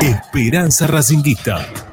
Esperanza Racinguista.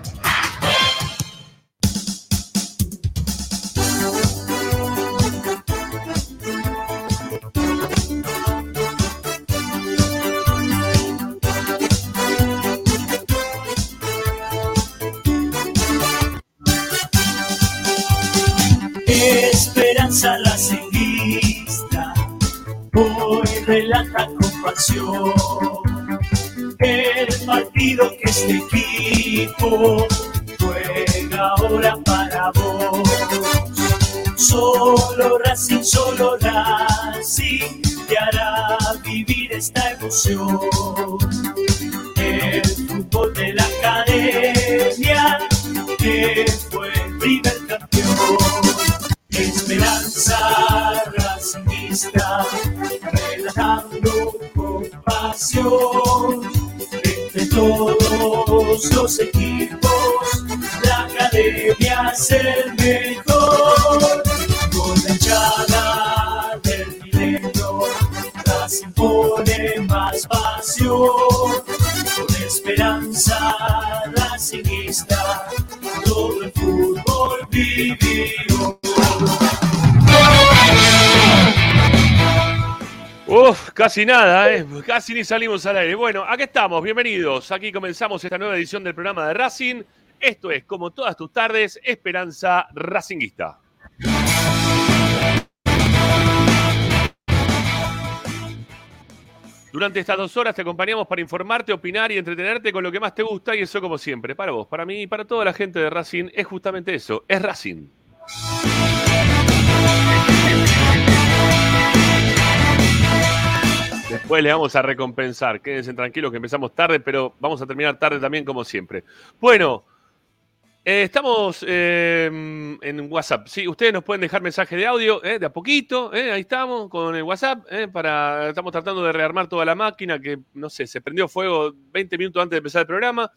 Casi nada, ¿eh? casi ni salimos al aire. Bueno, aquí estamos, bienvenidos. Aquí comenzamos esta nueva edición del programa de Racing. Esto es, como todas tus tardes, Esperanza Racinguista. Durante estas dos horas te acompañamos para informarte, opinar y entretenerte con lo que más te gusta y eso como siempre, para vos, para mí y para toda la gente de Racing es justamente eso, es Racing. Después le vamos a recompensar. Quédense tranquilos que empezamos tarde, pero vamos a terminar tarde también como siempre. Bueno, eh, estamos eh, en WhatsApp. Sí, ustedes nos pueden dejar mensaje de audio eh, de a poquito. ahí estamos con el WhatsApp. para, estamos tratando de rearmar toda la máquina que, no sé, se prendió fuego 20 minutos antes de empezar el programa.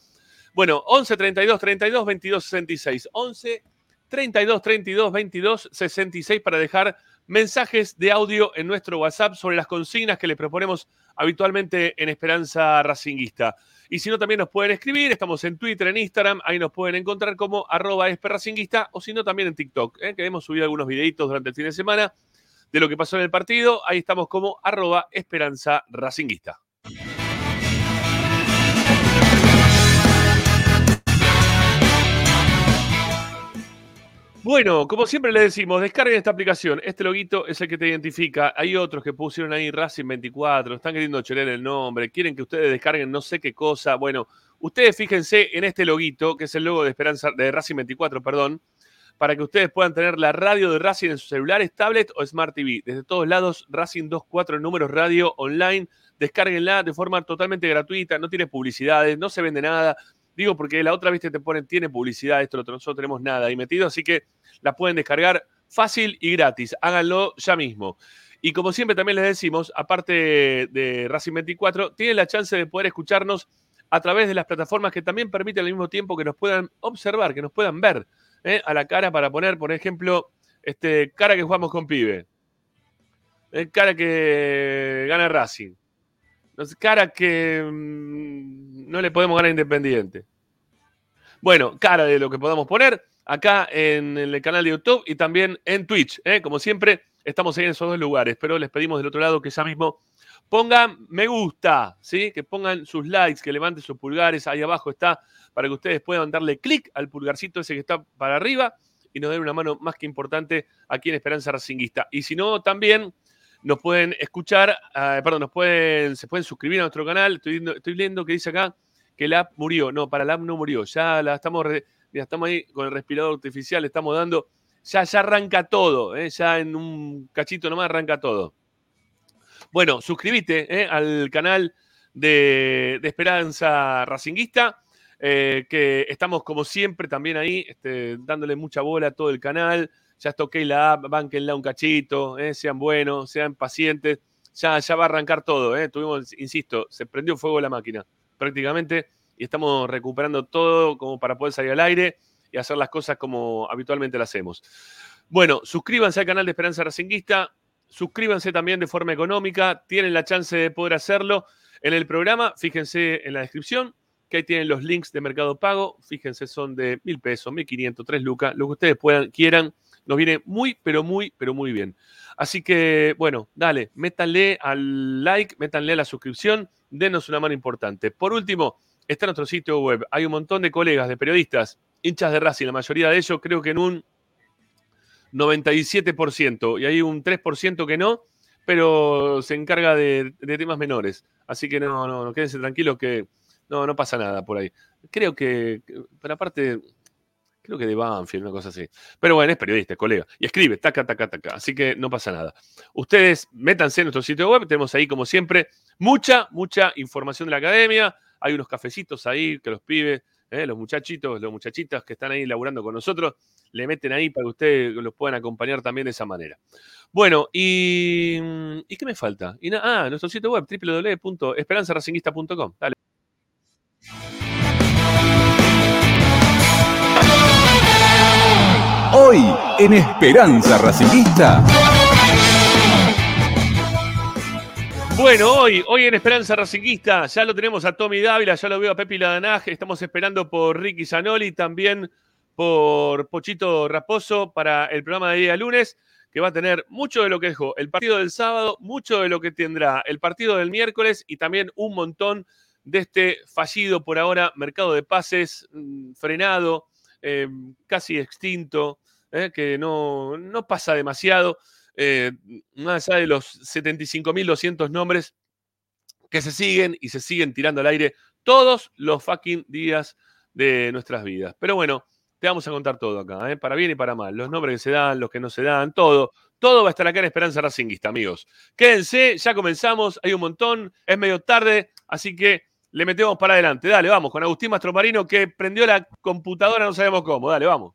Bueno, 11 32 32 22 66. 11 32 32 22 66 para dejar mensajes de audio en nuestro WhatsApp sobre las consignas que les proponemos habitualmente en Esperanza Racinguista. Y si no, también nos pueden escribir. Estamos en Twitter, en Instagram. Ahí nos pueden encontrar como arroba esperracinguista o si no, también en TikTok, ¿eh? que hemos subido algunos videitos durante el fin de semana de lo que pasó en el partido. Ahí estamos como arroba esperanza racinguista. Bueno, como siempre le decimos, descarguen esta aplicación. Este loguito es el que te identifica. Hay otros que pusieron ahí Racing 24, están queriendo chorear el nombre, quieren que ustedes descarguen no sé qué cosa. Bueno, ustedes fíjense en este loguito, que es el logo de Esperanza de Racing 24, perdón, para que ustedes puedan tener la radio de Racing en sus celulares, tablet o Smart TV. Desde todos lados, Racing 24 números radio online. Descárguenla de forma totalmente gratuita, no tiene publicidades, no se vende nada. Digo, porque la otra vez te ponen, tiene publicidad, esto, lo otro, nosotros tenemos nada ahí metido, así que la pueden descargar fácil y gratis. Háganlo ya mismo. Y como siempre también les decimos, aparte de Racing 24, tienen la chance de poder escucharnos a través de las plataformas que también permiten al mismo tiempo que nos puedan observar, que nos puedan ver ¿eh? a la cara para poner, por ejemplo, este, cara que jugamos con pibe. ¿eh? cara que gana Racing. Cara que mm, no le podemos ganar a Independiente. Bueno, cara de lo que podamos poner acá en el canal de YouTube y también en Twitch. ¿eh? Como siempre, estamos ahí en esos dos lugares, pero les pedimos del otro lado que ya mismo pongan me gusta, ¿sí? que pongan sus likes, que levanten sus pulgares. Ahí abajo está para que ustedes puedan darle clic al pulgarcito ese que está para arriba y nos den una mano más que importante aquí en Esperanza Racinguista. Y si no, también nos pueden escuchar, eh, perdón, nos pueden, se pueden suscribir a nuestro canal. Estoy, viendo- estoy que dice acá que la app murió. No, para la app no murió. Ya la estamos, mira, estamos ahí con el respirador artificial, estamos dando, ya, ya arranca todo, ¿eh? ya en un cachito nomás arranca todo. Bueno, suscríbete ¿eh? al canal de, de Esperanza Racinguista, eh, que estamos como siempre también ahí, este, dándole mucha bola a todo el canal. Ya ok la app, bánquenla un cachito, ¿eh? sean buenos, sean pacientes. Ya, ya va a arrancar todo. ¿eh? Tuvimos, insisto, se prendió fuego la máquina prácticamente y estamos recuperando todo como para poder salir al aire y hacer las cosas como habitualmente las hacemos. Bueno, suscríbanse al canal de Esperanza Racinguista, suscríbanse también de forma económica, tienen la chance de poder hacerlo En el programa, fíjense en la descripción, que ahí tienen los links de Mercado Pago. Fíjense, son de mil pesos, mil quinientos, tres lucas, lo que ustedes puedan, quieran. Nos viene muy, pero muy, pero muy bien. Así que, bueno, dale, métanle al like, métanle a la suscripción, denos una mano importante. Por último, está nuestro sitio web. Hay un montón de colegas, de periodistas, hinchas de Racing, la mayoría de ellos creo que en un 97%, y hay un 3% que no, pero se encarga de, temas menores. Así que no, no, no, quédense tranquilos que no, no pasa nada por ahí. Creo que, pero aparte, creo que de Banfield, una cosa así. Pero bueno, es periodista, es colega. Y escribe, taca, taca, taca. Así que no pasa nada. Ustedes métanse en nuestro sitio web, tenemos ahí, como siempre, mucha, mucha información de la academia. Hay unos cafecitos ahí que los pibes, eh, los muchachitos, los muchachitas que están ahí laburando con nosotros, le meten ahí para que ustedes los puedan acompañar también de esa manera. Bueno, y, ¿y qué me falta? Y ah, nuestro sitio web, www.esperanzaracinguista.com. Dale. Hoy en Esperanza Racinguista. Bueno, hoy, hoy en Esperanza Racinguista ya lo tenemos a Tommy Dávila, ya lo veo a Pepi Ladanaje, estamos esperando por Ricky Zanoli, también por Pochito Raposo para el programa de día lunes, que va a tener mucho de lo que dejó el partido del sábado, mucho de lo que tendrá el partido del miércoles y también un montón de este fallido por ahora mercado de pases mm, frenado, eh, casi extinto, eh, que no, no, pasa demasiado, eh, más allá de los 75.200 nombres que se siguen y se siguen tirando al aire todos los fucking días de nuestras vidas. Pero bueno, te vamos a contar todo acá, ¿eh? para bien y para mal. Los nombres que se dan, los que no se dan, todo. Todo va a estar acá en Esperanza Racinguista, amigos. Quédense, ya comenzamos, hay un montón, es medio tarde, así que le metemos para adelante. Dale, vamos, con Agustín Mastromarino que prendió la computadora, no sabemos cómo. Dale, vamos.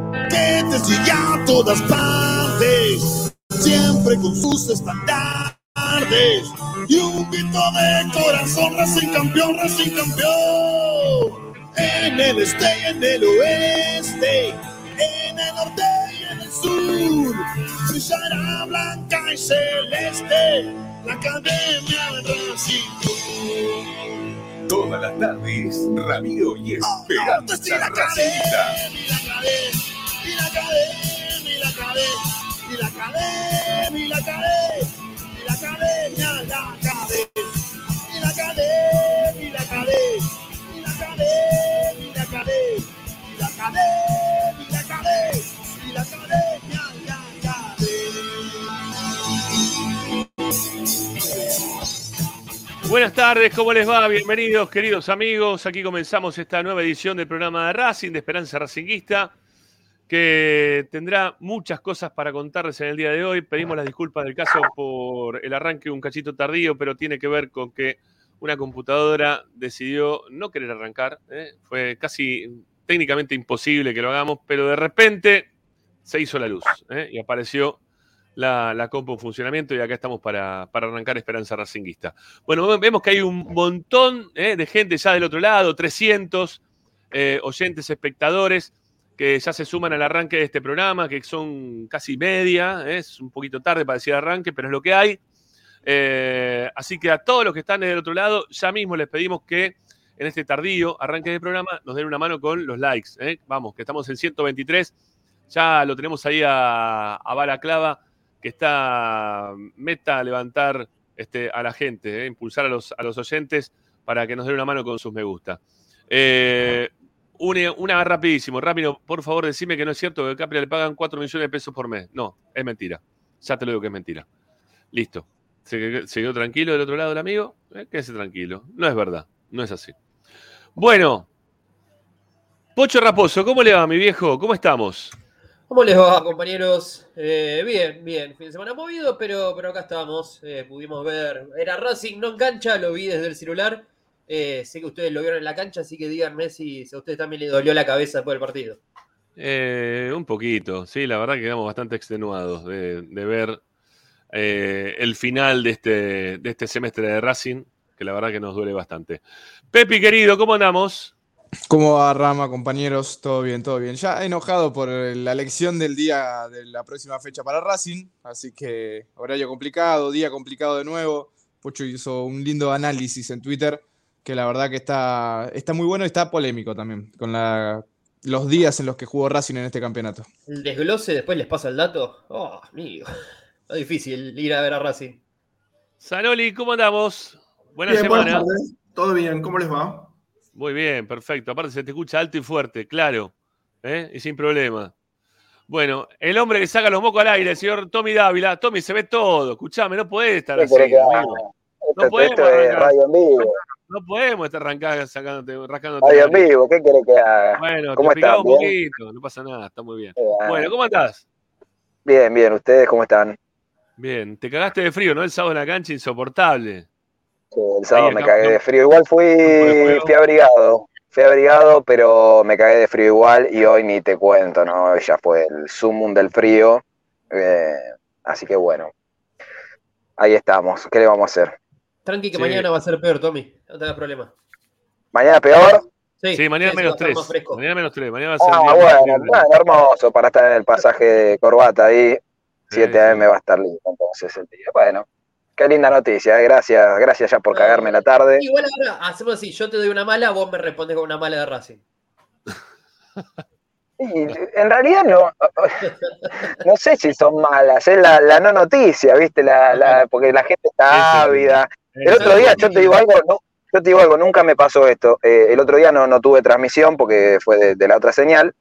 que te sigue a todas partes, siempre con sus estandartes. Y un grito de corazón, Racing campeón, Racing campeón. En el este y en el oeste, en el norte y en el sur, brillará blanca y celeste la academia Racing. Todas las tardes, Ramiro y Esperanza oh, no, Racingista y la cadena, y la cadena, y la cadena, y la cadena, y la cadena, la cadena, y la cadena, y la cadena, y la cadena, y la cadena, y la cadena, y la cadena, y la cadena, la Buenas tardes, ¿cómo les va? Bienvenidos, queridos amigos. Aquí comenzamos esta nueva edición del programa de Racing, de Esperanza Racinguista que tendrá muchas cosas para contarles en el día de hoy. Pedimos las disculpas del caso por el arranque un cachito tardío, pero tiene que ver con que una computadora decidió no querer arrancar. ¿eh? Fue casi técnicamente imposible que lo hagamos, pero de repente se hizo la luz ¿eh? y apareció la, la compu en funcionamiento y acá estamos para, arrancar Esperanza Racinguista. Bueno, vemos que hay un montón ¿eh? de gente ya del otro lado, 300 oyentes, espectadores que ya se suman al arranque de este programa, que son casi media, ¿eh? es un poquito tarde para decir arranque, pero es lo que hay. Eh, así que a todos los que están del otro lado, ya mismo les pedimos que en este tardío arranque del programa nos den una mano con los likes. ¿eh? Vamos, que estamos en 123, ya lo tenemos ahí a, a Balaclava, que está meta a levantar este, a la gente, impulsar a los, a los oyentes para que nos den una mano con sus me gusta. Una, rapidísimo, rápido. Por favor, decime que no es cierto que a Capria le pagan 4 millones de pesos por mes. No, es mentira. Ya te lo digo que es mentira. Listo. ¿Se, quedó tranquilo del otro lado el amigo? Eh, quédese tranquilo. No es verdad. No es así. Bueno, Pocho Raposo, ¿cómo le va, mi viejo? ¿Cómo estamos? ¿Cómo les va, compañeros? Eh, bien, bien. Fin de semana movido, pero, pero acá estamos. Eh, pudimos ver. Era Racing, no en cancha, lo vi desde el celular. Eh, sé que ustedes lo vieron en la cancha, así que díganme si, si a ustedes también le dolió la cabeza después del partido. Eh, un poquito, sí, la verdad que quedamos bastante extenuados de, de ver eh, el final de este, de este semestre de Racing, que la verdad que nos duele bastante. Pepi, querido, ¿cómo andamos? ¿Cómo va Rama, compañeros? Todo bien, todo bien. Ya enojado por la elección del día de la próxima fecha para Racing, así que horario complicado, día complicado de nuevo. Pocho hizo un lindo análisis en Twitter, que la verdad que está, está muy bueno y está polémico también, con la, los días en los que jugó Racing en este campeonato. El desglose, después les pasa el dato. Oh, amigo. Es difícil ir a ver a Racing. Sanoli, ¿cómo andamos? Buena Bien, buenas semana. tardes. Todo bien, ¿cómo les va? Muy bien, perfecto. Aparte se te escucha alto y fuerte, claro. ¿eh? Y sin problema. Bueno, el hombre que saca los mocos al aire, el señor Tommy Dávila. Tommy, se ve todo. Escuchame, no podés estar ¿Qué así. amigo. No Esto, podemos esto es arrancar. radio en vivo. No podemos estar arrancando, sacándote, rascándote. Radio en vivo, ¿qué querés que haga? Bueno, ¿Cómo te están? un ¿Bien? poquito, no pasa nada, está muy bien. Bueno, ¿cómo andás? Bien, bien, ¿ustedes cómo están? Bien, te cagaste de frío, ¿no? El sábado en la cancha, insoportable. Sí, el sábado Ahí me cagué de frío. Igual fui, fui abrigado. Fui abrigado, pero me cagué de frío igual y hoy ni te cuento, ¿no? Ya fue el sumum del frío. eh, así que bueno, ahí estamos. ¿Qué le vamos a hacer? Tranqui que Sí. mañana va a ser peor, Tommy. No tengas problema. ¿Mañana peor? Sí, mañana sí, menos va a estar 3. más fresco. Mañana menos 3. Mañana va a ser. Ah, día bueno, bueno, hermoso para estar en el pasaje de corbata ahí. 7 Sí, AM va a estar lindo entonces el día. Bueno, qué linda noticia, eh, gracias, gracias ya por No, cagarme la tarde. Igual ahora hacemos así, yo te doy una mala, vos me respondes con una mala de Racing. Y en realidad no, no sé si son malas, es la, la no noticia, ¿viste? La, la- porque la gente está ávida. El otro día, yo te digo algo, no, yo te digo algo, nunca me pasó esto. Eh, el otro día no, no tuve transmisión porque fue de, de la otra señal.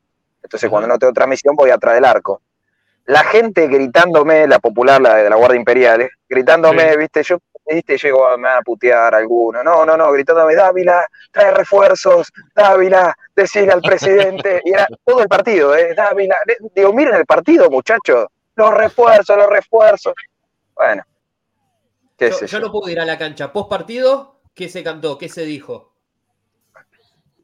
Entonces, Ajá. cuando no tengo transmisión, voy atrás del arco. La gente gritándome, la popular, la de la Guardia Imperial, eh, gritándome, Sí. ¿viste? Yo, ¿viste? Llego a, me van a putear alguno. No, no, no, gritándome, Dávila, trae refuerzos, Dávila, decirle al presidente. Y era todo el partido, ¿eh? Dávila, digo, miren el partido, muchachos. Los refuerzos, los refuerzos. Bueno, Yo, sé yo yo. no pude ir a la cancha. Post partido, ¿qué se cantó? ¿Qué se dijo?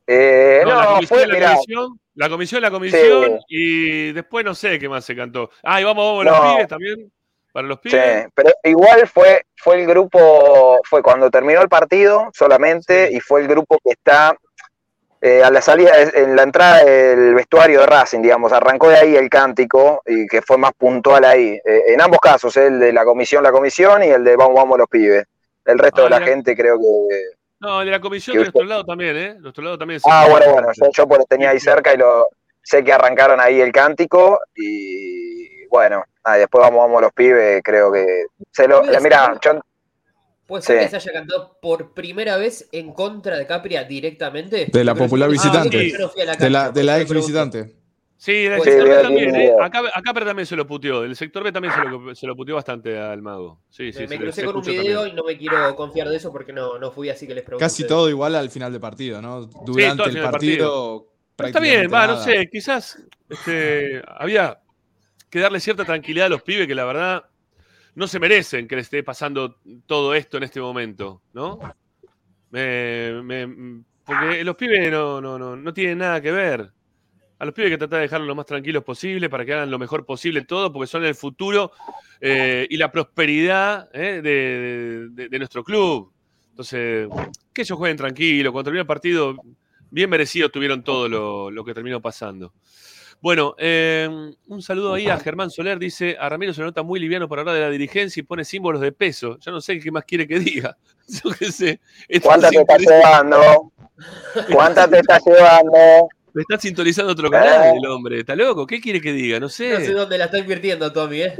Eh, No, la no, comisión, fue, la mirá, comisión, la comisión, la comisión, y después no sé qué más se cantó. Ah, y vamos, vamos los pibes también. Para los Sí, pibes. pero igual fue, fue el grupo, fue cuando terminó el partido solamente Sí. y fue el grupo que está eh, a la salida, en la entrada del vestuario de Racing, digamos, arrancó de ahí el cántico y que fue más puntual ahí. Eh, en ambos casos, el de la comisión, la comisión y el de vamos, vamos los pibes. El resto Ah, de la mira. gente creo que... No, el de la comisión de usted- nuestro lado también, ¿eh? Nuestro lado también. Ah, bueno, bueno, yo, yo por tenía ahí cerca y lo sé que arrancaron ahí el cántico y bueno, ah, después vamos, vamos los pibes, creo que... Se lo, ser. yo ¿Puede ser Sí. que se haya cantado por primera vez en contra de Capria directamente? De la Pero popular Ah, visitante. la De la, de la ex visitante. Sí, del Sí, sector B también, bien, ¿eh? Acá, acá pero también se lo puteó. Del sector B también se lo, se lo puteó bastante al mago. Sí, sí, me, crucé con un video también. y no me quiero confiar de eso porque no, no fui así que les pregunto. a Casi todo igual al final del partido, ¿no? Durante al el partido. Está bien, va, no sé, quizás este, había que darle cierta tranquilidad a los pibes que la verdad no se merecen que les esté pasando todo esto en este momento, ¿no? Me- me- porque los pibes no, no, no, no tienen nada que ver. A los pibes hay que tratar de dejarlos lo más tranquilos posible para que hagan lo mejor posible todo, porque son el futuro eh, y la prosperidad eh, de, nuestro club. Entonces, que ellos jueguen tranquilos. Cuando termine el partido, bien merecido tuvieron todo lo, lo que terminó pasando. Bueno, eh, un saludo ahí a Germán Soler. Dice, a Ramiro se lo nota muy liviano para hablar de la dirigencia y pone símbolos de peso. Ya no sé qué más quiere que diga. Yo qué sé. Está ¿Cuántas te estás llevando? ¿Cuántas te estás llevando? Me está sintonizando otro canal Eh. el hombre. ¿Está loco? ¿Qué quiere que diga? No sé. No sé dónde la está invirtiendo, Tommy, ¿eh?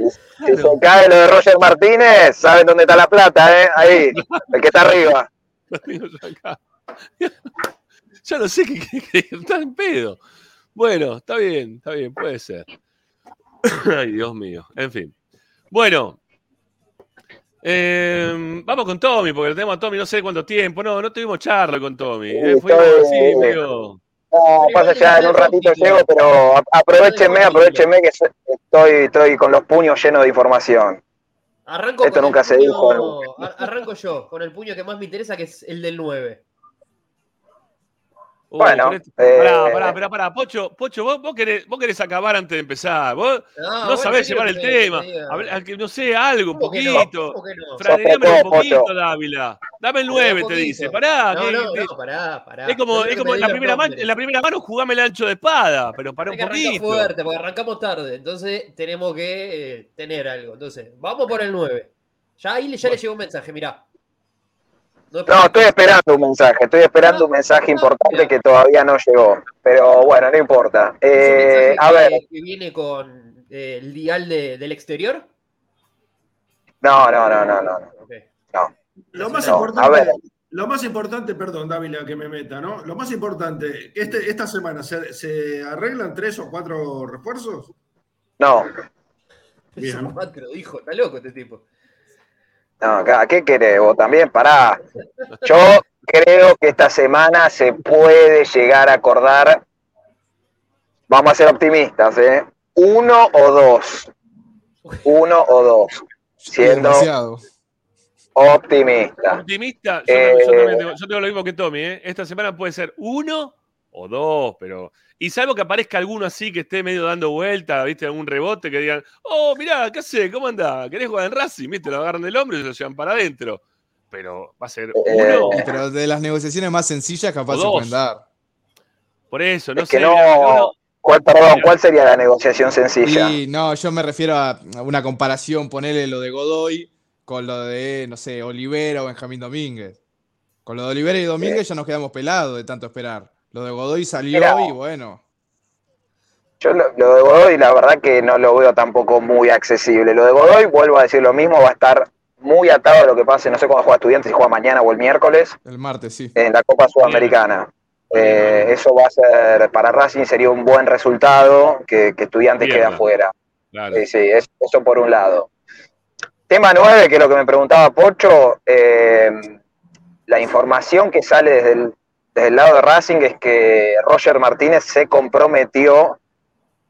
Si se cae lo de Roger Martínez, ¿saben dónde está la plata, eh? Ahí, el que está arriba. Acá. Ya no sé qué quiere que diga. Está en pedo. Bueno, está bien, está bien, puede ser. Ay, Dios mío. En fin. Bueno. Eh, vamos con Tommy, porque lo tenemos a Tommy no sé cuánto tiempo. No, no tuvimos charla con Tommy. eh, Sí, fuimos estoy- así, medio- No, pasa ya, en un ratito llego, pero aprovechenme, aprovechenme que se- estoy, estoy con los puños llenos de información. Arranco Esto con el nunca se puño- dijo ar- Arranco yo, con el puño que más me interesa, que es el del 9. Uy, Bueno, con esto- eh, Pará, pará, pará, pará. Pocho, Pocho vos, vos, querés, vos querés acabar antes de empezar. Vos no, bueno, sabés ¿qué llevar el tema. diga? Habla- que no sé, algo, un ¿Cómo que no? poquito. ¿Cómo que no? Franeame un poquito, Pocho. Dávila. Dame el Pero 9, te dice. Pará, No, que- no, no, pará, pará. es como, es como en la primera, en la primera mano jugame el ancho de espada, pero para Hay un poquito. fuerte, porque arrancamos tarde. Entonces tenemos que eh, tener algo. Entonces, vamos por el 9. Ya ahí le- ya le llegó un mensaje, mirá. No, No, estoy esperando un mensaje, estoy esperando un mensaje importante que todavía no llegó. Pero bueno, no importa. ¿Es un Eh, a ver, que, que viene con eh, el dial de- del exterior? no, no, no, no, no. No. Lo más No, a importante, ver. lo más importante, perdón, Dávila, que me meta, ¿no? Lo más importante, este, esta semana, ¿se, se arreglan tres o cuatro refuerzos? No, Bien. Macro dijo, está loco este tipo. No, acá, ¿qué querés vos también? Pará. Yo creo que esta semana se puede llegar a acordar, vamos a ser optimistas, ¿eh? Uno o dos. Uno o dos. Siendo Demasiado. optimista. Optimista, yo, Eh, yo también tengo, yo tengo lo mismo que Tommy, ¿eh? Esta semana puede ser uno o dos, pero. Y salvo que aparezca alguno así que esté medio dando vuelta, ¿viste? Algún rebote que digan, oh, mirá, ¿qué haces? ¿Cómo andás? ¿Querés jugar en Racing? ¿Viste? Lo agarran del hombro y se lo llevan para adentro. Pero va a ser Eh, uno. Y Pero de las negociaciones más sencillas capaz se pueden dar. Por eso, no Es que sé. no- ¿Cuál, perdón, ¿cuál sería la negociación sencilla? Y no, yo me refiero a una comparación, ponerle lo de Godoy con lo de, no sé, Olivera o Benjamín Domínguez. Con lo de Olivera y Domínguez ya nos quedamos pelados de tanto esperar. Lo de Godoy salió y bueno. Yo lo, lo de Godoy, la verdad que no lo veo tampoco muy accesible. Lo de Godoy, vuelvo a decir lo mismo, va a estar muy atado a lo que pase, no sé cuándo juega Estudiantes, si juega mañana o el miércoles, El martes, sí. en la Copa Sudamericana. Eh, eso va a ser, para Racing sería un buen resultado que, que Estudiantes quede afuera. Claro. Sí, sí, es- eso por un lado. Tema 9, que es lo que me preguntaba Pocho, eh, la información que sale desde el, desde el lado de Racing es que Roger Martínez se comprometió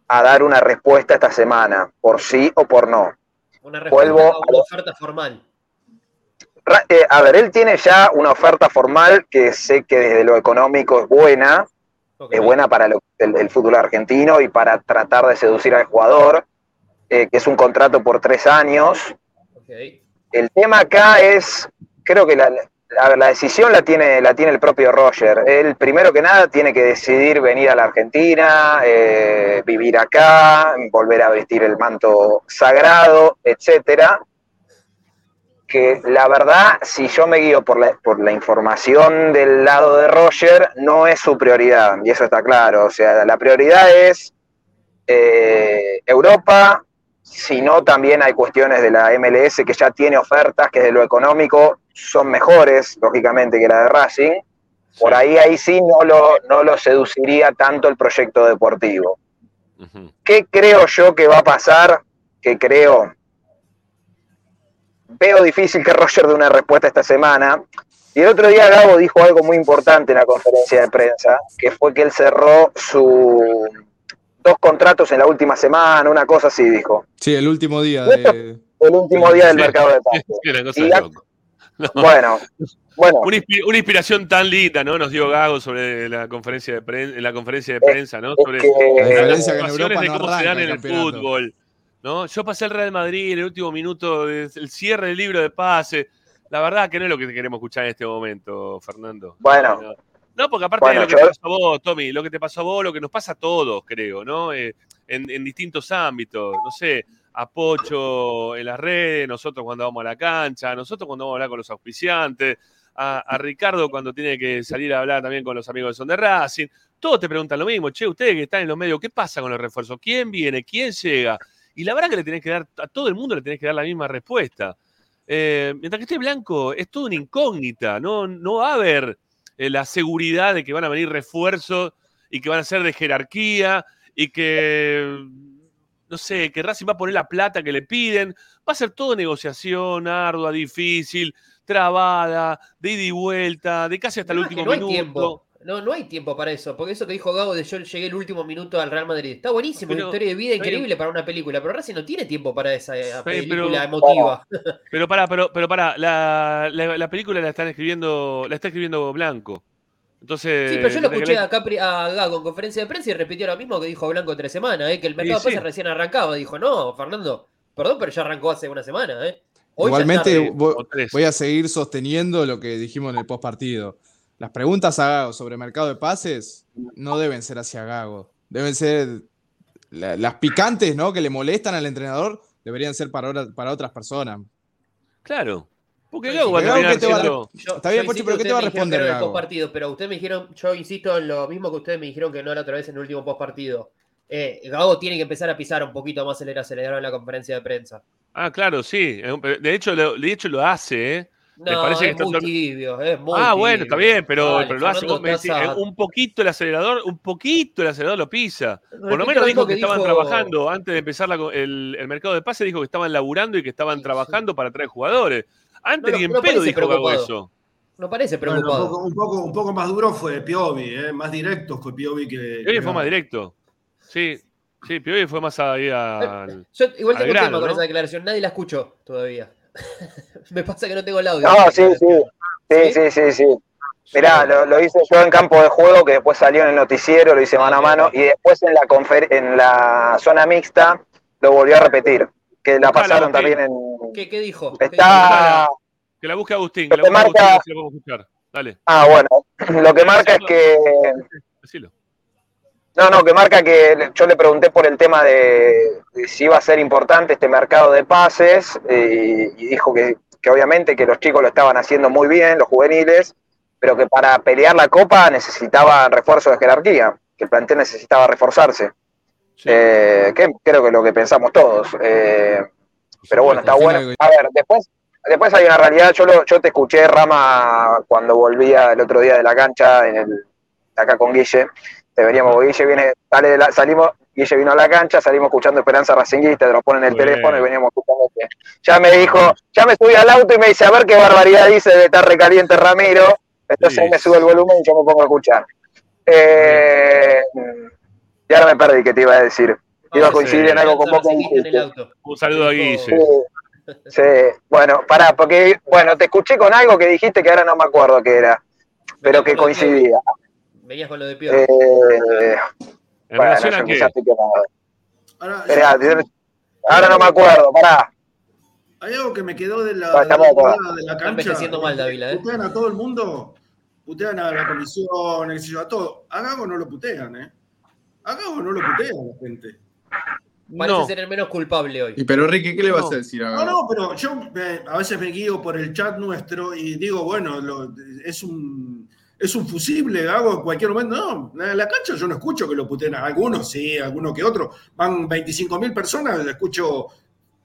a dar una respuesta esta semana, por sí o por no. Una respuesta Vuelvo a una oferta formal. Eh, a ver, él tiene ya una oferta formal que sé que desde lo económico es buena, es buena para lo- el, el fútbol argentino y para tratar de seducir al jugador, eh, que es un contrato por tres años. El tema acá es, creo que la, la- decisión la tiene, la tiene el propio Roger. Él, primero que nada, tiene que decidir venir a la Argentina, eh, vivir acá, volver a vestir el manto sagrado, etcétera. Que la verdad, si yo me guío por la, por la información del lado de Roger, no es su prioridad, y eso está claro. O sea, la prioridad es eh, Europa, si no, también hay cuestiones de la MLS que ya tiene ofertas que de lo económico son mejores, lógicamente, que la de Racing. Por ahí, ahí sí no lo, no lo seduciría tanto el proyecto deportivo. ¿Qué creo yo que va a pasar? Que creo. Veo difícil que Roger dé una respuesta esta semana. Y el otro día Gabo dijo algo muy importante en la conferencia de prensa, que fue que él cerró su dos contratos en la última semana, una cosa así dijo. Sí, el último día de. El último día del Sí. mercado de pases. Sí, Y. No. Bueno, bueno, Una, inspi- una inspiración tan linda, ¿no? Nos dio Gago sobre la conferencia de prensa, en la conferencia de prensa, ¿no? Sobre las situaciones de cómo se dan en el fútbol. ¿no? Yo pasé el Real Madrid en el último minuto, del el cierre del libro de pase. La verdad que no es lo que queremos escuchar en este momento, Fernando. Bueno. No, no, porque aparte Bueno, de lo que yo- te pasó a vos, Tommy, lo que te pasó a vos, lo que nos pasa a todos, creo, ¿no? Eh, en, en distintos ámbitos. No sé, a Pocho en las redes, nosotros cuando vamos a la cancha, nosotros cuando vamos a hablar con los auspiciantes, a, Ricardo cuando tiene que salir a hablar también con los amigos de Son de Racing. Todos te preguntan lo mismo, che, ustedes que están en los medios, ¿qué pasa con los refuerzos? ¿Quién viene? ¿Quién llega? Y la verdad que le tenés que dar, a todo el mundo le tenés que dar la misma respuesta. Eh, mientras que esté blanco, es todo una incógnita, no, no va a haber eh, la seguridad de que van a venir refuerzos y que van a ser de jerarquía y que no sé, que Racing va a poner la plata que le piden. Va a ser todo negociación ardua, difícil, trabada, de ida y vuelta, de casi hasta el No, último no hay tiempo. No, no hay tiempo para eso, porque eso que dijo Gago de yo llegué el último minuto al Real Madrid. Está buenísimo, una Pero- historia de vida pero- increíble para una película, pero Racing no tiene tiempo para esa eh, pero- película emotiva. Pero pará, pero, pero pará, la, la- la película la están escribiendo, la está escribiendo Blanco. Entonces. Sí, pero yo lo escuché a, Capri, a Gago en conferencia de prensa y repitió lo mismo que dijo Blanco tres semanas, eh, que el mercado Sí, de pases sí. recién arrancaba. Dijo, no, Fernando, perdón, pero ya arrancó hace una semana. ¿eh? Hoy Igualmente, voy a seguir sosteniendo lo que dijimos en el post partido. Las preguntas a Gago sobre mercado de pases no deben ser hacia Gago. Deben ser la- las picantes, ¿no? Que le molestan al entrenador, deberían ser para otras personas. Claro. Porque Gago va a Gago, terminar ¿qué te va a siendo- Yo- Está bien, insisto, pero ¿qué te va a responder Gago? postpartido, pero ustedes me dijeron, yo insisto en lo mismo que ustedes me dijeron que no la otra vez en el último postpartido. Eh, Gago tiene que empezar a pisar un poquito más el acelerador en la conferencia de prensa. Ah, claro, sí. De hecho, lo, de hecho lo hace, ¿eh? Me No, parece es muy tibio, es muy Ah, bueno, está bien, pero, pero lo hace. Fernando, Vos me decís, estás a- un poquito el acelerador, un poquito el acelerador lo pisa. Por lo menos lo dijo que, estaban trabajando antes de empezar la el, el mercado de pases, dijo que estaban laburando y que estaban Sí, trabajando para traer jugadores. Antes No, ni en no pedo dijo Gago preocupado. eso. No parece Bueno, preocupado. un, poco, un, poco, un poco más duro fue Piovi, ¿eh? más directo fue Piovi que. Piovi que fue más directo. Sí, sí, Piovi fue más ahí al. Yo igual al tengo un tema con esa declaración, nadie la escuchó todavía. me pasa que no tengo el audio. No, sí, sí. Sí, sí, sí, sí. Mirá, lo, lo hice yo en campo de juego, que después salió en el noticiero, lo hice mano a mano, y después en la confer- en la zona mixta lo volvió a repetir, que la pasaron también en... ¿Qué, qué dijo? Está... Que la busque Agustín, que la Agustín, marca- que lo podemos escuchar. Dale, Ah, bueno, lo que marca es que... decilo. No, no, que marca que yo le pregunté por el tema de, de si iba a ser importante este mercado de pases eh, y dijo que, que obviamente que los chicos lo estaban haciendo muy bien, los juveniles, pero que para pelear la copa necesitaban refuerzo de jerarquía, que el plantel necesitaba reforzarse, Sí. eh, que creo que es lo que pensamos todos. eh, pero bueno, está bueno. A ver, después, después hay una realidad, yo, lo, yo te escuché, Rama, cuando volvía el otro día de la cancha, en el, acá con Guille, te veníamos, Guille viene, sale de la- salimos, Guille vino a la cancha, salimos escuchando Esperanza Racinguista, te lo ponen en el bien. teléfono y veníamos escuchando que ya me dijo, ya me subí al auto y me dice, a ver qué barbaridad dice de estar recaliente Ramiro, entonces Sí. me sube el volumen y yo me pongo a escuchar. Eh, y ahora me perdí que te iba a decir. Iba a coincidir en algo con vos. Un saludo a Guille. Sí, sí. bueno, pará, porque, bueno, te escuché con algo que dijiste que ahora no me acuerdo qué era, pero que coincidía. Venías con lo de Piovi. Eh, ¿En bueno, relación yo a qué? Ahora, Esperá, ahora no me acuerdo, pará. hay algo que me quedó de la, Ah, de la, de la cancha. mal, Dávila, ¿eh? Putean a todo el mundo, putean a la comisión, a todo. A Gago no lo putean, ¿eh? A Gago no lo putean la gente. Parece No. ser el menos culpable hoy. Y pero Ricky, ¿qué le vas a decir a No, no, pero yo eh, a veces me guío por el chat nuestro y digo, bueno, lo- es un es un fusible, Gago en cualquier momento. No, en la cancha yo no escucho que lo puteen. Algunos sí, algunos que otros. Van 25.000 personas, escucho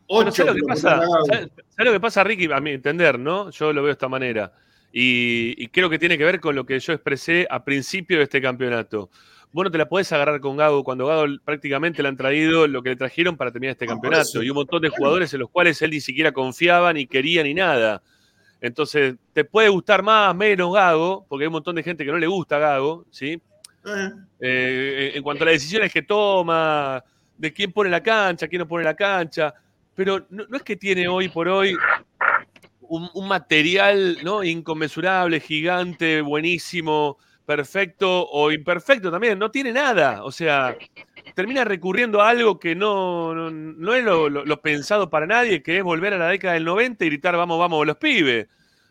Pero 8 ¿sabes lo que pasa? putean a Gago. ¿Sabes sabes lo que pasa, Ricky? A mi entender, ¿no? Yo lo veo de esta manera. Y, y creo que tiene que ver con lo que yo expresé a principio de este campeonato. Vos no te la podés agarrar con Gago cuando Gago prácticamente le han traído lo que le trajeron para terminar este por campeonato. Y un montón de jugadores en los cuales él ni siquiera confiaba, ni quería, ni nada. Entonces, te puede gustar más, menos Gago, porque hay un montón de gente que no le gusta Gago, ¿sí? Eh, Eh, en cuanto a las decisiones que toma, de quién pone la cancha, quién no pone la cancha, pero no, no es que tiene hoy por hoy un, un material ¿no? inconmensurable, gigante, buenísimo, perfecto o imperfecto también, no tiene nada, o sea, termina recurriendo a algo que no, no, es lo, pensado para nadie, que es volver a la década del 90 y gritar vamos, vamos los pibes,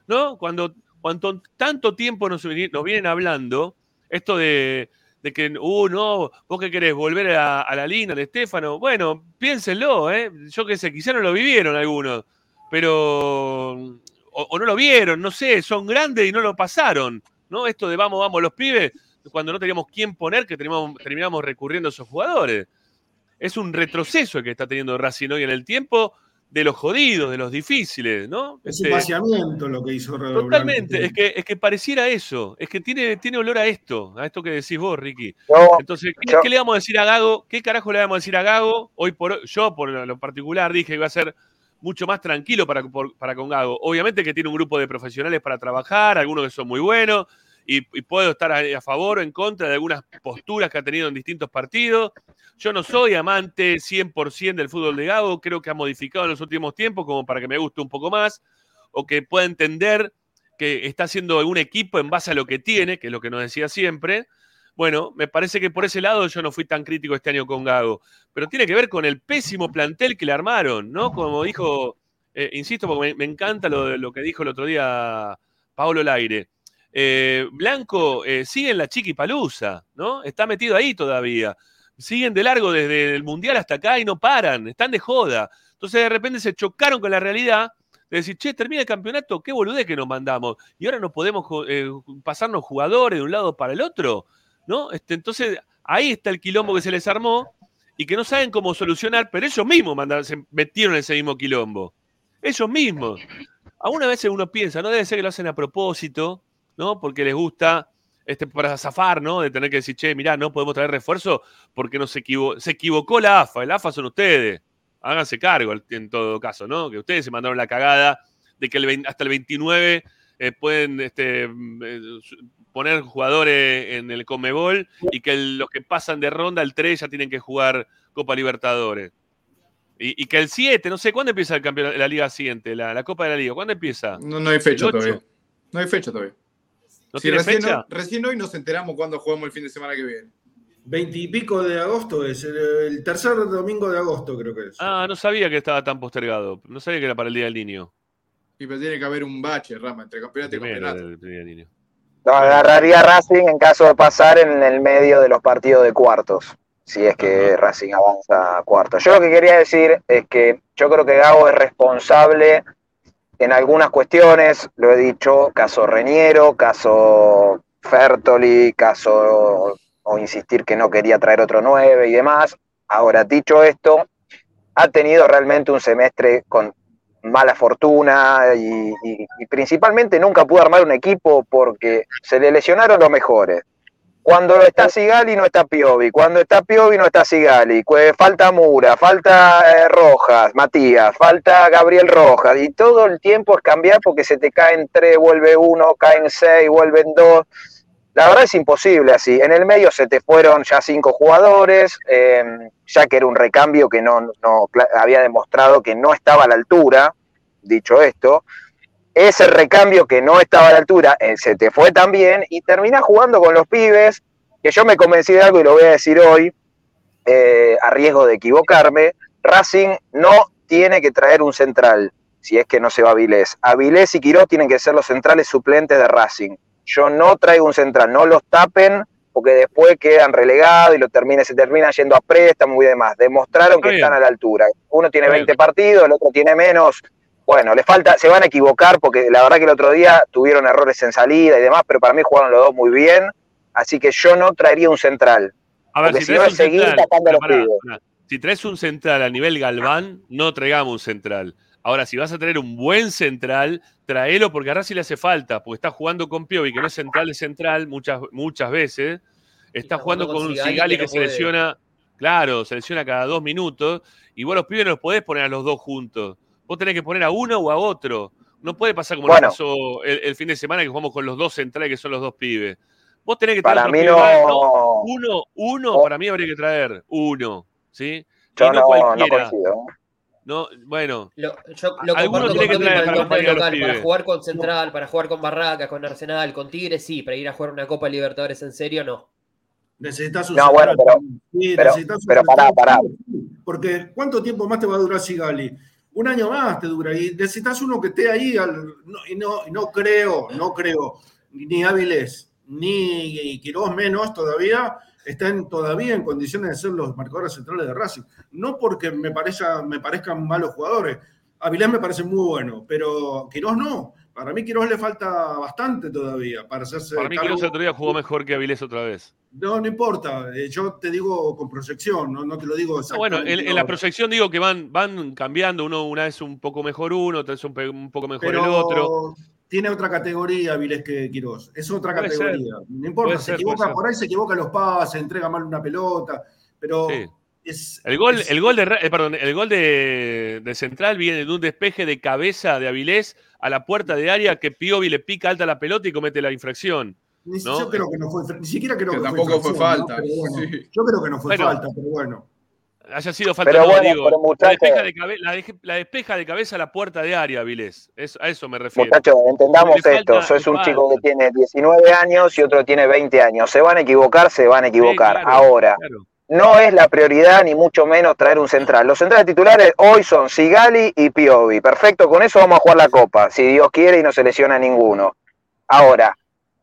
¿no? Cuando, cuando tanto tiempo nos, vienen hablando, esto de, de que, uh, no, vos qué querés, volver a, la Lina, de Estefano. Bueno, piénsenlo, ¿eh? Yo qué sé, quizá no lo vivieron algunos, pero. O, o no lo vieron, no sé, son grandes y no lo pasaron, ¿no? Esto de vamos, vamos los pibes, cuando no teníamos quién poner, que teníamos, terminamos recurriendo a esos jugadores. Es un retroceso el que está teniendo Racing hoy en el tiempo de los jodidos, de los difíciles, ¿no? Es Este, un vaciamiento lo que hizo Red Totalmente, es que, es que pareciera eso, es que tiene, tiene olor a esto, a esto que decís vos, Ricky. Entonces, ¿qué, yo- qué le vamos a decir a Gago? ¿Qué carajo le vamos a decir a Gago? Hoy por hoy- yo, por lo particular, dije que iba a ser mucho más tranquilo para, para con Gago. Obviamente que tiene un grupo de profesionales para trabajar, algunos que son muy buenos, y, y puedo estar a, a favor o en contra de algunas posturas que ha tenido en distintos partidos. Yo no soy amante 100% del fútbol de Gago, creo que ha modificado en los últimos tiempos como para que me guste un poco más, o que pueda entender que está haciendo un equipo en base a lo que tiene, que es lo que nos decía siempre. Bueno, me parece que por ese lado yo no fui tan crítico este año con Gago, pero tiene que ver con el pésimo plantel que le armaron, ¿no? Como dijo, eh, insisto, porque me, encanta lo, lo que dijo el otro día Pablo Laire. Eh, Blanco eh, sigue en la chiquipalusa, ¿no? Está metido ahí todavía. Siguen de largo desde el Mundial hasta acá y no paran, están de joda. Entonces de repente se chocaron con la realidad de decir, che, termina el campeonato, qué boludez que nos mandamos. Y ahora no podemos eh, pasarnos jugadores de un lado para el otro, ¿no? Este, entonces ahí está el quilombo que se les armó y que no saben cómo solucionar, pero ellos mismos mandaron- se metieron en ese mismo quilombo. Ellos mismos. Algunas veces uno piensa, no debe ser que lo hacen a propósito, ¿no? Porque les gusta este, para zafar, ¿no? De tener que decir, che, mirá, no podemos traer refuerzo porque nos equivo se equivocó la AFA. El AFA son ustedes. Háganse cargo en todo caso, ¿no? Que ustedes se mandaron la cagada de que hasta el 29 eh, pueden este, mm, eh, poner jugadores en el Comebol y que el- los que pasan de ronda, el 3 ya tienen que jugar Copa Libertadores. Y, y que el 7, no sé, ¿cuándo empieza el campeonato, la liga siguiente, la, la Copa de la Liga? ¿Cuándo empieza? No, no hay fecha ¿El todavía. No hay fecha todavía. ¿No Sí, tiene recién, fecha? recién hoy nos enteramos cuándo jugamos el fin de semana que viene. Veintipico de agosto es, el, el tercer domingo de agosto creo que es. Ah, no sabía que estaba tan postergado. No sabía que era para el Día del Niño. Y pero tiene que haber un bache, Rama, entre campeonato y campeonato. el Día del Niño. Lo agarraría Racing en caso de pasar en el medio de los partidos de cuartos, si es que Racing avanza a cuartos. Yo lo que quería decir es que yo creo que Gago es responsable en algunas cuestiones, lo he dicho, caso Reñero, caso Fertoli, caso o insistir que no quería traer otro 9 y demás. Ahora, dicho esto, ha tenido realmente un semestre con mala fortuna y, principalmente nunca pudo armar un equipo porque se le lesionaron los mejores. Cuando está Sigali no está Piovi, cuando está Piovi no está Sigali, Cue- falta Mura, falta eh, Rojas, Matías, falta Gabriel Rojas y todo el tiempo es cambiar porque se te caen tres, vuelve uno, caen seis, vuelven dos. La verdad es imposible así. En el medio se te fueron ya cinco jugadores, eh, ya que era un recambio que no, no había demostrado que no estaba a la altura, dicho esto. Ese recambio que no estaba a la altura eh, se te fue también y terminás jugando con los pibes, que yo me convencí de algo y lo voy a decir hoy, eh, a riesgo de equivocarme. Racing no tiene que traer un central, si es que no se va a Vilés. Avilés y Quirós tienen que ser los centrales suplentes de Racing. Yo no traigo un central, no los tapen porque después quedan relegados y lo termina, se termina yendo a préstamo y demás. Demostraron Está que bien. están a la altura. Uno tiene Está 20 bien. partidos, el otro tiene menos. Bueno, le falta, se van a equivocar porque la verdad que el otro día tuvieron errores en salida y demás, pero para mí jugaron los dos muy bien. Así que yo no traería un central. A ver, si si no traes seguir central, tapando a los pará, pibes. pará. si traes un central a nivel Galván, no traigamos un central. Ahora, si vas a tener un buen central, tráelo porque a Racing le hace falta, porque está jugando con Piovi, que no es central, es central muchas, muchas veces. Está está jugando jugando con con un Sigali que que no se puede. lesiona, claro, se lesiona cada dos minutos, y vos los pibes no los podés poner a los dos juntos. Vos tenés que poner a uno o a otro. No puede pasar como Bueno. nos pasó el, el fin de semana que jugamos con los dos centrales, que son los dos pibes. Vos tenés que Para otros mí. Uno, uno, No. para mí habría que traer uno, ¿sí? Yo y no, no, no cualquiera. coincido. No, bueno, Lo, yo lo comparto que con traer para los local, para pibes. jugar con Central, para jugar con Barracas, con Arsenal, con Tigres, sí, para ir a jugar una Copa Libertadores en serio, no. Necesitas un No, bueno, pero- Sí, pero- necesitas un pero pará, pará. Porque ¿cuánto tiempo más te va a durar Sigali? Un año más te dura. Y necesitas uno que esté ahí. al- no, y no, no creo, no creo, ni Áviles, ni Quirós menos todavía, están todavía en condiciones de ser los marcadores centrales de Racing. No porque me, parezca, me parezcan malos jugadores. Avilés me parece muy bueno, pero Quirós no. Para mí Quiroz le falta bastante todavía para hacerse Para mí cargo. Quiroz el otro día jugó mejor que Avilés otra vez. No, no importa. eh, Yo te digo con proyección, no, no te lo digo No, bueno, exactamente. en, en la proyección digo que van, van cambiando, uno una vez un poco mejor uno, otra vez un, poco mejor Pero el otro. Tiene otra categoría Vilés que Quirós. Es otra Puede categoría. No importa, Puede se ser, equivoca por ahí, se equivoca los pases, entrega mal una pelota. Pero Sí. es. El gol, es- el gol de eh, perdón, el gol de, de Central viene de un despeje de cabeza de Avilés a la puerta de área que Piovi le pica alta la pelota y comete la infracción. ni, ¿no? Yo creo que no fue. Ni siquiera creo Que que, tampoco fue falta, ¿no? Pero bueno, sí. Yo creo que no fue Bueno. falta, pero bueno. Haya sido falta, Pero no, bueno, digo. pero la, muchachos- despeja de cabe- la despeja de cabeza a la puerta de área, Avilés. Es- a eso me refiero. Muchachos, entendamos esto. Sos un chico que tiene 19 años y otro tiene 20 años. Se van a equivocar, se van a Sí, equivocar. claro, Ahora, claro. no es la prioridad ni mucho menos traer un central. Los centrales titulares hoy son Sigali y Piovi. Perfecto, con eso vamos a jugar la copa, si Dios quiere y no se lesiona ninguno. Ahora,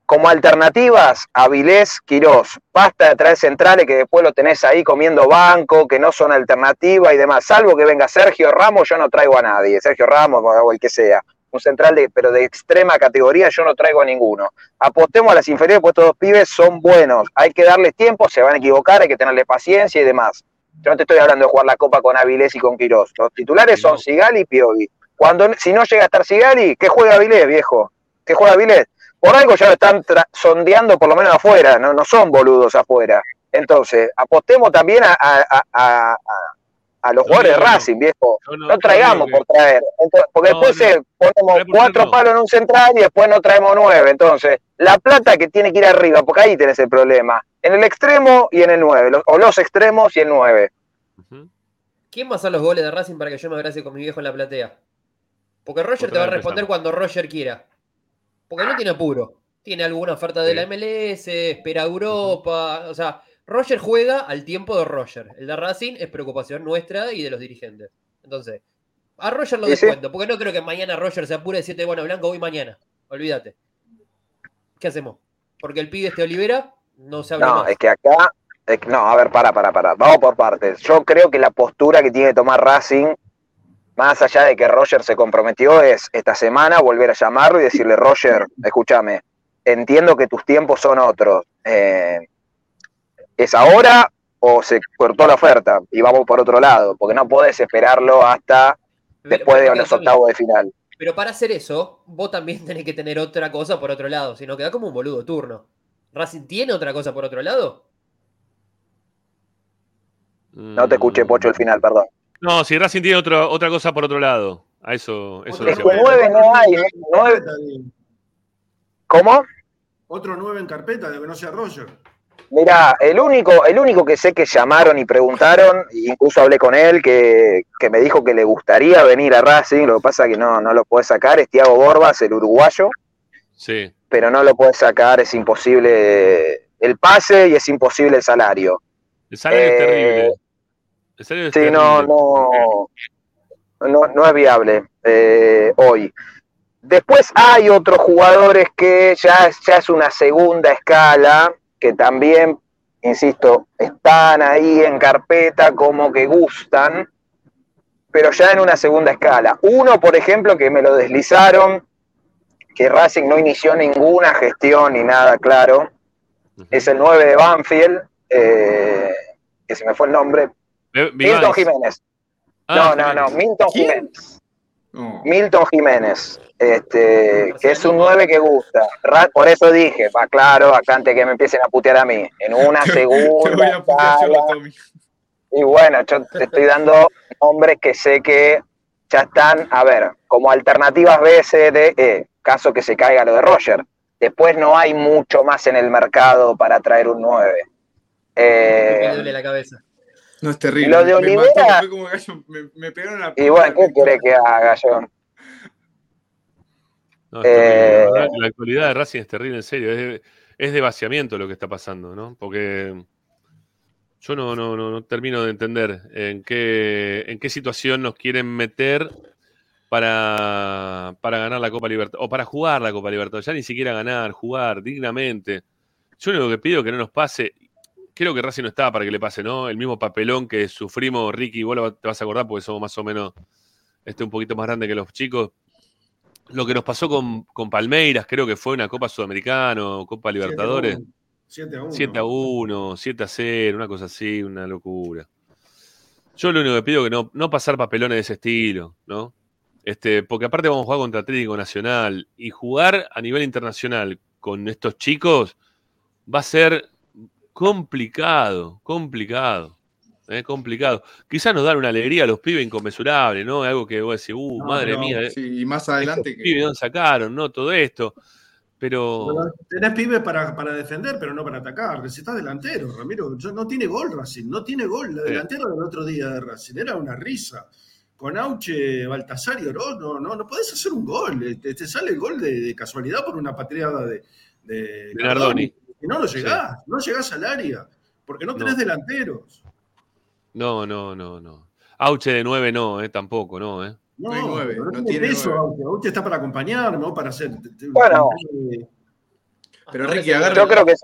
como alternativas, Avilés, Quirós, basta de traer centrales que después lo tenés ahí comiendo banco, que no son alternativa y demás. Salvo que venga Sergio Ramos, yo no traigo a nadie. Sergio Ramos o el que sea. Un central, de, pero de extrema categoría, yo no traigo a ninguno. Apostemos a las inferiores, pues estos dos pibes son buenos. Hay que darles tiempo, se van a equivocar, hay que tenerle paciencia y demás. Yo no te estoy hablando de jugar la copa con Avilés y con Quirós. Los titulares son. Sigali y Piovi. Cuando, si no llega a estar Sigali, ¿qué juega Avilés, viejo? ¿Qué juega Avilés? Por algo ya lo están sondeando por lo menos afuera, no, no son boludos afuera. Entonces, apostemos también a, a- a- a- a- a los jugadores de no. Racing, viejo. No- traigamos por traer. Entonces, porque No, después no. ponemos cuatro palos en un central y después no traemos nueve. Entonces, la plata que tiene que ir arriba, porque ahí tenés el problema. En el extremo y en el nueve. los- o los extremos y el nueve. ¿Quién va a hacer los goles de Racing para que yo me abrace con mi viejo en la platea? Porque Roger Otra te va a responder empezamos. cuando Roger quiera. Porque no tiene apuro. Tiene alguna oferta de Sí. la MLS, espera Europa. O sea, Roger juega al tiempo de Roger. El de Racing es preocupación nuestra y de los dirigentes. Entonces, a Roger lo descuento. Porque no creo que mañana Roger se apure y decirte, bueno, Blanco, voy mañana. Olvídate. ¿Qué hacemos? Porque el pibe este Olivera no se habla No, más. es que acá. es que- no, a ver, para, para, para. Vamos por partes. Yo creo que la postura que tiene que tomar Racing, más allá de que Roger se comprometió, es esta semana volver a llamarlo y decirle, Roger, escúchame, entiendo que tus tiempos son otros. Eh, ¿Es ahora o se cortó la oferta y vamos por otro lado? Porque no podés esperarlo hasta Pero- después de los octavos de final. Pero para hacer eso, vos también tenés que tener otra cosa por otro lado, si no queda como un boludo turno. ¿Racing tiene otra cosa por otro lado? No te escuché, Pocho, el final, perdón. No, si Racing tiene otra, otra cosa por otro lado. A eso, eso Otro Es decía. que nueve no hay, digo. ¿Cómo? Otro nueve en carpeta, de que no sea Roger. Mira, el único, el único que sé que llamaron y preguntaron, e incluso hablé con él, que, que me dijo que le gustaría venir a Racing, lo que pasa que no, no lo puede sacar, es Tiago Borbas, el uruguayo, Sí. pero no lo puede sacar, es imposible el pase y es imposible el salario. El salario es Eh, terrible. Sí, no, no, no, no es viable eh, hoy. Después hay otros jugadores que ya, es- ya es una segunda escala, que también, insisto, están ahí en carpeta como que gustan, pero ya en una segunda escala. Uno, por ejemplo, que me lo deslizaron, que Racing no inició ninguna gestión ni nada claro, es el 9 de Banfield, eh, que se me fue el nombre, Milton. Jiménez. Ah, no, no, no, Milton ¿Quién? Jiménez. No. Milton Jiménez, este, que es un 9 que gusta. Por eso dije, va claro, acá antes que me empiecen a putear a mí, en una Te voy segunda a putear yo, escala. Tommy. Y bueno, yo te estoy dando nombres que sé que ya están, a ver, como alternativas B, C, D, E, caso que se caiga lo de Roger. Después no hay mucho más en el mercado para traer un 9. Eh, Me duele la cabeza. No es terrible. Lo de Olivera- como gallo, me, me pegaron la y bueno, ¿qué querés que haga yo? No, es Eh, terrible. La, la actualidad de Racing es terrible, en serio. Es de, es de vaciamiento lo que está pasando, ¿no? Porque yo no, no, no, no termino de entender en qué, en qué situación nos quieren meter para, para ganar la Copa Libertad o para jugar la Copa Libertad. Ya ni siquiera ganar, jugar dignamente. Yo lo único que pido es que no nos pase. Creo que Racing no está para que le pase, ¿no? El mismo papelón que sufrimos, Ricky, vos lo- te vas a acordar porque somos más o menos este, un poquito más grande que los chicos lo que nos pasó con, con Palmeiras, creo que fue una Copa Sudamericana Copa Libertadores. 7 a 1. 7 a 1, 7 a 0, una cosa así, una locura. Yo lo único que pido es que no, no pasar papelones de ese estilo, ¿no? Este, porque aparte vamos a jugar contra Atlético Nacional y jugar a nivel internacional con estos chicos va a ser complicado, complicado. ¿eh? complicado. Quizás nos dan una alegría a los pibes inconmensurable, ¿no? Algo que vos decís, uh, No, madre mía, sí, y más adelante estos que pibes, ¿dónde sacaron? ¿No? Todo esto. Pero. Tenés pibes para, para defender, pero no para atacar. Necesitas delantero, Ramiro. Yo- No tiene gol Racing, no tiene gol. La Sí. delantera del otro día de Racing era una risa. Con Auche, Baltasar y Orón, no, no, no podés hacer un gol. Te, te sale el gol de, de casualidad por una patriada de, de, De Nardoni. Y no lo llegás, no llegás al área, porque no tenés No. delanteros. No, no, no, no. Auche de 9 no, eh, tampoco, no, eh. No, No hay nueve, pero no tiene nueve. Auche. Auche está para acompañar, ¿no? Para hacer. Bueno. Pero Ricky, agarra- Yo creo que.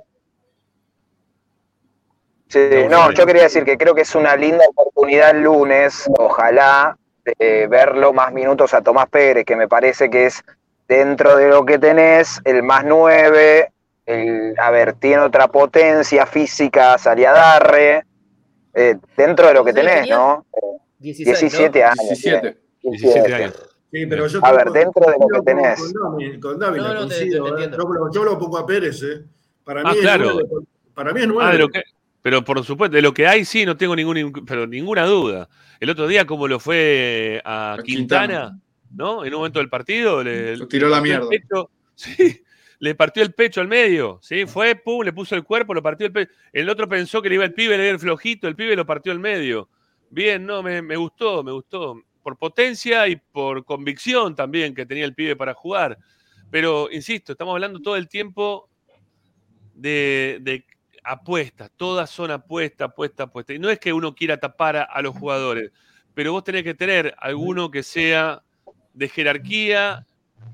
Sí, no, yo quería decir que creo que es una linda oportunidad el lunes, ojalá, de verlo más minutos a Tomás Pérez, que me parece que es dentro de lo que tenés, el más nueve, el, a ver, tiene otra potencia física, Saliadarre, eh, dentro de lo que ¿Cuántos años tenés? ¿no? 16, 17 ¿no? años. 17. 17 años. Sí, pero yo A ver, dentro de lo que tenés. Con Dávila, No, no, te- coincido, te- te ¿eh? entiendo. Yo, lo- yo lo pongo a Pérez, ¿eh? Para mí Ah, es claro. nueve, Para mí es nueve. Ah, de lo que, pero por supuesto, de lo que hay sí, no tengo ningún, pero ninguna duda. El otro día, como lo fue a Quintana, Quintana. ¿no? En un momento del partido, le, Lo tiró la mierda. pecho, sí, le partió el pecho al medio, ¿sí? Fue, pum, le puso el cuerpo, lo partió el pecho. El otro pensó que le iba el pibe, le iba el flojito, el pibe lo partió al medio. Bien, no, me, me gustó, me gustó. Por potencia y por convicción también que tenía el pibe para jugar. Pero, insisto, estamos hablando todo el tiempo de, de apuestas, todas son apuestas, apuestas, apuestas. Y no es que uno quiera tapar a, a los jugadores, pero vos tenés que tener alguno que sea de jerarquía,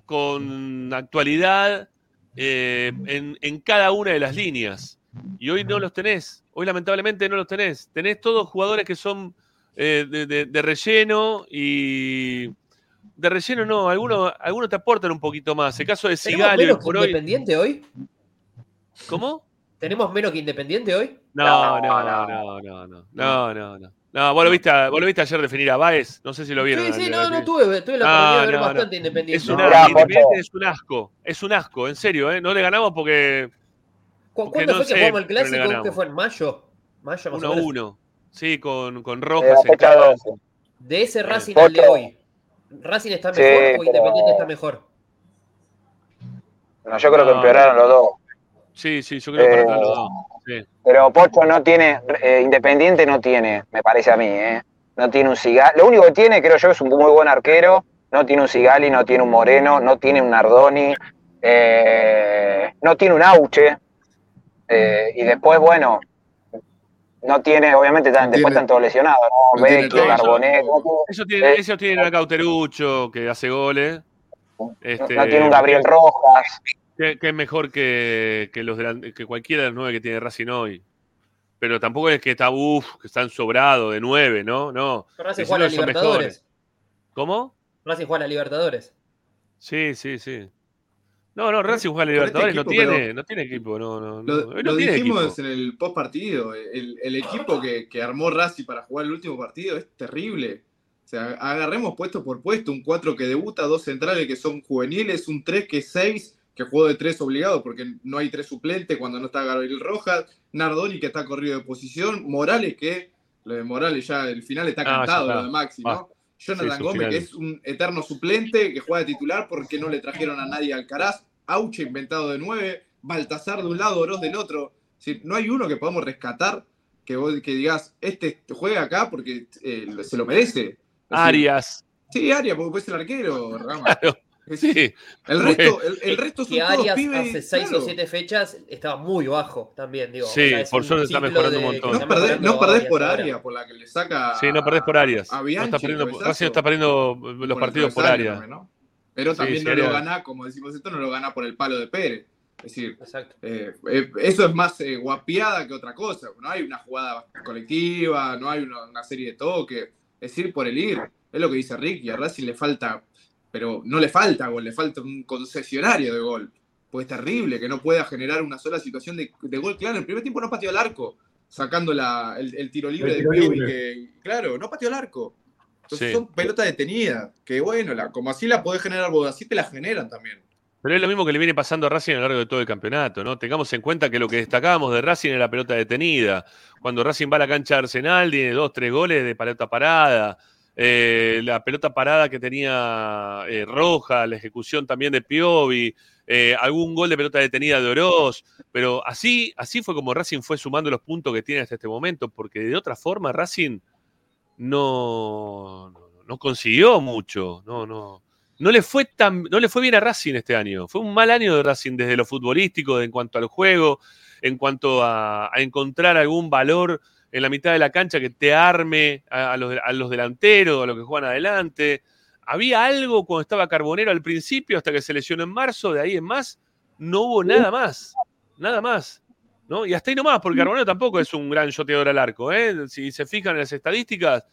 con actualidad, eh, en, en cada una de las líneas. Y hoy no los tenés, hoy lamentablemente no los tenés. Tenés todos jugadores que son eh, de, de- de relleno y... De relleno no, algunos, algunos te aportan un poquito más. El caso de ¿Tenemos Sigali hoy menos que por hoy. Independiente hoy? ¿Cómo? ¿Tenemos menos que Independiente hoy? No, No, no, no. no, no, no, no, no, no. Vos lo viste, a- vos lo viste ayer definir a Baez, no sé si lo vieron. Sí, sí, no, no tuve, tuve la No, oportunidad de ver no, no. bastante Independiente. Es un Mirá, asco, Independiente es un asco, es un asco, en serio, ¿eh? No le ganamos porque ¿Cu- porque ¿Cuándo no fue que jugamos el clásico? que fue en mayo? Mayo más 1 o a menos. 1. Sí, con, con Rojas en fecha cada- 12. De ese Racing al de hoy. ¿Racing está Sí, mejor o pero- Independiente está mejor? No, yo creo que empeoraron los dos. Sí, sí, yo creo que Eh, atrás los dos. Sí. Pero Pocho no tiene, eh, Independiente no tiene, me parece a mí, ¿eh? No tiene un Sigali. Lo único que tiene, creo yo, es un muy buen arquero. No tiene un Sigali, no tiene un Moreno, no tiene un Nardoni, eh, no tiene un Auche. eh, y después, bueno, no tiene, obviamente, después están todos lesionados, ¿no? no Vecchio. Carbonet, Eso tiene, Eh, eso tiene a Cauterucho, que hace goles. Este, no tiene un Gabriel Rojas. Que, que es mejor que, que los que cualquiera de los nueve que tiene Racing hoy. Pero tampoco es que está, uff, que están sobrados de nueve, ¿no? No. Racing juega a Libertadores. mejores. ¿Cómo? Racing juega a Libertadores. Sí, sí, sí. No, no, Racing juega a este Libertadores, no tiene, pero- no tiene equipo, no, no. Lo, no lo tiene dijimos equipo. en el post partido. El, el equipo que, que armó Racing para jugar el último partido es terrible. O sea, agarremos puesto por puesto. Un 4 que debuta, dos centrales que son juveniles, un 3 que es 6, que jugó de 3 obligado porque no hay 3 suplentes cuando no está Gabriel Rojas. Nardoni que está corrido de posición. Morales que, lo de Morales ya el final está Ah, cantado, está. lo de Maxi, Ah. ¿no? Jonathan su Gómez, que es un eterno suplente, que juega de titular porque no le trajeron a nadie al Alcaraz. Auche inventado de nueve, Baltasar de un lado, Oroz del otro. Decir, no hay uno que podamos rescatar que vos que digas, este juega acá porque eh, se lo merece. Arias. Sí, Arias, porque puede ser arquero, Rama. Claro, Sí. El resto, el, el resto son que todos Arias pibes. hace seis claro. o siete fechas estaba muy bajo también, digo. Sí, es por suerte está mejorando un montón. No perdés, no perdés por. Arias, por la que le saca. Sí, no perdés por Arias. A No Bianchi, está perdiendo, cabezazo. Racing está perdiendo los por partidos por Arias. ¿no? Pero también sí, no lo gana, como decimos esto, no lo gana por el palo de Pérez. Es decir, Exacto. Eh, eh, eso es más eh, guapiada que otra cosa. No hay una jugada colectiva, no hay una, una serie de toques. Es ir por el ir. Es lo que dice Ricky. A Racing le falta pero no le falta gol, le falta un concesionario de gol. Pues es terrible que no pueda generar una sola situación de, de gol claro. En el primer tiempo no pateó al arco, sacando la, el, el tiro libre El de tiro libre. que, claro, no pateó al arco. Entonces Sí. son pelotas detenidas, que bueno, la, como así la podés generar vos, así te la generan también. Pero es lo mismo que le viene pasando a Racing a lo largo de todo el campeonato, ¿no? Tengamos en cuenta que lo que destacábamos de Racing es la pelota detenida. Cuando Racing va a la cancha de Arsenal, tiene dos, tres goles de pelota parada. Eh, la pelota parada que tenía eh, Roja, la ejecución también de Piovi, eh, algún gol de pelota detenida de Oroz. Pero así, así fue como Racing fue sumando los puntos que tiene hasta este momento, porque de otra forma Racing no, no, consiguió mucho. No, no no le fue tan, no le fue bien a Racing este año. Fue un mal año de Racing desde lo futbolístico, en cuanto al juego, en cuanto a encontrar algún valor en la mitad de la cancha que te arme a, a los, a los delanteros, a los que juegan adelante. Había algo cuando estaba Carbonero al principio, hasta que se lesionó en marzo, de ahí en más, no hubo nada más. Nada más. ¿no? Y hasta ahí nomás, porque Carbonero tampoco es un gran shoteador al arco. ¿eh? Si se fijan en las estadísticas,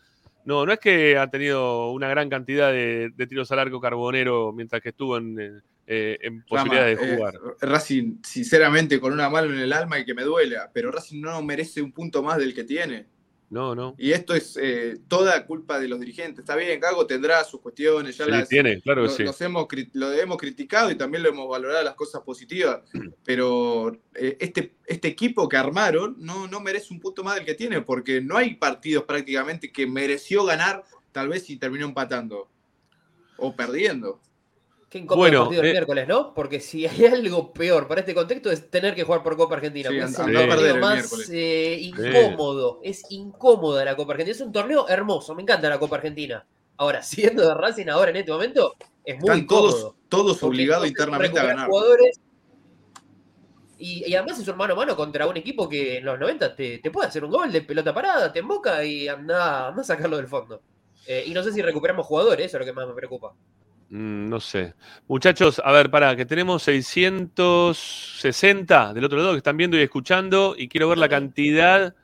no, no es que ha tenido una gran cantidad de, de tiros al arco Carbonero mientras que estuvo en, eh, en posibilidades de eh, jugar. Racing, sinceramente, con una mano en el alma y que me duela, pero Racing no merece un punto más del que tiene. No, no. Y esto es eh, toda culpa de los dirigentes. Está bien, Cago tendrá sus cuestiones, ya Sí, las, tiene, claro que lo, sí. los hemos, lo hemos criticado y también lo hemos valorado las cosas positivas, pero eh, este, este equipo que armaron no, no merece un punto más del que tiene, porque no hay partidos prácticamente que mereció ganar, tal vez si terminó empatando o perdiendo. Qué incómodo Bueno, el partido del eh, miércoles, ¿no? Porque si hay algo peor para este contexto es tener que jugar por Copa Argentina. Sí, es el torneo el más eh, incómodo. Es incómoda la Copa Argentina. Es un torneo hermoso. Me encanta la Copa Argentina. Ahora, siendo de Racing ahora en este momento, es muy Están todos, incómodo. todos Porque obligados internamente a ganar. jugadores. Y, y además es un mano a mano contra un equipo que en los 90 te, te puede hacer un gol de pelota parada, te emboca y anda, anda a sacarlo del fondo. Eh, y no sé si recuperamos jugadores, eso es lo que más me preocupa. Mm, no sé. Muchachos, a ver, pará, que tenemos 660 del otro lado que están viendo y escuchando y quiero ver la cantidad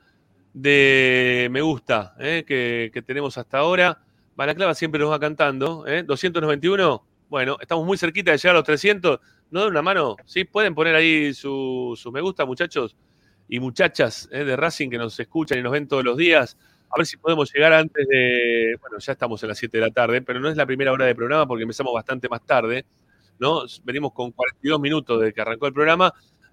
de me gusta eh, que, que tenemos hasta ahora. Balaclava siempre nos va cantando. ¿eh? 291. Bueno, estamos muy cerquita de llegar a los 300. ¿No dan una mano? ¿Sí? ¿Pueden poner ahí su, su me gusta, muchachos y muchachas eh, de Racing que nos escuchan y nos ven todos los días? A ver si podemos llegar antes de. Bueno, ya estamos en las 7 de la tarde, pero no es la primera hora de programa porque empezamos bastante más tarde. ¿no? Venimos con 42 minutos desde que arrancó el programa.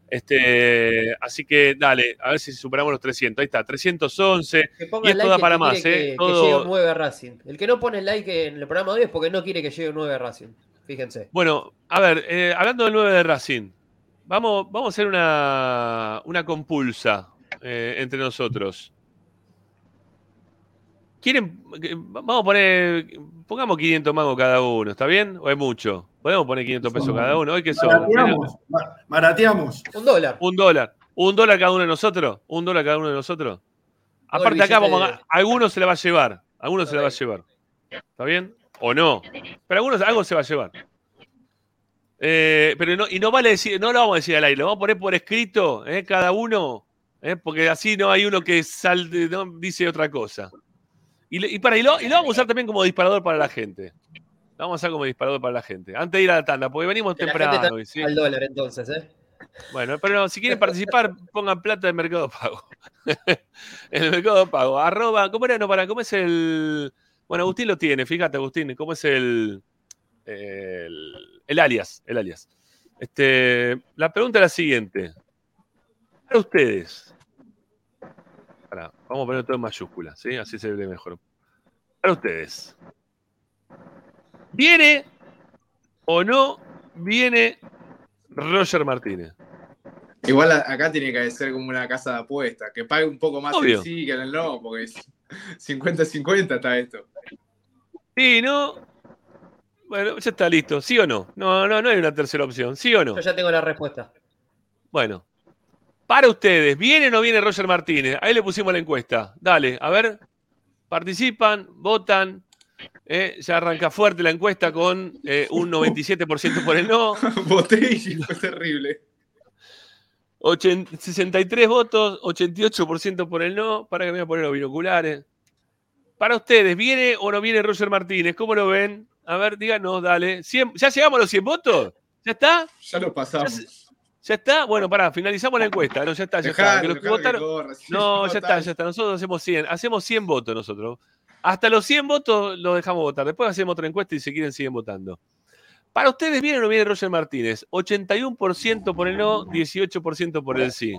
Este, así que dale, a ver si superamos los 300. Ahí está, 311. Que Y pongan esto like da el para más, ¿eh? que llegue un 9 a Racing. El que no pone like en el programa de hoy es porque no quiere que llegue un 9 a Racing. Fíjense. Bueno, a ver, eh, hablando del 9 de Racing, vamos, vamos a hacer una, una compulsa eh, entre nosotros. ¿Quieren? Vamos a poner. Pongamos 500 mangos cada uno, ¿está bien? ¿O es mucho? Podemos poner 500 pesos cada uno. ¿Hoy qué son? Marateamos, ma- marateamos. Un dólar. Un dólar. ¿Un dólar cada uno de nosotros? ¿Un dólar cada uno de nosotros? Aparte acá vamos a, alguno se la va a llevar. Alguno se la va a llevar. ¿Está bien? ¿O no? Pero algunos, algo se va a llevar. Eh, pero no, y no vale decir, no lo vamos a decir al aire, lo vamos a poner por escrito, ¿eh? cada uno, ¿eh? porque así no hay uno que salte, no, dice otra cosa. Y, para, y lo, y lo vamos a usar también como disparador para la gente. Lo vamos a usar como disparador para la gente. Antes de ir a la tanda, porque venimos Que temprano. está hoy, ¿sí? al dólar entonces, ¿eh? Bueno, pero si quieren participar, pongan plata en Mercado Pago. el Mercado Pago. Arroba, ¿cómo era? No, para, ¿cómo es el. Bueno, Agustín lo tiene, fíjate, Agustín, ¿cómo es el. El, el alias, el alias. Este, la pregunta es la siguiente. Para ustedes. Pará, vamos a poner todo en mayúsculas, ¿sí? Así se ve mejor. Para ustedes. ¿Viene o no viene Roger Martínez? Igual acá tiene que ser como una casa de apuestas, que pague un poco más Obvio. el sí que en el no, porque es 50-50 está esto. Sí, ¿no? Bueno, ya está listo. ¿Sí o no? No, no, no hay una tercera opción. ¿Sí o no? Yo ya tengo la respuesta. Bueno. Para ustedes, ¿viene o no viene Roger Martínez? Ahí le pusimos la encuesta. Dale, a ver. Participan, votan. Eh, ya arranca fuerte la encuesta con eh, un 97% por el no. Voté y fue terrible. 80 63 votos, 88% por el no. Para que me voy a poner los binoculares. Para ustedes, ¿viene o no viene Roger Martínez? ¿Cómo lo ven? A ver, díganos, dale. ¿Cien- ¿Ya llegamos a los 100 votos? ¿Ya está? Ya lo pasamos. ¿Ya está? Bueno, pará, finalizamos la encuesta. No, ya está, ya está. Dejalo, Que los que dejalo que votaron- corra, sí, No, ya está, ya está. Nosotros hacemos 100. Hacemos 100 votos nosotros. Hasta los 100 votos los dejamos votar. Después hacemos otra encuesta y si quieren siguen votando. Para ustedes, ¿viene o no viene Roger Martínez? 81% por el no, 18% por el sí.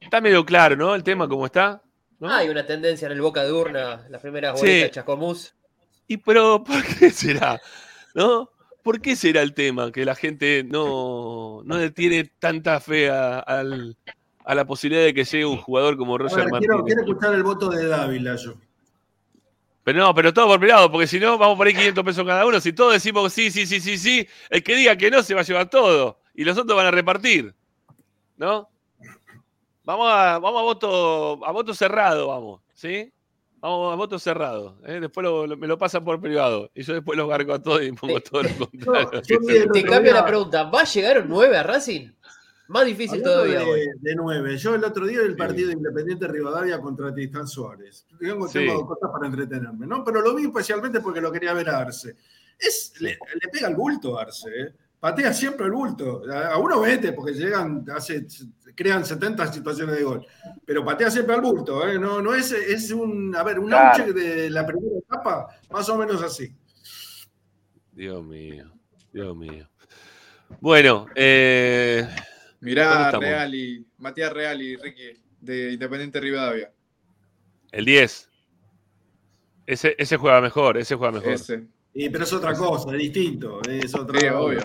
Está medio claro, ¿no? El tema, ¿cómo está? ¿No? Hay una tendencia en el boca de urna, las primeras Sí. bolitas de Chascomús. Y pero, ¿por qué será? ¿No? ¿Por qué será el tema que la gente no, no le tiene tanta fe a, al- a la posibilidad de que llegue un jugador como Roger ver, quiero, Martínez? quiero escuchar el voto de Dávila yo. Pero no, pero todo por privado, porque si no, vamos a poner 500 pesos cada uno. Si todos decimos sí, sí, sí, sí, sí, el que diga que no se va a llevar todo. Y los otros van a repartir. ¿No? Vamos a, vamos a voto, a voto cerrado, vamos. ¿Sí? Vamos a voto cerrado. ¿eh? Después lo- lo- me lo pasan por privado. Y yo después los garco a todos y pongo Sí. todo lo contrario. Yo vi el Te cambio día- la pregunta, ¿va a llegar un 9 a Racing? Más difícil Hablando todavía hoy. de, de nueve. Yo el otro día del partido de Independiente Rivadavia contra Tristán Suárez. Tengo, Sí. tengo cosas para entretenerme, ¿no? Pero lo vi especialmente porque lo quería ver a Arce. Es, le, le pega el bulto a Arce, ¿eh? Patea siempre el bulto. A, uno vete porque llegan, hace, crean 70 situaciones de gol. Pero patea siempre al bulto, ¿eh? No, no es, es un, a ver, un Claro. de la primera etapa, más o menos así. Dios mío, Dios mío. Bueno, eh, ¿Dónde Mirá, estamos? Reali, Matías Reali, Ricky, de Independiente Rivadavia. el 10. Ese, ese juega mejor, ese juega mejor. Ese. Y, pero es otra cosa, es distinto. Es otra, Sí, obvio.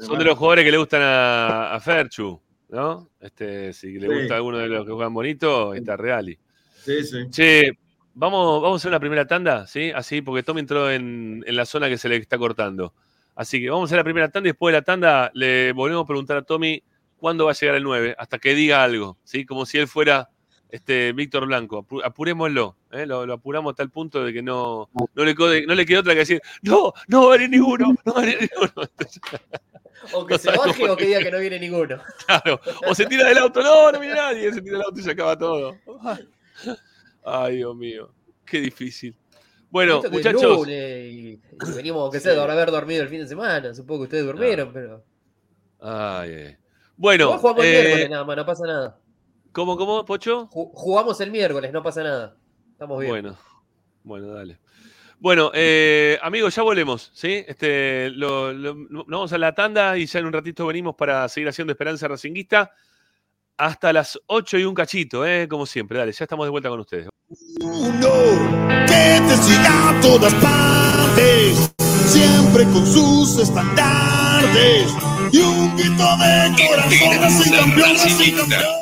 Son de los jugadores que le gustan a, a Ferchu, ¿no? Este, si le Sí. gusta a alguno de los que juegan bonito, está Reali. Sí, sí. Che, vamos, vamos a hacer una primera tanda, ¿sí? Así, porque Tommy entró en, en la zona que se le está cortando. Así que vamos a hacer la primera tanda y después de la tanda le volvemos a preguntar a Tommy cuándo va a llegar el 9, hasta que diga algo, ¿sí? Como si él fuera este Víctor Blanco. Apu- apurémoslo, ¿eh? lo, lo apuramos a tal punto de que no, no, le, no quede otra que decir, no, no va a venir ninguno, no va a venir ninguno. O que No se baje o que diga que no viene ninguno. Claro. O se tira del auto, no, no viene nadie, se tira del auto y se acaba todo. Ay, Dios mío, qué difícil. Bueno, muchachos, lunes y, y venimos, que sé, de haber dormido el fin de semana. Supongo que ustedes durmieron, pero. Ay, ay. Bueno, Igual jugamos el eh, miércoles nada más, no pasa nada. ¿Cómo, cómo, Pocho? Ju- Jugamos el miércoles, no pasa nada. Estamos bien. Bueno, bueno, dale. Bueno, eh, amigos, ya volvemos, ¿sí? Este, lo- lo- nos vamos a la tanda y ya en un ratito venimos para seguir haciendo Esperanza Racinguista hasta las 8 y un cachito, ¿eh? Como siempre, dale, ya estamos de vuelta con ustedes. uno que te siga a todas partes, siempre con sus estandartes y un grito de corazón, campeón, Racing campeón.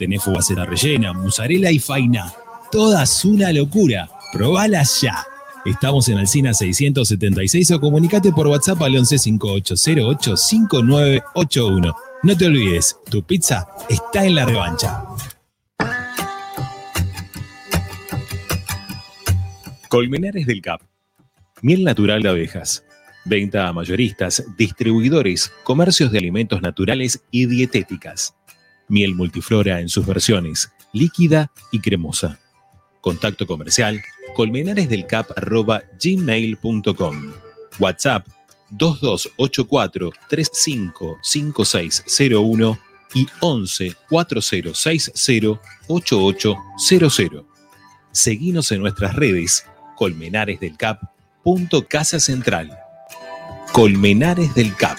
Tenés fugaceta rellena, mozzarella y faina. Todas una locura. Probalas ya. Estamos en Alcina 676 o comunicate por WhatsApp al 1158085981. No te olvides, tu pizza está en la revancha. Colmenares del Cap. Miel natural de abejas. Venta a mayoristas, distribuidores, comercios de alimentos naturales y dietéticas. Miel multiflora en sus versiones, líquida y cremosa. Contacto comercial colmenaresdelcap.gmail.com WhatsApp 2284 355601 y 11 4060 8800. Seguinos en nuestras redes Colmenares del Cap. punto Casa Central. Colmenares del Cap.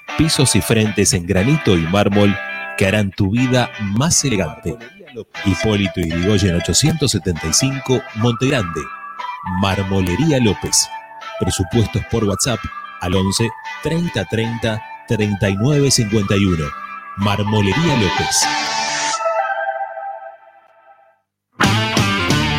pisos y frentes en granito y mármol que harán tu vida más elegante. Hipólito Yrigoyen 875, Montegrande. Marmolería López. Presupuestos por WhatsApp al 11 30 30 39 51. Marmolería López.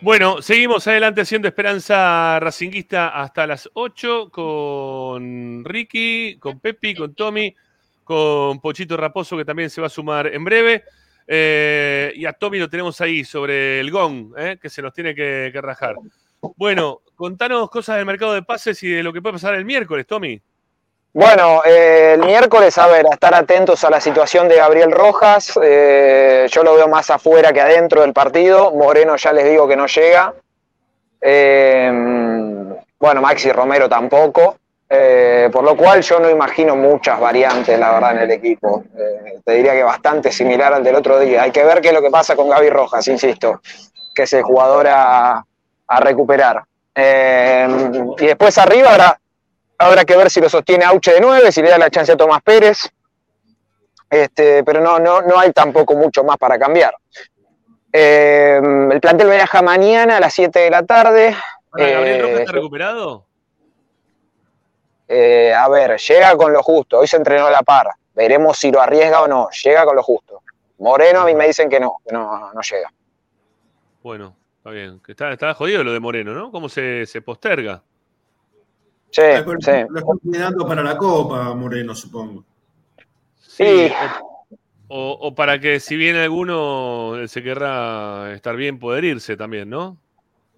Bueno, seguimos adelante haciendo Esperanza Racinguista hasta las 8 con Ricky, con Pepi, con Tommy, con Pochito Raposo que también se va a sumar en breve. Eh, y a Tommy lo tenemos ahí sobre el gong, eh, que se nos tiene que, que rajar. Bueno, contanos cosas del mercado de pases y de lo que puede pasar el miércoles, Tommy. Bueno, eh, el miércoles, a ver, a estar atentos a la situación de Gabriel Rojas. Eh, yo lo veo más afuera que adentro del partido. Moreno ya les digo que no llega. Eh, bueno, Maxi Romero tampoco. Por lo cual yo no imagino muchas variantes, la verdad, en el equipo. Te diría que bastante similar al del otro día. Hay que ver qué es lo que pasa con Gaby Rojas, insisto, que es el jugador a, a recuperar. Y después arriba habrá, habrá que ver si lo sostiene Auche de 9, si le da la chance a Tomás Pérez. Este, pero no, no, no hay tampoco mucho más para cambiar. Eh, el plantel viaja mañana a las 7 de la tarde. Ahora, ¿Gabriel Rojas Eh, está recuperado? eh, a ver, llega con lo justo. Hoy se entrenó a la par. Veremos si lo arriesga o no. Llega con lo justo. Moreno a mí me dicen que no, que no, no llega. Bueno, está bien. Está, está jodido lo de Moreno, ¿no? ¿Cómo se, se posterga? Sí, Pero sí. Lo están cuidando para la Copa, Moreno, supongo. Sí, O, o para que si viene alguno se querrá estar bien poder irse también, ¿no?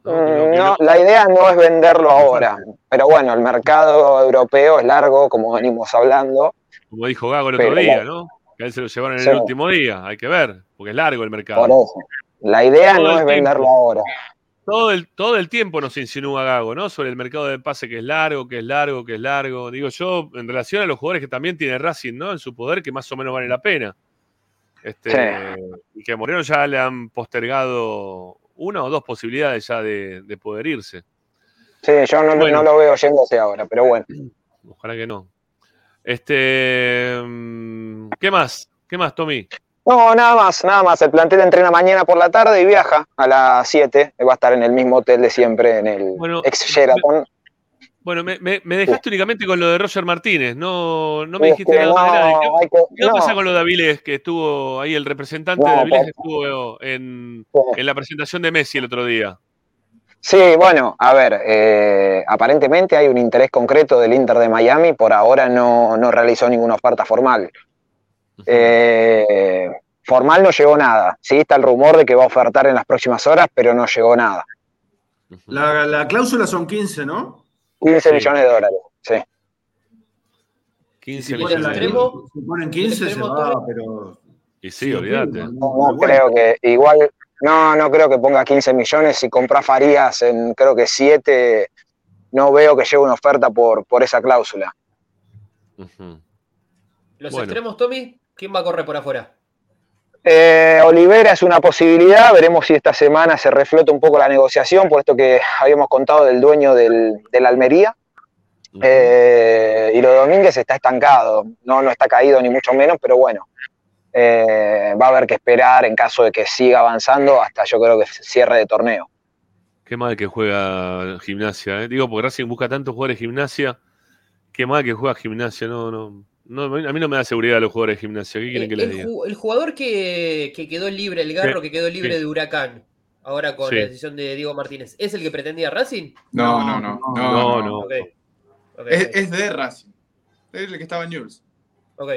No, que no, Mm, no, no. la idea no es venderlo ahora, pero bueno, el mercado europeo es largo, como venimos hablando. Como dijo Gago el otro Pero día, ¿no? Que a él se lo llevaron en Sí. el último día. Hay que ver, porque es largo el mercado. Por eso. La idea Todo no es tiempo. venderlo ahora. Todo el, todo el tiempo nos insinúa Gago, ¿no? Sobre el mercado de pase que es largo, que es largo, que es largo. Digo yo, en relación a los jugadores que también tiene Racing, ¿no? En su poder, que más o menos vale la pena. Este, Sí. Y que a Moreno ya le han postergado una o dos posibilidades ya de, de poder irse. Sí, yo no, Bueno. no lo veo yéndose ahora, pero bueno. Ojalá que no. Este, mm, ¿Qué más? ¿Qué más, Tommy? No, nada más, nada más. El plantel entrena mañana por la tarde y viaja a las 7. Va a estar en el mismo hotel de siempre, en el Bueno, ex Sheraton. Bueno, me, dejaste únicamente con lo de Roger Martínez. No, no me Es dijiste que nada. no, nada. ¿Qué, hay que- qué va a no. pasar con lo de Avilés, que estuvo ahí, el representante No, de Avilés por- estuvo en, Sí. en la presentación de Messi el otro día? Sí, bueno, a ver, eh, aparentemente hay un interés concreto del Inter de Miami, por ahora no, no realizó ninguna oferta formal. Eh, formal no llegó nada, sí está el rumor de que va a ofertar en las próximas horas, pero no llegó nada. La, la cláusula son 15, ¿no? 15 Sí. millones de dólares, sí. 15 Si ¿Y el ponen, millones. la- de extremo? euros. si ponen 15 se va, pero... Y sí, olvídate. No, no creo que, igual, no, no creo que ponga 15 millones. Si compra Farías en creo que 7, no veo que llegue una oferta por, por esa cláusula. Los Bueno. extremos, Tommy, ¿quién va a correr por afuera? Eh, Olivera es una posibilidad, veremos si esta semana se reflota un poco la negociación, por esto que habíamos contado del dueño del, del Almería. Eh, y lo de Domínguez está estancado, no, no está caído ni mucho menos, pero bueno, eh, va a haber que esperar en caso de que siga avanzando hasta yo creo que cierre de torneo. Qué mal que juega gimnasia. ¿eh? Digo, porque Racing busca tantos jugadores de gimnasia. Qué mal que juega gimnasia. No, no, no, a mí no me da seguridad los jugadores de gimnasia. ¿Qué quieren que Eh, les el, diga? el jugador que, que quedó libre, el garro Sí, que quedó libre sí. de Huracán, ahora con Sí. la decisión de Diego Martínez, ¿es el que pretendía Racing? No, no, no. No, No, Es, de Racing. Es el que estaba en News. ok.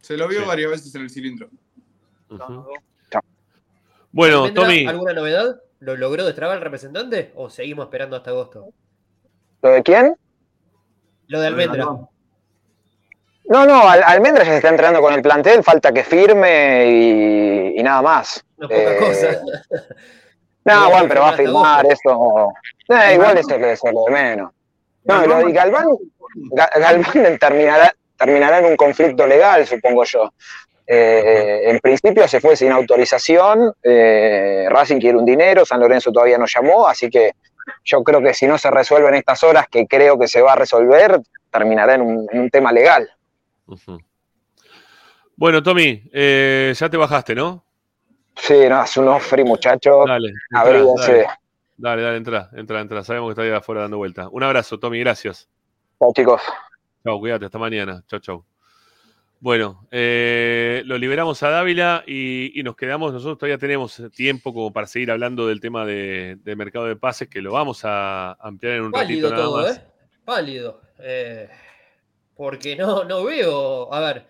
Se lo vio Sí. varias veces en el cilindro. Bueno, ¿Almendra, Tommy, ¿Alguna novedad? ¿Lo logró destrabar el representante o seguimos esperando hasta agosto? ¿Lo de quién? Lo de Almendra. No, no, Al- Almendra ya se está entrenando con el plantel, falta que firme y, y nada más. No poca Eh, cosa. No, bueno, pero va a firmar eso. Eh, igual eso es lo de menos. No, lo de Galván, Ga- Galván terminará, terminará en un conflicto legal, supongo yo. Eh, en principio se fue sin autorización, eh, Racing quiere un dinero, San Lorenzo todavía no llamó, así que yo creo que si no se resuelve en estas horas, que creo que se va a resolver, terminará en un, en un tema legal. Bueno, Tommy, eh, ya te bajaste, ¿no? Sí, no, es un ofri, muchacho. Dale, Abríguense. dale, dale, dale, entra, entra, entra. Sabemos que está ahí afuera dando vuelta. Un abrazo, Tommy, gracias. Chao, chicos. Chau, cuídate, hasta mañana. Chau, chau. Bueno, eh, lo liberamos a Dávila y, y nos quedamos, nosotros todavía tenemos tiempo como para seguir hablando del tema de, de mercado de pases, que lo vamos a ampliar en un Pálido ratito nada todo, más. ¿eh? Pálido. Eh, porque no, no veo, a ver,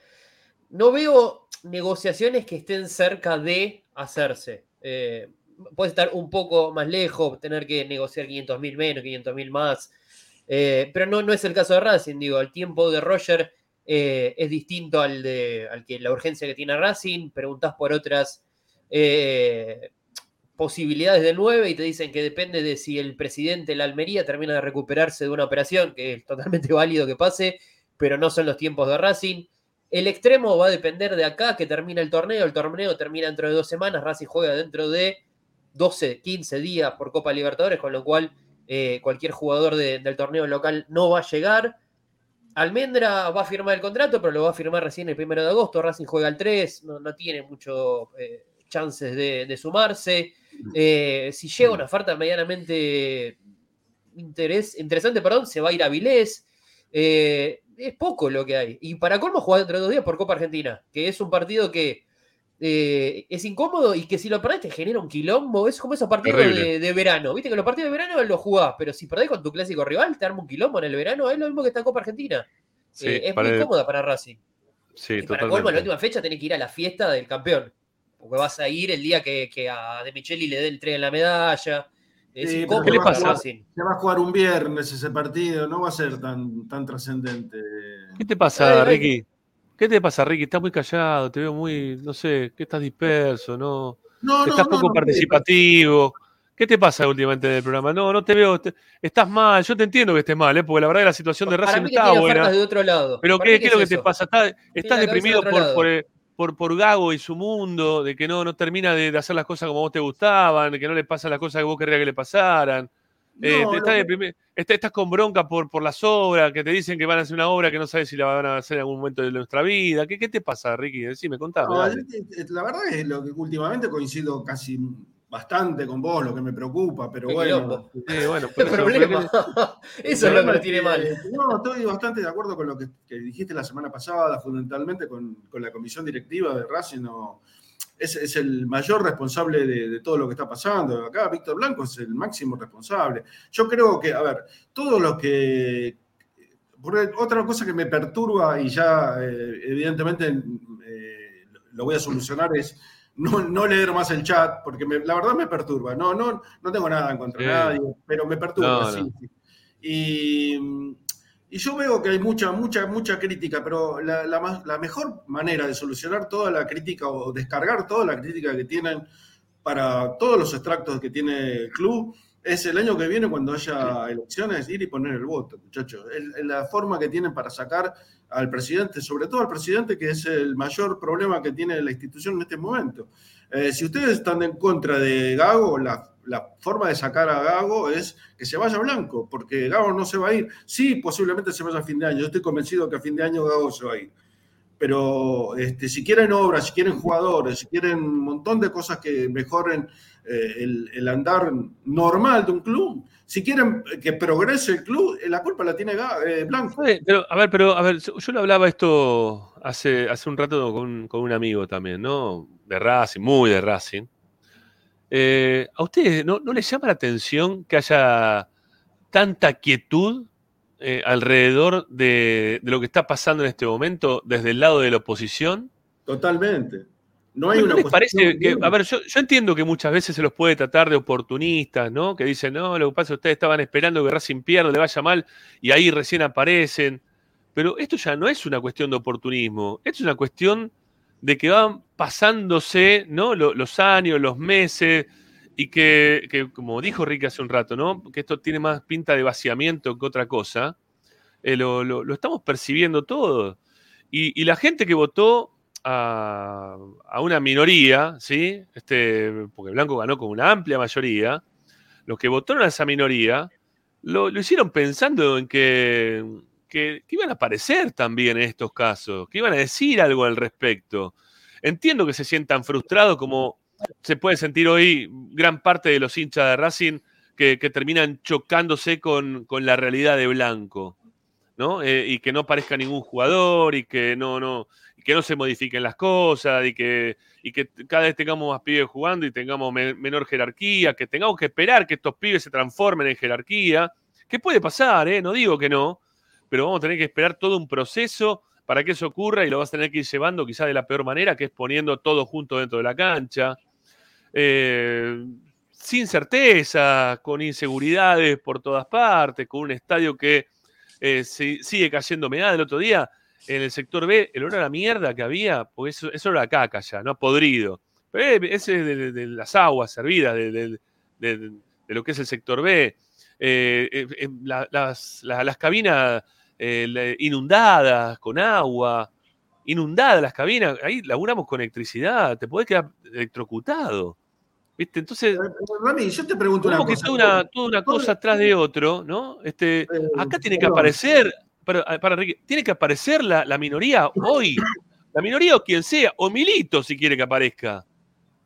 no veo negociaciones que estén cerca de hacerse. Eh, puede estar un poco más lejos, tener que negociar 500 mil menos, 500 mil más. Eh, pero no, no es el caso de Racing, digo, el tiempo de Roger eh, es distinto al de al que la urgencia que tiene Racing. Preguntás por otras posibilidades de 9 y te dicen que depende de si el presidente de la Almería termina de recuperarse de una operación, que es totalmente válido que pase, pero no son los tiempos de Racing. El extremo va a depender de acá que termina el torneo. El torneo termina dentro de dos semanas. Racing juega dentro de 12, 15 días por Copa Libertadores, con lo cual eh, cualquier jugador de- del torneo local no va a llegar. Almendra va a firmar el contrato, pero lo va a firmar recién el primero de agosto. Racing juega el 3, no, no tiene mucho eh, chances de, sumarse. Eh, si llega una oferta medianamente interés, interesante, perdón, se va a ir a Vilés. Es poco lo que hay. Y para colmo juega dentro de dos días por Copa Argentina, que es un partido que eh, es incómodo y que si lo perdés te genera un quilombo. Es como esos partidos de, de verano. Viste que los partidos de verano los jugás, pero si perdés con tu clásico rival, te arma un quilombo en el verano. Es lo mismo que está en Copa Argentina. Sí, Eh, es muy el- cómoda para Racing. Sí, Y para colmo, en la última fecha tenés que ir a la fiesta del campeón. Porque vas a ir el día que, que a De Micheli le dé el tren en la medalla. Es Sí, ¿Qué le pasa? Se va a jugar un viernes ese partido, no va a ser tan, tan trascendente. ¿Qué te pasa. Ricky? ¿Qué te pasa, Ricky? Estás muy callado, te veo muy, no sé, que estás disperso, ¿no? No, no, estás no, poco no, participativo. ¿Qué te pasa últimamente en el programa? No, no te veo, te- estás mal. Yo te entiendo que estés mal, ¿eh? porque la verdad que la situación de Racing está buena. ofertas de otro lado. Pero ¿qué, es lo que te pasa? ¿Estás, deprimido por, por el, por, por Gago y su mundo, de que no, no termina de, de hacer las cosas como vos te gustaban, de que no le pasan las cosas que vos querrías que le pasaran. Eh, No, te- lo estás, que- con bronca por, por las obras, que te dicen que van a hacer una obra que no sabes si la van a hacer en algún momento de nuestra vida. ¿Qué, qué te pasa, Ricky? Decime, contame. No, la verdad es lo que últimamente coincido casi bastante con vos, lo que me preocupa, pero Qué bueno. Sí, bueno, ¿Qué por eso, problema? Eso es lo que lo tiene mal. que- No, estoy bastante de acuerdo con lo que, que dijiste la semana pasada, fundamentalmente con, con la comisión directiva de Racing. no, es, es el mayor responsable de, de todo lo que está pasando. Acá Víctor Blanco es el máximo responsable. Yo creo que, a ver, todos los que... Otra cosa que me perturba y ya eh, evidentemente eh, lo voy a solucionar es no, no leer más el chat, porque me- la verdad me perturba. No, no, no tengo nada en contra de Sí. nadie, pero me perturba, No, sí, no. sí. Y, y yo veo que hay mucha, mucha, mucha crítica, pero la, la más- la mejor manera de solucionar toda la crítica o descargar toda la crítica que tienen para todos los extractos que tiene el club es el año que viene cuando haya elecciones ir y poner el voto, muchachos. Es, la forma que tienen para sacar al presidente, sobre todo al presidente, que es el mayor problema que tiene la institución en este momento. Eh, si ustedes están en contra de Gago, la, la forma de sacar a Gago es que se vaya Blanco, porque Gago no se va a ir. Sí, posiblemente se vaya a fin de año. Yo estoy convencido que a fin de año Gago se va a ir. Pero este, si quieren obras, si quieren jugadores, si quieren un montón de cosas que mejoren eh, el, el andar normal de un club, si quieren que progrese el club, eh, la culpa la tiene eh, Blanco. Pero, a ver, pero, a ver, yo lo hablaba esto hace, hace un rato con, con un amigo también, ¿no? De Racing, muy de Racing. ¿A ustedes no, no les llama la atención que haya tanta quietud eh, alrededor de, de lo que está pasando en este momento desde el lado de la oposición? Totalmente. No hay ¿No una les parece que, a ver, yo, yo entiendo que muchas veces se los puede tratar de oportunistas, ¿no? Que dicen, no, lo que pasa es que ustedes estaban esperando que Racing pierda, le vaya mal, y ahí recién aparecen. Pero esto ya no es una cuestión de oportunismo, esto es una cuestión de que van pasándose, ¿no? Lo- los años, los meses, y que, como dijo Ricky hace un rato, ¿no? Que esto tiene más pinta de vaciamiento que otra cosa. eh, lo, estamos percibiendo todo. Y, la gente que votó a, una minoría, ¿sí? Este, porque Blanco ganó con una amplia mayoría, los que votaron a esa minoría lo, hicieron pensando en que iban a aparecer también en estos casos, que iban a decir algo al respecto. Entiendo que se sientan frustrados como se puede sentir hoy gran parte de los hinchas de Racing que, terminan chocándose con, con la realidad de Blanco. ¿no? Eh, y que no parezca ningún jugador y que no, no, que no se modifiquen las cosas y que, y que cada vez tengamos más pibes jugando y tengamos me- menor jerarquía, que tengamos que esperar que estos pibes se transformen en jerarquía, que puede pasar, ¿eh? no digo que no, pero vamos a tener que esperar todo un proceso para que eso ocurra y lo vas a tener que ir llevando quizás de la peor manera, que es poniendo todo junto dentro de la cancha. Eh, sin certeza, con inseguridades por todas partes, con un estadio que eh, si- sigue cayendo humedad. El otro día, en el sector B, el olor a la mierda que había, porque eso, eso era caca ya, ¿no? Podrido. Pero eh, ese es de, las aguas servidas, de, lo que es el sector B. La- las, la- las cabinas inundadas con agua, inundadas las cabinas, ahí laburamos con electricidad, te podés quedar electrocutado. ¿Viste? Entonces, Rami, yo te pregunto una cosa. toda una, toda una cosa atrás de otro, ¿no? Este, acá tiene que aparecer, para, para tiene que aparecer la, la minoría hoy. La minoría o quien sea, o Milito si quiere que aparezca.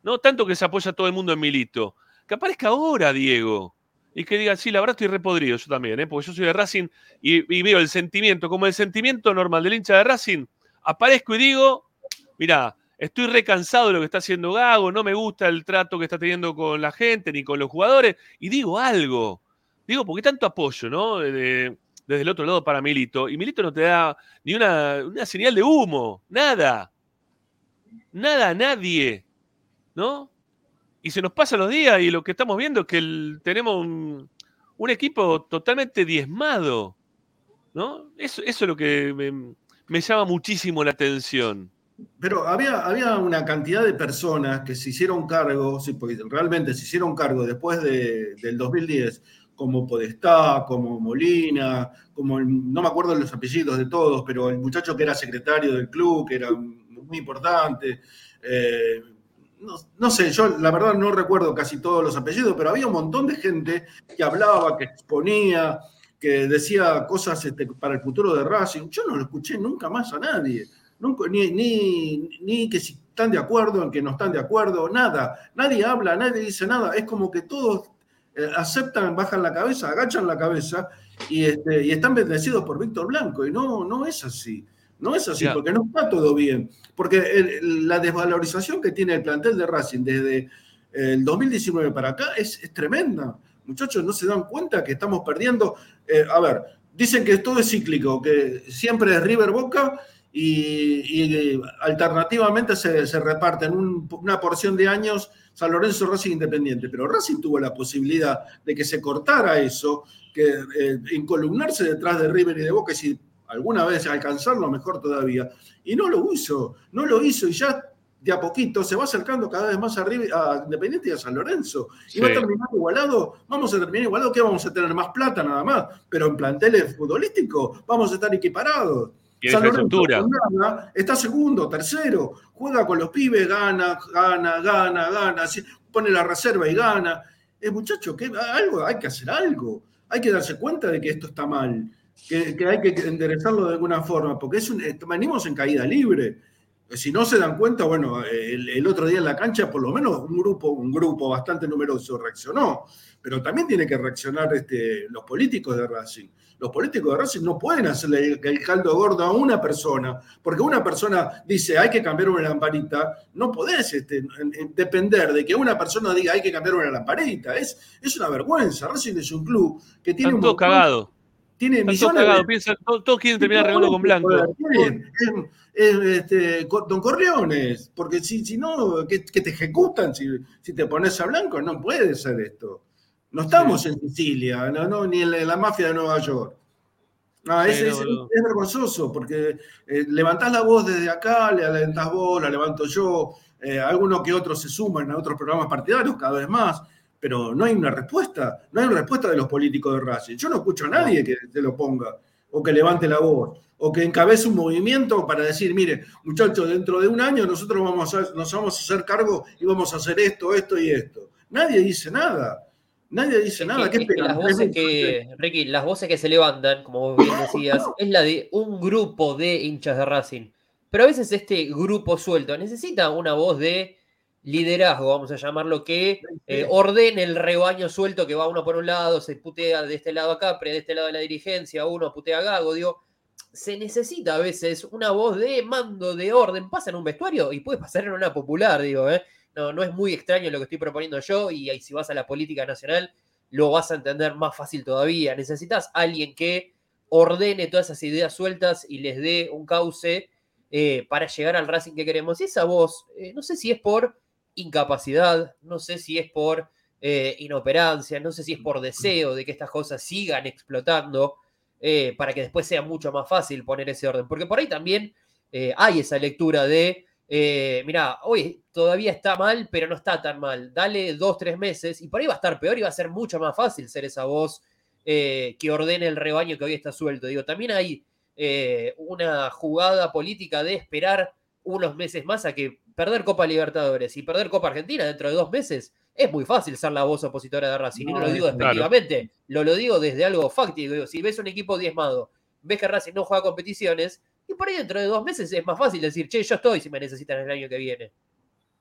No tanto que se apoya todo el mundo en Milito. Que aparezca ahora, Diego. Y que diga, sí, la verdad estoy repodrido, yo también, ¿eh? porque yo soy de Racing y, y veo el sentimiento, como el sentimiento normal del hincha de Racing. Aparezco y digo, mirá, estoy recansado de lo que está haciendo Gago, no me gusta el trato que está teniendo con la gente ni con los jugadores, y digo algo. Digo, porque tanto apoyo, ¿no? De- desde el otro lado para Milito, y Milito no te da ni una, señal de humo, nada. Nada, nadie, ¿no? Y se nos pasan los días y lo que estamos viendo es que tenemos un, un equipo totalmente diezmado, ¿no? Eso, eso es lo que me, me llama muchísimo la atención. Pero había, había una cantidad de personas que se hicieron cargo, sí, porque realmente se hicieron cargo después de- del 2010, como Podestá, como Molina, como el- no me acuerdo los apellidos de todos, pero el muchacho que era secretario del club, que era muy importante. Eh, no, no sé, yo la verdad no recuerdo casi todos los apellidos, pero había un montón de gente que hablaba, que exponía, que decía cosas este, para el futuro de Racing. Yo no lo escuché nunca más a nadie. Nunca, ni, ni, ni que si están de acuerdo, en que no están de acuerdo, nada. Nadie habla, nadie dice nada. Es como que todos eh, aceptan, bajan la cabeza, agachan la cabeza y, este, y están bendecidos por Víctor Blanco. Y no, no es así. No es así, porque no está todo bien. Porque el- la desvalorización que tiene el plantel de Racing desde el 2019 para acá es, es tremenda. Muchachos, no se dan cuenta que estamos perdiendo. eh, a ver, dicen que todo es cíclico, que siempre es River Boca y, y, eh, alternativamente se, se reparten un- una porción de años San Lorenzo Racing Independiente. Pero Racing tuvo la posibilidad de que se cortara eso, que eh, encolumnarse detrás de River y de Boca y si alguna vez alcanzarlo, mejor todavía. Y no lo hizo, no lo hizo y ya de a poquito se va acercando cada vez más a, River- a Independiente y a San Lorenzo. Y va a Sí. terminar igualado, vamos a terminar igualado, que vamos a tener más plata nada más, pero en planteles futbolísticos vamos a estar equiparados. San Lorenzo está segundo, tercero, juega con los pibes, gana, gana, gana, gana, pone la reserva y gana. Eh, muchacho, que algo, hay que hacer algo. Hay que darse cuenta de que esto está mal, que, que hay que enderezarlo de alguna forma, porque es un, eh, venimos en caída libre. Si no se dan cuenta, bueno, el, el otro día en la cancha, por lo menos un grupo, un grupo bastante numeroso reaccionó, pero también tiene que reaccionar este, los políticos de Racing. Los políticos de Racing no pueden hacerle el, el caldo gordo a una persona, porque una persona dice hay que cambiar una lamparita, no podés este, en- en- depender de que una persona diga hay que cambiar una lamparita. Es, es una vergüenza. Racing es un club que tiene Están un todos montón- cagados. tiene Están todos millones de- cagados. Piensan, todos, todos quieren terminar arreglando con Blanco. Es, este, co- Don Corleones, porque si, si no, que, que te ejecutan si, si te pones a blanco, no puede ser esto. No estamos en Sicilia, no, no, ni en la, en la mafia de Nueva York. No, es, es vergonzoso, porque eh, levantás la voz desde acá, le levantás vos, la levanto yo, eh, algunos que otros se suman a otros programas partidarios cada vez más, pero no hay una respuesta, no hay una respuesta de los políticos de Racing. Yo no escucho a nadie que se lo ponga, o que levante la voz, o que encabece un movimiento para decir, mire, muchachos, dentro de un año nosotros vamos a, nos vamos a hacer cargo y vamos a hacer esto, esto y esto. Nadie dice nada. Nadie dice nada. ¿Qué Es que las voces que, Ricky, las voces que se levantan, como vos bien decías, es la de un grupo de hinchas de Racing. Pero a veces este grupo suelto necesita una voz de liderazgo, vamos a llamarlo, que eh, ordene el rebaño suelto que va uno por un lado, se putea de este lado acá, pero de este lado de la dirigencia, uno putea a Gago, digo, se necesita a veces una voz de mando, de orden, pasa en un vestuario y puede pasar en una popular, digo, ¿eh? No, no es muy extraño lo que estoy proponiendo yo y ahí si vas a la política nacional lo vas a entender más fácil todavía. Necesitas alguien que ordene todas esas ideas sueltas y les dé un cauce eh, para llegar al Racing que queremos. Y esa voz, eh, no sé si es por incapacidad, no sé si es por eh, inoperancia, no sé si es por deseo de que estas cosas sigan explotando eh, para que después sea mucho más fácil poner ese orden. Porque por ahí también eh, hay esa lectura de, eh, mira, hoy todavía está mal, pero no está tan mal. Dale dos, tres meses y por ahí va a estar peor y va a ser mucho más fácil ser esa voz eh, que ordene el rebaño que hoy está suelto. Digo, también hay eh, una jugada política de esperar unos meses más a que perder Copa Libertadores y perder Copa Argentina dentro de dos meses es muy fácil ser la voz opositora de Racing. y no No, lo digo claro. despectivamente, lo, lo digo desde algo fáctico. Digo, si ves un equipo diezmado, ves que Racing no juega competiciones, y por ahí dentro de dos meses es más fácil decir, che, yo estoy si me necesitan el año que viene.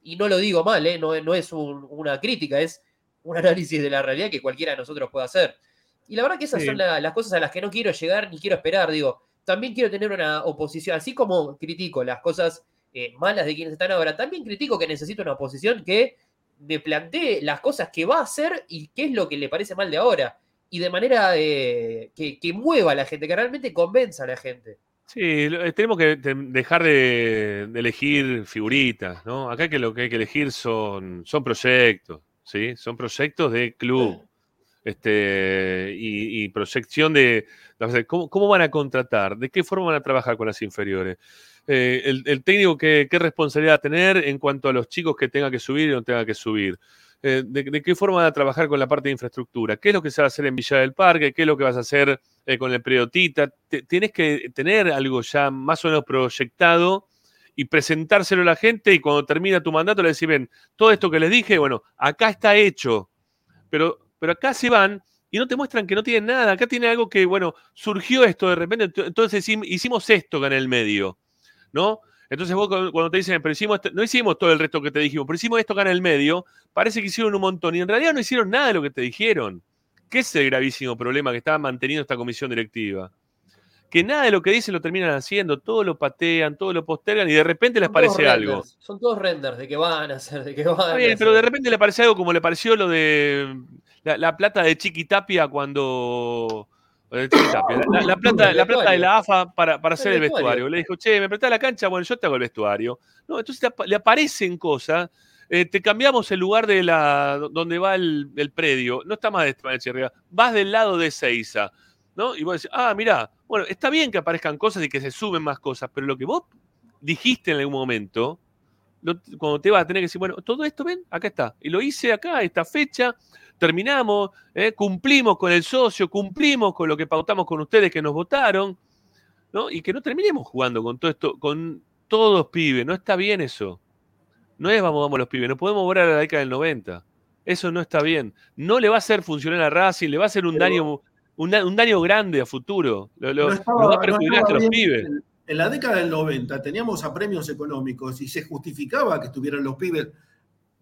Y no lo digo mal, ¿eh? no, no es un- una crítica, es un análisis de la realidad que cualquiera de nosotros puede hacer. Y la verdad que esas Sí. son la- las cosas a las que no quiero llegar ni quiero esperar. Digo, también quiero tener una oposición, así como critico las cosas eh, malas de quienes están ahora, también critico que necesito una oposición que me plantee las cosas que va a hacer y qué es lo que le parece mal de ahora. Y de manera eh, que, que mueva a la gente, que realmente convenza a la gente. Sí, eh, tenemos que dejar de, de elegir figuritas, ¿no? Acá que lo que hay que elegir son, son proyectos, ¿sí? Son proyectos de club. Este, y, y proyección de, sea, ¿cómo, cómo van a contratar, de qué forma van a trabajar con las inferiores. Eh, el, técnico qué, responsabilidad va a tener en cuanto a los chicos que tenga que subir y no tenga que subir. Eh, de, qué forma van a trabajar con la parte de infraestructura, qué es lo que se va a hacer en Villa del Parque, qué es lo que vas a hacer eh, con el Periodita. Te- tienes que tener algo ya más o menos proyectado y presentárselo a la gente y cuando termina tu mandato le decís, ven, todo esto que les dije, bueno, acá está hecho, pero, pero acá se van y no te muestran que no tienen nada, acá tiene algo que, bueno, surgió esto de repente, ent- entonces hicim- hicimos esto en el medio, ¿no? Entonces vos cu- cuando te dicen, pero hicimos esto- no hicimos todo el resto que te dijimos, pero hicimos esto acá en el medio, parece que hicieron un montón y en realidad no hicieron nada de lo que te dijeron. ¿Qué es el gravísimo problema que está manteniendo esta comisión directiva? Que nada de lo que dicen lo terminan haciendo, todo lo patean, todo lo postergan y de repente les Son parece algo. Son todos renders de que van a hacer, de que van a bien, hacer. pero de repente le parece algo como le pareció lo de la, la plata de Chiqui Tapia cuando. La, la plata, la plata de la AFA para, para hacer el vestuario. Le dijo, che, me prestás la cancha, bueno, yo te hago el vestuario. No, entonces le, apa- le aparecen cosas. eh, te cambiamos el lugar de la donde va el, el predio. No está más de Echeverría, vas del lado de Seiza. ¿no? Y vos decís, ah, mirá, bueno, está bien que aparezcan cosas y que se suben más cosas, pero lo que vos dijiste en algún momento, cuando te vas a tener que decir, bueno, todo esto, ven, acá está. Y lo hice acá, esta fecha, terminamos, eh, cumplimos con el socio, cumplimos con lo que pautamos con ustedes que nos votaron, ¿no? Y que no terminemos jugando con todo esto, con todos pibes, no está bien eso. No es vamos, vamos los pibes, no podemos volver a la década del 90. Eso no está bien. No le va a hacer funcionar a Racing, le va a hacer un daño, un, da- un daño grande a futuro. Lo, lo- No estaba- lo va a perjudicar a los bien. pibes. En, la década del 90 teníamos apremios económicos y se justificaba que estuvieran los pibes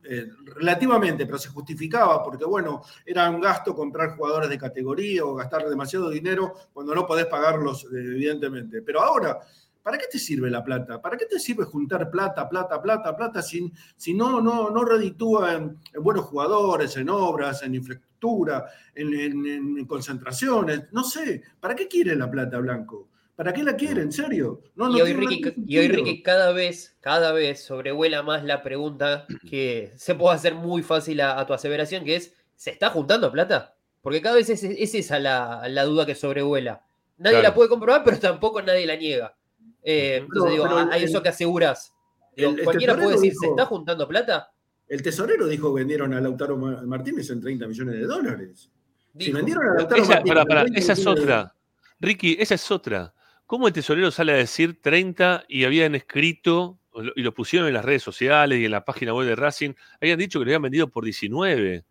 eh, relativamente, pero se justificaba porque, bueno, era un gasto comprar jugadores de categoría o gastar demasiado dinero cuando no podés pagarlos, eh, evidentemente. Pero ahora, ¿para qué te sirve la plata? ¿Para qué te sirve juntar plata, plata, plata, plata si, si no, no, no reditúa en, en buenos jugadores, en obras, en infraestructura, en- en concentraciones? No sé, ¿para qué quiere la plata, Blanco? ¿Para qué la quiere? ¿En serio? No, no y, hoy Ricky, ningún y hoy sentido. Ricky cada vez, cada vez sobrevuela más la pregunta que se puede hacer muy fácil a, a tu aseveración, que es, ¿se está juntando plata? Porque cada vez es, es esa la, la duda que sobrevuela. Nadie Claro. la puede comprobar, pero tampoco nadie la niega. Eh, entonces No, digo, ah, hay el- eso que aseguras. Digo, el- el cualquiera puede decir, ¿se está juntando plata? El tesorero dijo que vendieron a Lautaro Ma- Martínez en 30 millones de dólares. Si vendieron a Lautaro Esa, Martínez pará, en pará, 30 esa es otra. Ricky, esa es otra. ¿Cómo el tesorero sale a decir 30 y habían escrito y lo pusieron en las redes sociales y en la página web de Racing? Habían dicho que lo habían vendido por 19.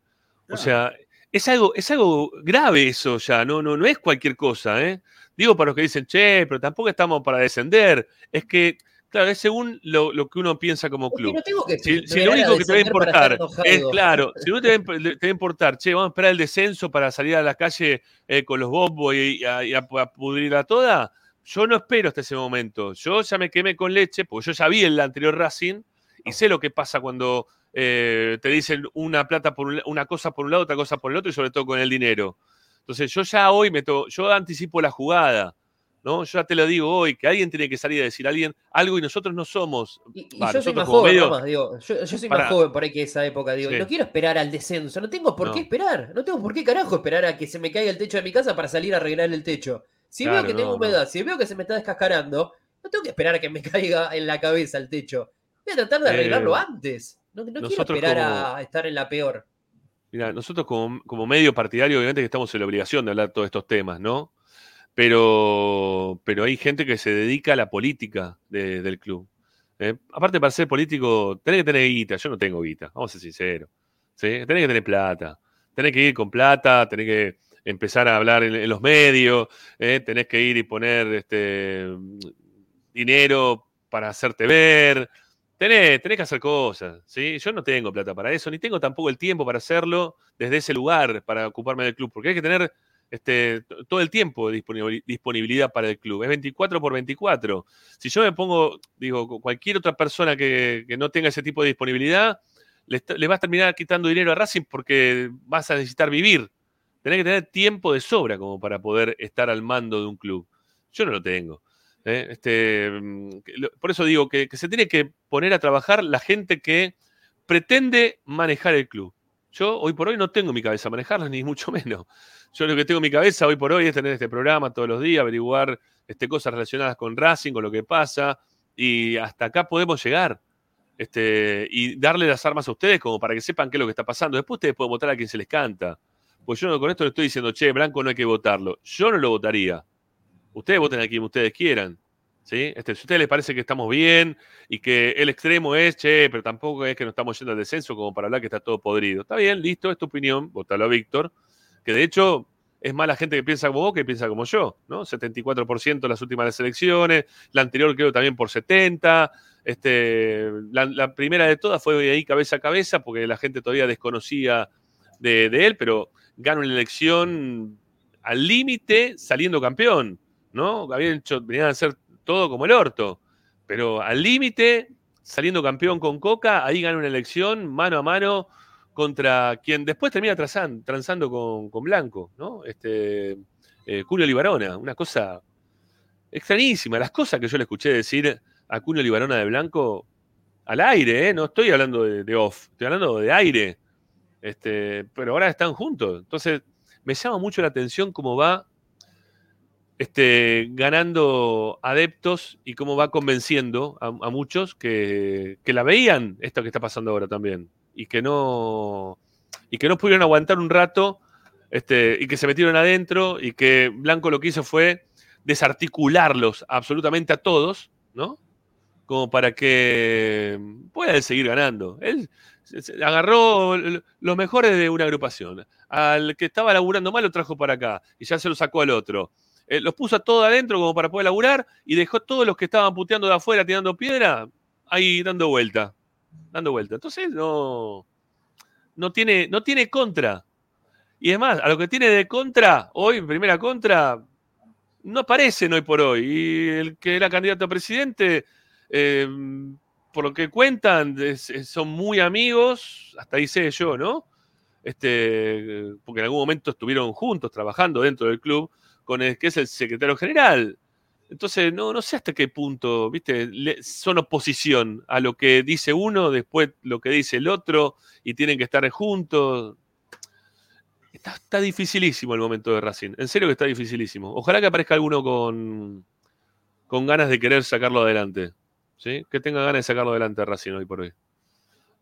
O sea, es algo, es algo grave eso ya, no, no, no es cualquier cosa, ¿eh? Digo para los que dicen, che, pero tampoco estamos para descender. Es que, claro, es según lo, lo que uno piensa como club. no tengo que si, lo único que te va a importar es, claro, si no te va, a imp- te va a importar, che, vamos a esperar el descenso para salir a la calle eh, con los bombos y, y a, y a- a pudrirla toda, yo no espero hasta ese momento. Yo ya me quemé con leche, porque yo ya vi el anterior Racing y sé lo que pasa cuando eh, te dicen una plata por un una cosa por un lado, otra cosa por el otro y sobre todo con el dinero. Entonces yo ya hoy me to- yo anticipo la jugada. ¿no? Yo ya te lo digo hoy, que alguien tiene que salir a decir a alguien algo y nosotros no somos. Y yo soy más joven, medio- Ramas, digo. Yo, yo soy más joven por ahí que esa época, digo. y Sí. no quiero esperar al descenso. No tengo por No. qué esperar. No tengo por qué carajo esperar a que se me caiga el techo de mi casa para salir a arreglar el techo. Si Claro, veo que tengo no. humedad, si veo que se me está descascarando, no tengo que esperar a que me caiga en la cabeza el techo. Voy a tratar de Eh, arreglarlo antes. No, no quiero esperar como- a estar en la peor. Mira, nosotros como, como medio partidario, obviamente que estamos en la obligación de hablar de todos estos temas, ¿no? Pero, pero hay gente que se dedica a la política de- del club. ¿eh? Aparte, para ser político, tenés que tener guita. Yo no tengo guita, vamos a ser sinceros. ¿sí? Tenés que tener plata. Tenés que ir con plata, tenés que empezar a hablar en, los medios, ¿eh? tenés que ir y poner este, dinero para hacerte ver. Tenés, tenés que hacer cosas, ¿sí? Yo no tengo plata para eso, ni tengo tampoco el tiempo para hacerlo desde ese lugar, para ocuparme del club, porque hay que tener este, todo el tiempo de disponibil- disponibilidad para el club. Es 24 por 24. Si yo me pongo, digo, cu- cualquier otra persona que, no tenga ese tipo de disponibilidad, le, le vas a terminar quitando dinero a Racing porque vas a necesitar vivir. Tenés que tener tiempo de sobra como para poder estar al mando de un club. Yo no lo tengo. ¿eh? Este, mm, por eso digo que, se tiene que poner a trabajar la gente que pretende manejar el club. Yo hoy por hoy no tengo en mi cabeza manejarlo, ni mucho menos. Yo lo que tengo en mi cabeza hoy por hoy es tener este programa todos los días, averiguar este, cosas relacionadas con Racing, con lo que pasa, y hasta acá podemos llegar. Este, y darle las armas a ustedes como para que sepan qué es lo que está pasando. Después ustedes pueden votar a quien se les canta. Pues yo no, con esto le estoy diciendo, che, Blanco no hay que votarlo. Yo no lo votaría. Ustedes voten a quien ustedes quieran. ¿sí? Este, si a ustedes les parece que estamos bien y que el extremo es, che, pero tampoco es que nos estamos yendo al descenso como para hablar que está todo podrido. Está bien, listo, es tu opinión, votalo a Víctor, que de hecho es más la gente que piensa como vos que piensa como yo, ¿no? 74% las últimas elecciones, la anterior creo también por 70%, este, la, la primera de todas fue ahí cabeza a cabeza porque la gente todavía desconocía de, de él, pero gana una elección al límite saliendo campeón, ¿no? Habían hecho, venían a hacer todo como el orto, pero al límite saliendo campeón con Coca, ahí gana una elección mano a mano contra quien después termina trazan- transando con, con Blanco, ¿no? Este, eh, Julio Libarona, una cosa extrañísima. Las cosas que yo le escuché decir a Julio Libarona de Blanco al aire, ¿eh? No estoy hablando de off, estoy hablando de aire. Este, pero ahora están juntos. Entonces, me llama mucho la atención cómo va este, ganando adeptos y cómo va convenciendo a, muchos que, que la veían esto que está pasando ahora también. Y que no. Y que no pudieron aguantar un rato. Este, y que se metieron adentro. Y que Blanco lo que hizo fue desarticularlos absolutamente a todos, ¿no? Como para que puedan seguir ganando. Él agarró los mejores de una agrupación. Al que estaba laburando mal lo trajo para acá y ya se lo sacó al otro. Eh, los puso a todos adentro como para poder laburar y dejó todos los que estaban puteando de afuera, tirando piedra, ahí dando vuelta. Dando vuelta. Entonces no, no, tiene, no tiene contra. Y es más, a lo que tiene de contra, hoy, primera contra, no aparecen hoy por hoy. Y el que era candidato a presidente, eh, por lo que cuentan, son muy amigos, hasta ahí yo, ¿no? Este, porque en algún momento estuvieron juntos trabajando dentro del club con el que es el secretario general. Entonces, no, no sé hasta qué punto, ¿viste? Le- son oposición a lo que dice uno, después lo que dice el otro, y tienen que estar juntos. Está, está dificilísimo el momento de Racing. En serio que está dificilísimo. Ojalá que aparezca alguno con, con ganas de querer sacarlo adelante. ¿Sí? Que tenga ganas de sacarlo adelante a Racing hoy por hoy.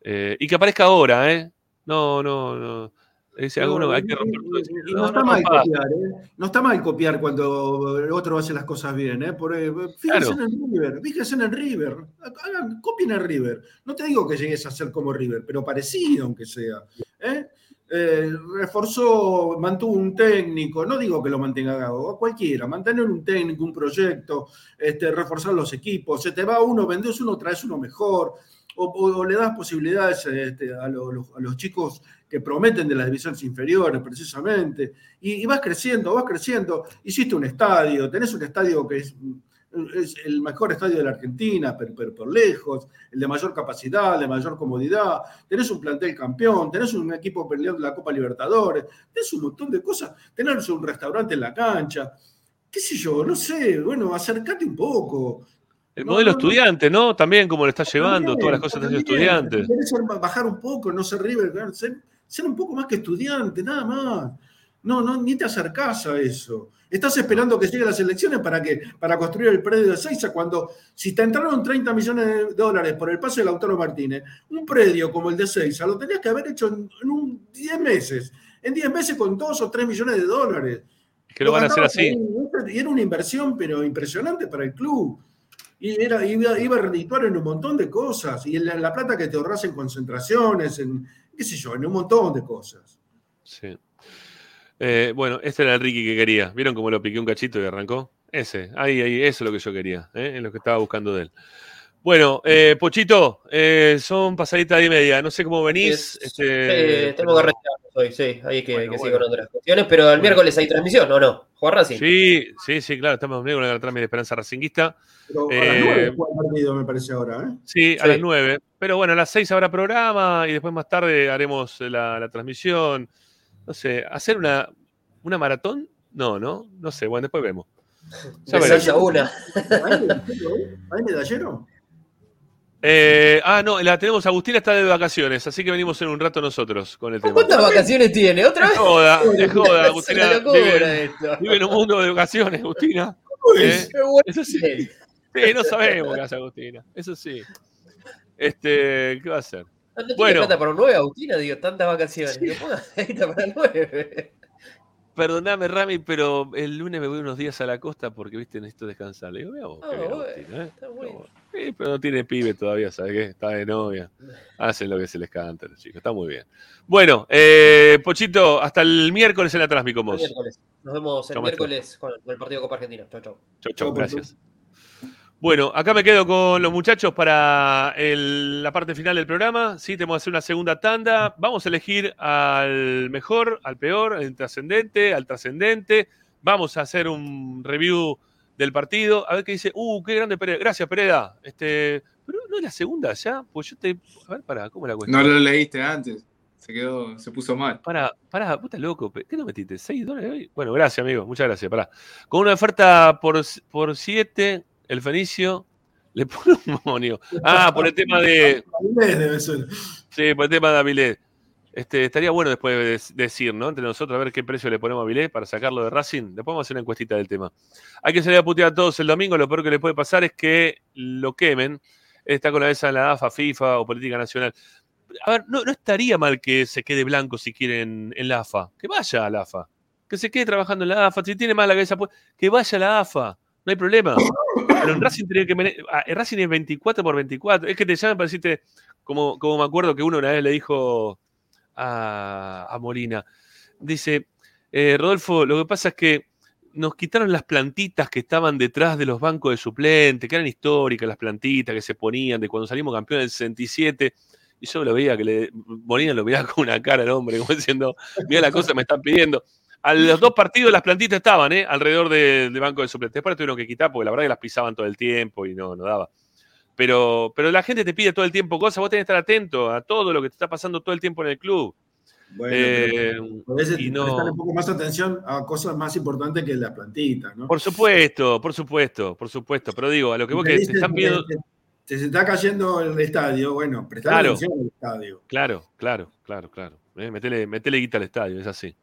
Eh, y que aparezca ahora, ¿eh? No, no, no. Dice alguno, hay que romper. Y no, No, está no, mal papá. copiar, ¿eh? No está mal copiar cuando el otro hace las cosas bien, ¿eh? Por, eh, fíjense Claro. en el River, fíjense en el River. Hagan, copien el River. No te digo que llegues a ser como River, pero parecido aunque sea. ¿eh? Eh, reforzó, mantuvo un técnico, no digo que lo mantenga Gago, cualquiera, mantener un técnico, un proyecto, este, reforzar los equipos, se te va uno, vendés uno, traes uno mejor, o, le das posibilidades este, a, a los chicos que prometen de las divisiones inferiores, precisamente, y, y vas creciendo, vas creciendo, hiciste un estadio, tenés un estadio que es, es el mejor estadio de la Argentina, pero, pero por lejos, el de mayor capacidad, de mayor comodidad, tenés un plantel campeón, tenés un equipo peleando la Copa Libertadores, tenés un montón de cosas, tenés un restaurante en la cancha, qué sé yo, no sé, bueno, acércate un poco. El No, modelo no, estudiante, ¿no? También como lo está llevando, todas las cosas de también. estudiante. Si querés ser- bajar un poco, no ser River, ser, ser un poco más que estudiante, nada más. No, no, ni te acercás a eso. Estás esperando que lleguen las elecciones para que para construir el predio de Seiza cuando si te entraron 30 millones de dólares por el pase de Lautaro Martínez, un predio como el de Seiza lo tenías que haber hecho en, en un 10 meses. En 10 meses con 2 o 3 millones de dólares. Que lo van a hacer así. Y era una inversión, pero impresionante para el club. Y era, iba, iba a redituar en un montón de cosas. Y la, la plata que te ahorras en concentraciones, en qué sé yo, en un montón de cosas. Sí. Eh, bueno, este era el Ricky que quería. ¿Vieron cómo lo piqué un cachito y arrancó? Ese, ahí, ahí, eso es lo que yo quería, ¿eh? es lo que estaba buscando de él. Bueno, eh, Pochito, eh, son pasaditas y media, no sé cómo venís. Sí, este, tengo que retirarnos hoy, sí, hay que, Bueno, que seguir bueno. con otras cuestiones, pero el Bueno. miércoles hay transmisión, ¿o no? ¿Juega Racing? Sí, sí, sí, claro, estamos en la trámite de Esperanza Racinguista. Pero a Eh, las nueve juega el partido, me parece ahora. ¿eh? Sí, a Sí. las 9. Pero bueno, a las 6 habrá programa y después más tarde haremos la, la transmisión. No sé, hacer una, una maratón? No, no, no sé, bueno, después vemos. Ya una. Medallero? Eh, ah, no, la tenemos, Agustina está de vacaciones, así que venimos en un rato nosotros con el tema. ¿Cuántas vacaciones tiene? ¿Otra vez? joda, es joda, Agustina. Vive, vive en un mundo de vacaciones, Agustina. ¿eh? Eso sí. Sí. Sí, no sabemos qué hace Agustina, eso sí. Este, ¿qué va a hacer? No tiene Bueno. plata para un 9, Agustina, digo, tantas vacaciones. Digo, ponga guita para el 9. perdoname, Rami, pero el lunes me voy unos días a la costa porque, viste, necesito descansar. Le digo, mira vos, qué Ah, bien, Agustín, ¿eh? está bueno. Sí, pero no tiene pibe todavía, ¿sabes qué? Está de novia. Hacen lo que se les canta, los chicos. Está muy bien. Bueno, eh, Pochito, hasta el miércoles en la Transmi con El vos. miércoles. Nos vemos el miércoles con el, con el partido de Copa Argentina. Chau, chau. Chau, chau, gracias. Bueno, acá me quedo con los muchachos para el- la parte final del programa. Sí, tenemos que hacer una segunda tanda. Vamos a elegir al mejor, al peor, al trascendente, al trascendente. Vamos a hacer un review del partido. A ver qué dice. Uh, qué grande Pereda. Gracias, Pereda. Este, pero no es la segunda ya. Pues yo te. A ver, pará, ¿cómo la cuesta? No lo leíste antes. Se quedó, se puso mal. Pará, pará, vos estás loco. ¿Qué no metiste? ¿6 dólares hoy? Bueno, gracias, amigo. Muchas gracias. Pará. Con una oferta por, por 7, el Fenicio le pone un monio. Ah, por el tema de. Debe ser. Sí, por el tema de Avilés. Este, estaría bueno después de decir, ¿no? Entre nosotros, a ver qué precio le ponemos a Avilés para sacarlo de Racing. Después vamos a hacer una encuestita del tema. Hay que salir a putear a todos el domingo. Lo peor que le puede pasar es que lo quemen. Está con la cabeza en la AFA, FIFA o Política Nacional. A ver, no, no estaría mal que se quede blanco si quieren en la AFA. Que vaya a la AFA. Que se quede trabajando en la AFA. Si tiene mal la cabeza, pues, que vaya a la AFA. No hay problema. Pero en Racing tenía que. ah, Racing es 24 por 24. Es que te llaman para decirte. Como, como me acuerdo que uno una vez le dijo a, a Molina. Dice, eh, Rodolfo, lo que pasa es que nos quitaron las plantitas que estaban detrás de los bancos de suplentes, que eran históricas las plantitas que se ponían de cuando salimos campeones del 67. Y yo lo veía que le, Molina lo veía con una cara al hombre, como diciendo, mira la cosa me están pidiendo. A los dos partidos las plantitas estaban, ¿eh? Alrededor de- del banco de suplentes. Después tuvieron que quitar porque la verdad que las pisaban todo el tiempo y no, no daba. Pero, pero la gente te pide todo el tiempo cosas, vos tenés que estar atento a todo lo que te está pasando todo el tiempo en el club. Bueno, Eh, a veces y no- prestar un poco más atención a cosas más importantes que las plantitas, ¿no? Por supuesto, por supuesto, por supuesto. Pero digo, a lo que vos Te que te están pidiendo. te- te- se está cayendo el estadio, bueno, prestar Claro. atención al estadio. Claro, claro, claro, claro. Eh, metele, metele guita al estadio, es así.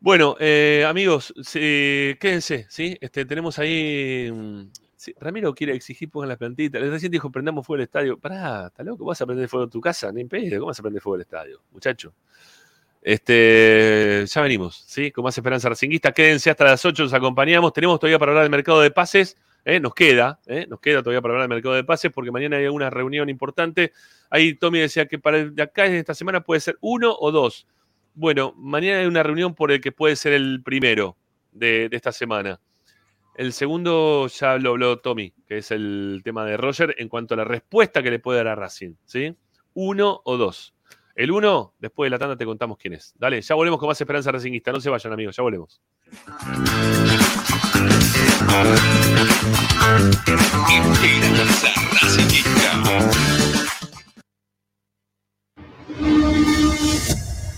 Bueno, eh, amigos, quédense, ¿sí? Este, tenemos ahí. mm, Ramiro quiere exigir pongan las plantitas. El recién dijo prendamos fuego al estadio. Pará, ¿está loco? ¿Vas a prender fuego en tu casa? Ni en pedo, ¿cómo vas a prender fuego al estadio, muchacho? Este, ya venimos, ¿sí? Con más esperanza racinguista. Quédense hasta las 8, nos acompañamos. Tenemos todavía para hablar del mercado de pases. ¿eh? Nos queda, ¿eh? nos queda todavía para hablar del mercado de pases porque mañana hay una reunión importante. Ahí Tommy decía que para el de acá de esta semana puede ser uno o dos. Bueno, mañana hay una reunión por el que puede ser el primero de, esta semana. El segundo ya lo habló Tommy, que es el tema de Roger en cuanto a la respuesta que le puede dar a Racing. ¿sí? Uno o dos. El uno, después de la tanda te contamos quién es. Dale, ya volvemos con más esperanza racinguista. No se vayan, amigos, ya volvemos. Esperanza Racingista.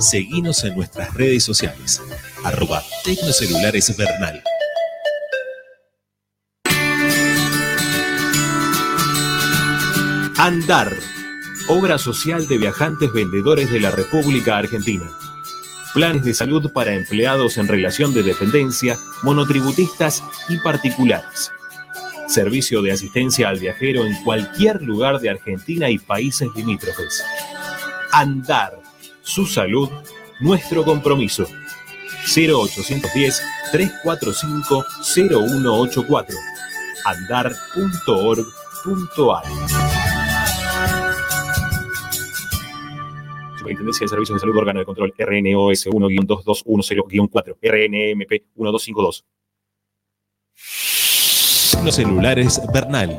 Seguinos en nuestras redes sociales. Arroba Tecnocelulares Bernal. Andar. Obra social de viajantes vendedores de la República Argentina. Planes de salud para empleados en relación de dependencia, monotributistas y particulares. Servicio de asistencia al viajero en cualquier lugar de Argentina y países limítrofes. Andar. Su salud, nuestro compromiso. 0810-345-0184. Andar.org.ar. Superintendencia de Servicios de Salud Órgano de Control RNOS 1-2210-4 RNMP 1252. Los celulares Bernal.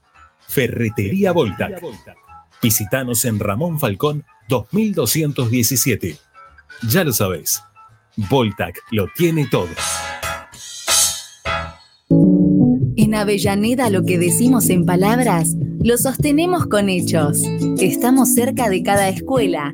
Ferretería Voltac. Visítanos en Ramón Falcón 2217. Ya lo sabéis, Voltac lo tiene todo. En Avellaneda lo que decimos en palabras, lo sostenemos con hechos. Estamos cerca de cada escuela,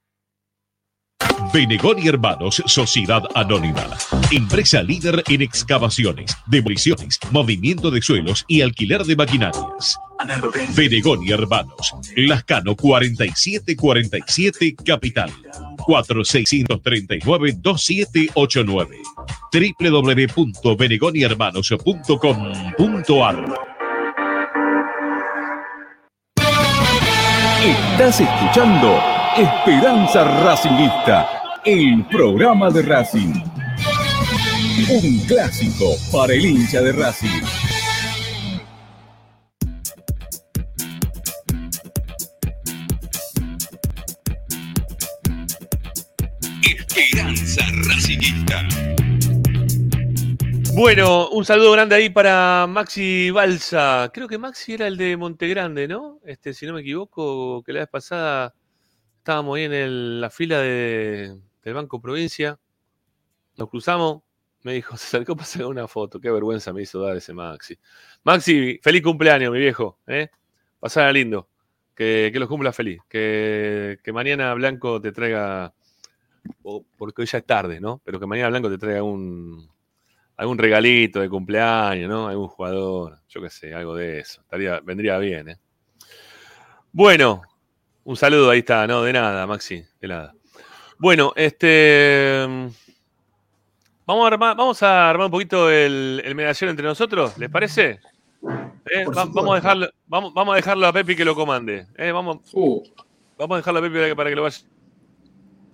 Benegón y Hermanos, Sociedad Anónima. Empresa líder en excavaciones, demoliciones, movimiento de suelos y alquiler de maquinarias. Benegón y Hermanos, Lascano 4747 Capital. 4639-2789 www.benegonyhermanos.com.ar Estás escuchando Esperanza Racingista, el programa de Racing. Un clásico para el hincha de Racing. Esperanza Racingista. Bueno, un saludo grande ahí para Maxi Balsa. Creo que Maxi era el de Montegrande, ¿no? Este, si no me equivoco, que la vez pasada estábamos ahí en el- la fila de- del Banco Provincia. Nos cruzamos. Me dijo, se acercó para sacar una foto. Qué vergüenza me hizo dar ese Maxi. Maxi, feliz cumpleaños, mi viejo. ¿eh? Pasala lindo. Que, que los cumpla feliz. Que, que mañana Blanco te traiga. porque hoy ya es tarde, ¿no? Pero que mañana Blanco te traiga un, algún regalito de cumpleaños, ¿no? Algún jugador, yo qué sé, algo de eso. Estaría, vendría bien, ¿eh? Bueno, un saludo, ahí está, no, de nada, Maxi, de nada. Bueno, este. Vamos a armar, vamos a armar un poquito el, el medallón entre nosotros, ¿les parece? ¿Eh? Va- vamos, a dejarlo, vamos, vamos a dejarlo a Pepi que lo comande. ¿eh? Vamos, Uh. vamos a dejarlo a Pepi para que, para que lo vaya.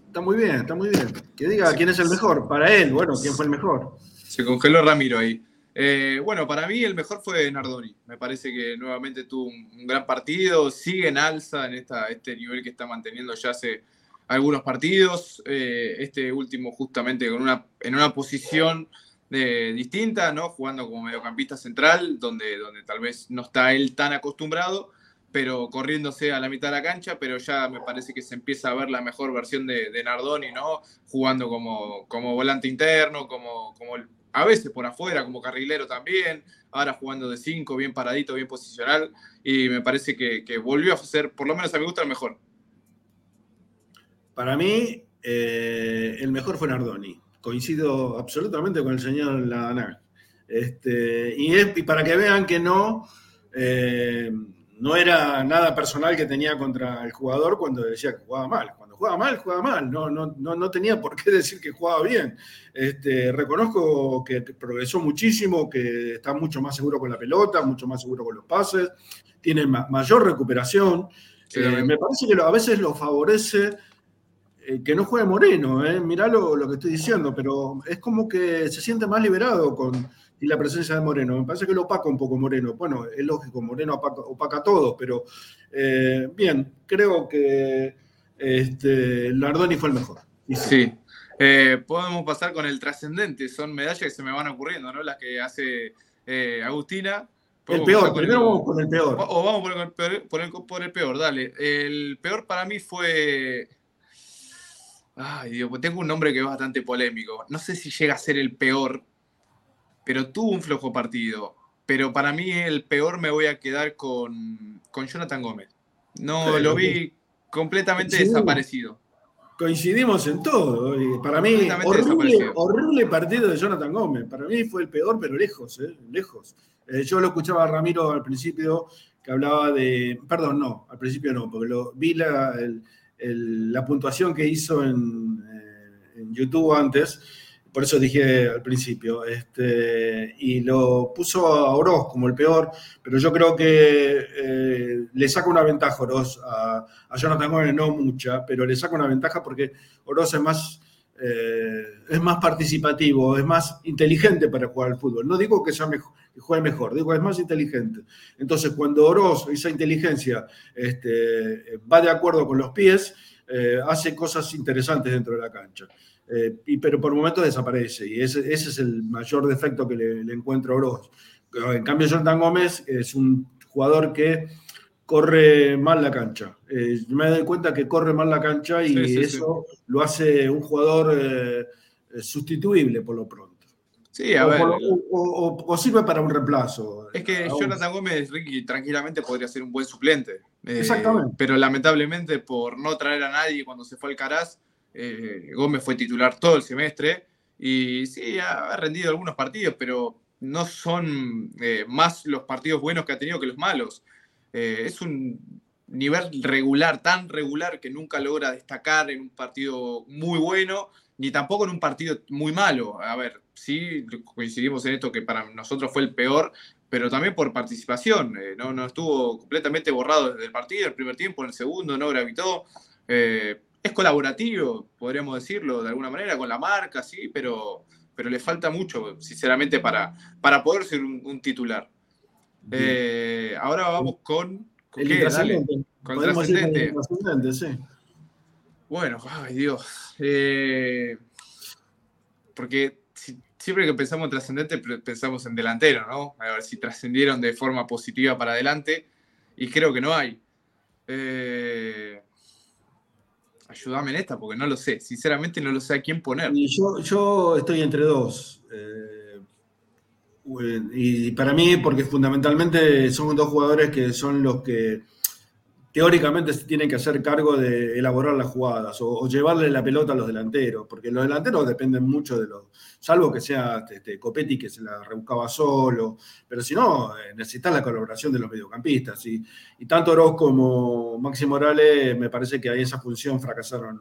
Está muy bien, está muy bien. Que diga quién es el mejor. Para él, bueno, quién fue el mejor. Se congeló Ramiro ahí. Eh, bueno, para mí el mejor fue Nardoni. Me parece que nuevamente tuvo un, un gran partido, sigue en alza en esta, este nivel que está manteniendo ya hace algunos partidos. Eh, este último justamente con una, en una posición eh, distinta, ¿no? Jugando como mediocampista central, donde, donde tal vez no está él tan acostumbrado, pero corriéndose a la mitad de la cancha, pero ya me parece que se empieza a ver la mejor versión de, de Nardoni, ¿no? Jugando como, como volante interno, como, como a veces por afuera, como carrilero también, ahora jugando de cinco, bien paradito, bien posicional, y me parece que, que volvió a ser, por lo menos a mi gusto, el mejor. Para mí, eh, el mejor fue Nardoni. Coincido absolutamente con el señor Ladanac. Este, y, es- y para que vean que no, eh, no era nada personal que tenía contra el jugador cuando decía que jugaba mal. Cuando jugaba mal, jugaba mal. No, no, no, no tenía por qué decir que jugaba bien. Este, reconozco que progresó muchísimo, que está mucho más seguro con la pelota, mucho más seguro con los pases, tiene ma- mayor recuperación. Sí, Eh, me parece que a veces lo favorece eh, que no juegue Moreno, ¿eh? mirá lo, lo que estoy diciendo, pero es como que se siente más liberado con y la presencia de Moreno. Me parece que lo opaca un poco Moreno. Bueno, es lógico, Moreno opaca, opaca todo, pero eh, bien, creo que este, Lardoni fue el mejor. Sí. Eh, podemos pasar con el trascendente, son medallas que se me van ocurriendo, ¿no? Las que hace Agustina. El peor, primero vamos con el peor. O vamos por el por el- por el peor, dale. El peor para mí fue. Ay, Dios, pues tengo un nombre que es bastante polémico. No sé si llega a ser el peor, pero tuvo un flojo partido. Pero para mí el peor me voy a quedar con, con Jonathan Gómez. No, Sí, lo vi completamente desaparecido. Coincidimos en todo. Para mí, horrible, horrible partido de Jonathan Gómez. Para mí fue el peor, pero lejos, ¿eh? lejos. Eh, yo lo escuchaba a Ramiro al principio, que hablaba de. Perdón, no, al principio no, porque lo, vi la, el- la puntuación que hizo en, eh, en YouTube antes, por eso dije al principio, este, y lo puso a Oroz como el peor, pero yo creo que eh, le saca una ventaja Oroz a, a Jonathan Gómez, no mucha, pero le saca una ventaja porque Oroz es más, eh, es más participativo, es más inteligente para jugar al fútbol. No digo que, sea mejor, que juegue mejor, digo es más inteligente. Entonces, cuando Oroz, esa inteligencia, este, va de acuerdo con los pies, eh, hace cosas interesantes dentro de la cancha. Eh, y, pero por momentos desaparece, y ese, ese es el mayor defecto que le, le encuentro a Oroz. En cambio, Jonathan Gómez es un jugador que corre mal la cancha. Eh, me doy cuenta que corre mal la cancha y Sí, sí, eso lo hace un jugador eh, sustituible por lo pronto. Sí, a o, ver. o- o- o sirve para un reemplazo. Es que. Jonathan Gómez, Ricky, tranquilamente podría ser un buen suplente. Eh, Exactamente. Pero lamentablemente, por no traer a nadie cuando se fue al Caraz, eh, Gómez fue titular todo el semestre. Y sí, ha, rendido algunos partidos, pero no son eh, más los partidos buenos que ha tenido que los malos. Es un nivel regular, tan regular que nunca logra destacar en un partido muy bueno, ni tampoco en un partido muy malo. A ver, sí coincidimos en esto que para nosotros fue el peor, pero también por participación. eh, no, no estuvo completamente borrado desde el partido, el primer tiempo, en el segundo no gravitó. Eh, es colaborativo, podríamos decirlo de alguna manera, con la marca, sí, pero, pero le falta mucho, sinceramente, para, para poder ser un, un titular. Eh, ahora vamos con. ¿con El qué? Dale. Con el trascendente. sí. Bueno, ay Dios. Eh, porque si- siempre que pensamos en trascendente, pensamos en delantero, ¿no? A ver si trascendieron de forma positiva para adelante. Y creo que no hay. Eh, ayúdame en esta, porque no lo sé. Sinceramente no lo sé a quién poner. Yo estoy entre dos. eh, y para mí, porque fundamentalmente son dos jugadores que son los que teóricamente se tienen que hacer cargo de elaborar las jugadas o, o llevarle la pelota a los delanteros, porque los delanteros dependen mucho de los, salvo que sea este, Copetti que se la rebuscaba solo, pero si no, eh, necesitas la colaboración de los mediocampistas. Y, y tanto Oroz como Maxi Morales, me parece que ahí esa función fracasaron.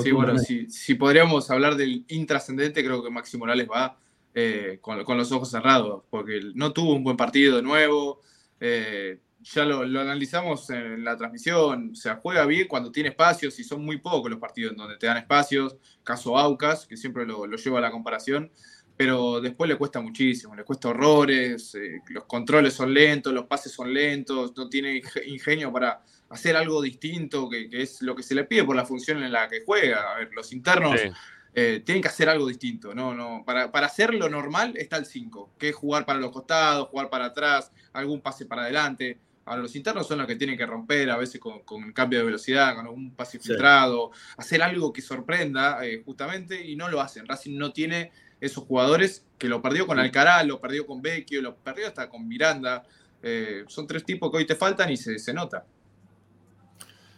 Sí, bueno, si, si podríamos hablar del intrascendente, creo que Maxi Morales va eh, con, con los ojos cerrados, porque no tuvo un buen partido de nuevo. eh, ya lo, lo analizamos en la transmisión, o sea, juega bien cuando tiene espacios y son muy pocos los partidos en donde te dan espacios, caso Aucas, que siempre lo, lo llevo a la comparación, pero después le cuesta muchísimo, le cuesta horrores, eh, los controles son lentos, los pases son lentos, no tiene inge- ingenio para hacer algo distinto, que, que es lo que se le pide por la función en la que juega. A ver, los internos Sí. eh, tienen que hacer algo distinto, ¿no? no para, para hacer lo normal está el 5, que es jugar para los costados, jugar para atrás, algún pase para adelante. Ahora, los internos son los que tienen que romper, a veces con, con cambio de velocidad, con un pase filtrado, hacer algo que sorprenda, eh, justamente, y no lo hacen. Racing no tiene esos jugadores que lo perdió con Alcaraz, lo perdió con Vecchio, lo perdió hasta con Miranda. Eh, son tres tipos que hoy te faltan y se, se nota.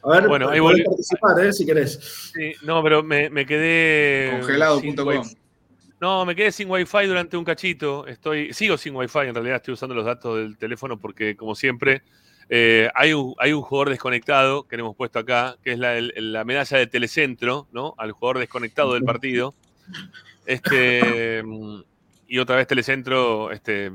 A ver, Bueno, ahí podés volví. participar, ¿eh? si querés. Sí, no, pero me, me quedé. Congelado.com. No, me quedé sin wifi durante un cachito. Estoy, sigo sin wifi, en realidad estoy usando los datos del teléfono porque, como siempre, eh, hay, un, hay un jugador desconectado que le hemos puesto acá, que es la, el- la medalla de Telecentro, ¿no? Al jugador desconectado del partido. Este, y otra vez Telecentro, este,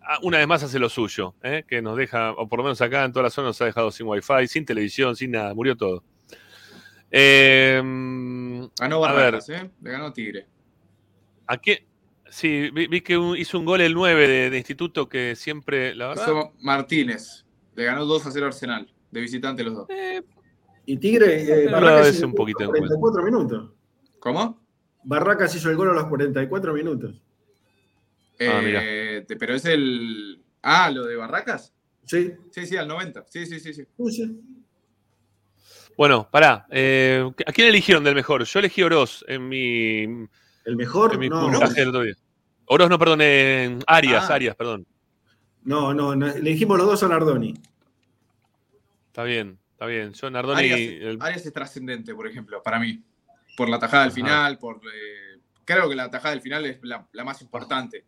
ah, una vez más hace lo suyo, ¿eh? que nos deja, o por lo menos acá en toda la zona nos ha dejado sin wifi, sin televisión, sin nada, murió todo. Eh, Ganó a ver, Barracas, ¿eh? Le ganó Tigre. ¿A qué? Sí, vi, vi que un- hizo un gol el 9 de, de instituto que siempre, la verdad. Hizo Martínez. Le ganó 2 a 0 Arsenal. De visitante los dos. Y Tigre, eh, No, Barracas hizo un poquito a en los 44 minutos. ¿Cómo? Barracas hizo el gol a los 44 minutos. Ah, Eh, te- pero es el. Ah, lo de Barracas. Sí. Sí, sí, al 90. Sí, sí, sí. sí. Bueno, pará. eh, ¿A quién eligieron del mejor? Yo elegí Oroz en mi. ¿El mejor? En mi No, puntaje Oroz. del otro día. Oroz, no, perdón, Arias, Ah. Arias, perdón. No, no, no, le dijimos los dos a Nardoni. Está bien, está bien. Yo, Nardoni. Arias, el- Arias es trascendente, por ejemplo, para mí. Por la tajada del final, por. eh, creo que la tajada del final es la, la más importante.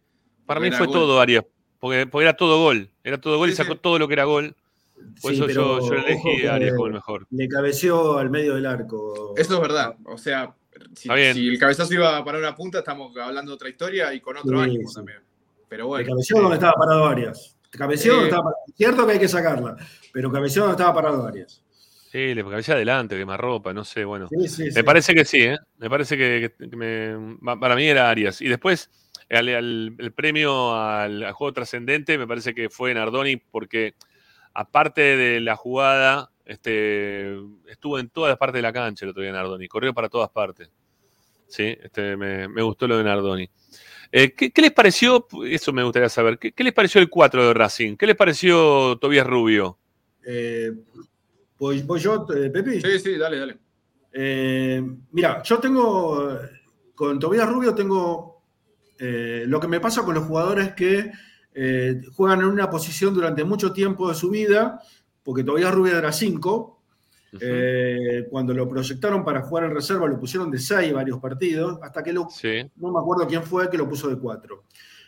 para Porque mí fue gol. todo Arias. Porque, porque era todo gol. Era todo gol y sacó sí. todo lo que era gol. Por Sí, eso pero yo, yo elegí a Arias como el mejor. Le cabeció al medio del arco. Eso es verdad. O sea, si, el cabezazo iba para una punta, estamos hablando de otra historia y con otro Sí, ánimo sí. también. Pero bueno. cabeció donde estaba parado Arias. Cabeció donde Eh. estaba parado. Cierto que hay que sacarla, pero cabeció donde estaba parado Arias. Sí, le cabecé adelante, que más ropa, no sé, bueno. Sí, sí, me sí. parece que sí, ¿eh? Me parece que, que- que me- va- para mí era Arias. Y después, el premio al, al juego trascendente, me parece que fue Nardoni, porque aparte de la jugada, este, estuvo en todas las partes de la cancha el otro día Nardoni, corrió para todas partes. Sí, este, me, me gustó lo de Nardoni. Eh, ¿qué, qué les pareció? Eso me gustaría saber. ¿Qué, qué les pareció el 4 de Racing? ¿Qué les pareció Tobias Rubio? Eh, ¿voy, voy yo, eh, Pepi? Sí, sí, dale, dale. Eh, mira, yo tengo, con Tobías Rubio tengo, eh, lo que me pasa con los jugadores que eh, juegan en una posición durante mucho tiempo de su vida, porque Tobías Rubio era 5, eh, cuando lo proyectaron para jugar en reserva lo pusieron de 6 varios partidos, hasta que lo, Sí. no me acuerdo quién fue que lo puso de 4.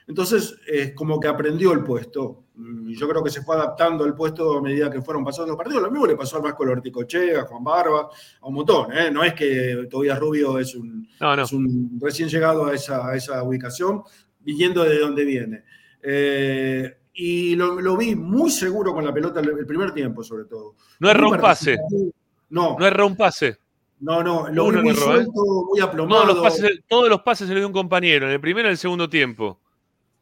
Entonces, es como que aprendió el puesto. Yo creo que se fue adaptando al puesto a medida que fueron pasando los partidos. Lo mismo le pasó al Vasco Lorticochea, a Juan Barba, a un montón. ¿eh? No es que Tobias Rubio es un, No, no. es un recién llegado a esa, a esa ubicación, viniendo de donde viene. Eh, y lo, lo vi muy seguro con la pelota el, primer tiempo, sobre todo. No erró un pase. No, No erró un pase. no, no, lo vi muy erró, ¿eh? suelto, muy aplomado. Todos los, pases, todos los pases se le dio un compañero, en el primero y en el segundo tiempo.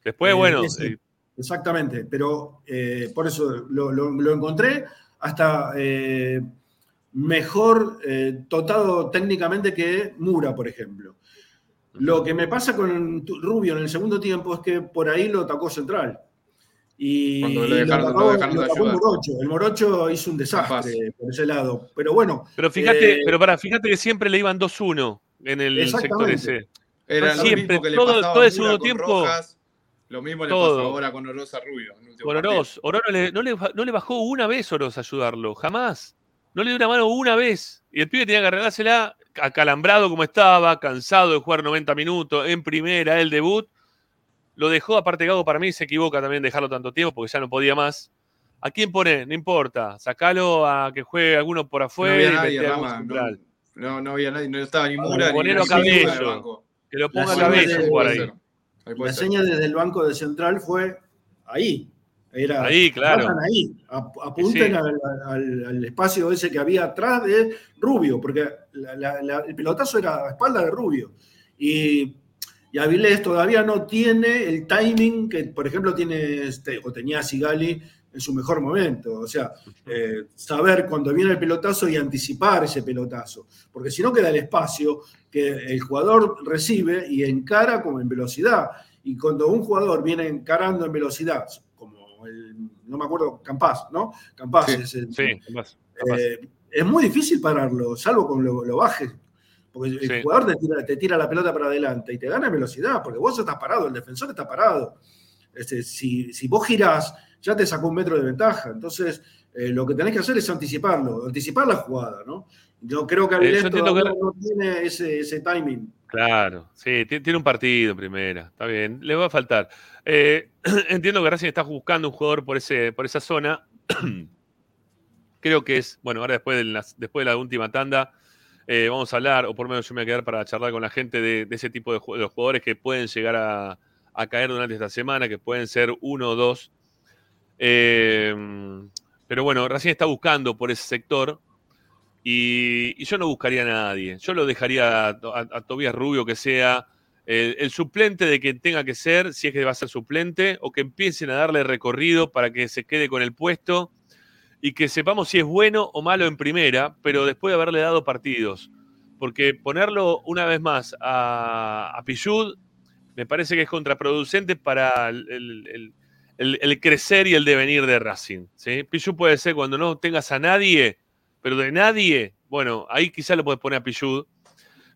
Después, Eh, bueno, eh, Exactamente, pero por eso lo, lo- lo encontré hasta mejor dotado técnicamente que Mura, por ejemplo. Lo que me pasa con Rubio en el segundo tiempo es que por ahí lo atacó central. Y, Cuando y lo dejaron- atacó- lo dejaron de atacó ayudar. Morocho. El Morocho hizo un desastre por ese lado. Pero bueno. pero fíjate, eh, pero para, fíjate que siempre le iban 2-1 en el sector ese. Era lo siempre, mismo que le todo, pasaba todo el segundo tiempo. Rojas, lo mismo le todo. pasó ahora con Oroz a Rubio. Con. Oroz. Oroz no le, no, le, no le bajó una vez Oroz a ayudarlo, jamás. No le dio una mano una vez. Y el pibe tenía que arreglársela acalambrado como estaba, cansado de jugar 90 minutos, en primera, el debut. Lo dejó, aparte Gago para mí se equivoca también dejarlo tanto tiempo porque ya no podía más. ¿A quién pone? No importa. Sacalo a que juegue alguno por No afuera había y nadie, Rama. No, no, no había nadie, no estaba ni Mura Ponelo a Cabello. banco. Que lo La ponga a jugar ahí. La ser. seña desde el banco de central fue ahí. Era, Ahí, claro. ahí, apunten Sí. al, al- al espacio ese que había atrás de Rubio, porque la- la- la- el pelotazo era a espalda de Rubio. Y, y Avilés todavía no tiene el timing que, por ejemplo, tiene este, o tenía Sigali en su mejor momento. O sea, eh, saber cuando viene el pelotazo y anticipar ese pelotazo. Porque si no queda el espacio que el jugador recibe y encara como en velocidad. Y cuando un jugador viene encarando en velocidad, como el, no me acuerdo, Campas, ¿no? Campas Sí, es el- Sí, capaz. eh, es muy difícil pararlo, salvo con lo, lo bajes. Porque el Sí. jugador te tira, te tira la pelota para adelante y te gana en velocidad, porque vos estás parado, el defensor está parado. Este, si, si vos girás, ya te sacó un metro de ventaja. Entonces, eh, lo que tenés que hacer es anticiparlo, anticipar la jugada, ¿no? Yo creo que Eh, Avilés todavía que- no tiene ese, ese timing. Claro, sí, ti- tiene un partido en primera, está bien, le va a faltar. Eh, entiendo que Racing está buscando un jugador por, ese, por esa zona. Creo que es, bueno, ahora después de, después de la última tanda, eh, vamos a hablar, o por lo menos yo me voy a quedar para charlar con la gente de, ese tipo de, los jugadores que pueden llegar a, caer durante esta semana, que pueden ser uno o dos. Eh, pero bueno, Racing está buscando por ese sector. Y, yo no buscaría a nadie. Yo lo dejaría a, a- Tobías Rubio que sea el, el suplente de quien tenga que ser, si es que va a ser suplente, o que empiecen a darle recorrido para que se quede con el puesto y que sepamos si es bueno o malo en primera, pero después de haberle dado partidos. Porque ponerlo una vez más a, a Pichud me parece que es contraproducente para el, crecer y el devenir de Racing. ¿sí? Pichud puede ser cuando no tengas a nadie, pero de nadie, bueno, ahí quizás lo puedes poner a Pichud.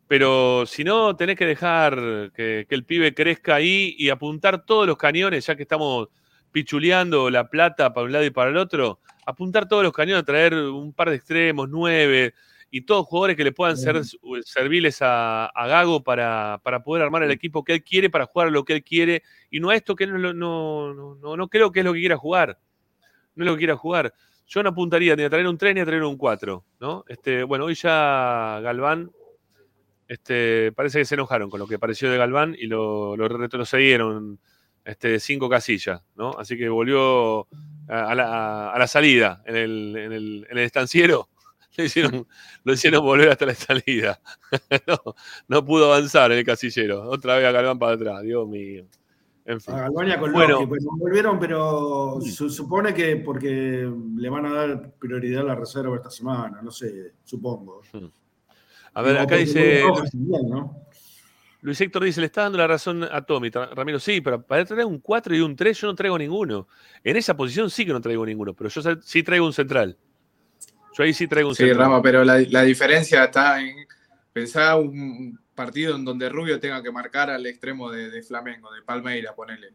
Pero si no, tenés que dejar que, que el pibe crezca ahí y apuntar todos los cañones, ya que estamos pichuleando la plata para un lado y para el otro, apuntar todos los cañones, traer un par de extremos, nueve, y todos jugadores que le puedan ser serviles a, a Gago para, para poder armar el equipo que él quiere, para jugar a lo que él quiere, y no a esto que no, no, no, no, no creo que es lo que quiera jugar. No es lo que quiera jugar. Yo no apuntaría ni a traer un 3 ni a traer un 4, ¿no? Este, bueno, hoy ya Galván, este, parece que se enojaron con lo que pareció de Galván y lo, lo retrocedieron este, cinco casillas, ¿no? Así que volvió a, a la, a la salida en el, en el, en el estanciero. Le hicieron- lo hicieron volver hasta la salida. no, no pudo avanzar en el casillero. Otra vez a Galván para atrás, Dios mío. En fin. A Albania con Bueno. Loki, pues volvieron, pero su- supone que porque le van a dar prioridad a la reserva esta semana, no sé, supongo. A ver, No, acá dice. Luis Héctor dice, le está dando la razón a Tommy. Ramiro, sí, pero para traer un 4 y un 3 yo no traigo ninguno. En esa posición sí que no traigo ninguno, pero yo sí traigo un central. Yo ahí sí traigo un Sí, central. Rama, pero la, la diferencia está en pensar un partido en donde Rubio tenga que marcar al extremo de, de Flamengo, de Palmeira, ponele.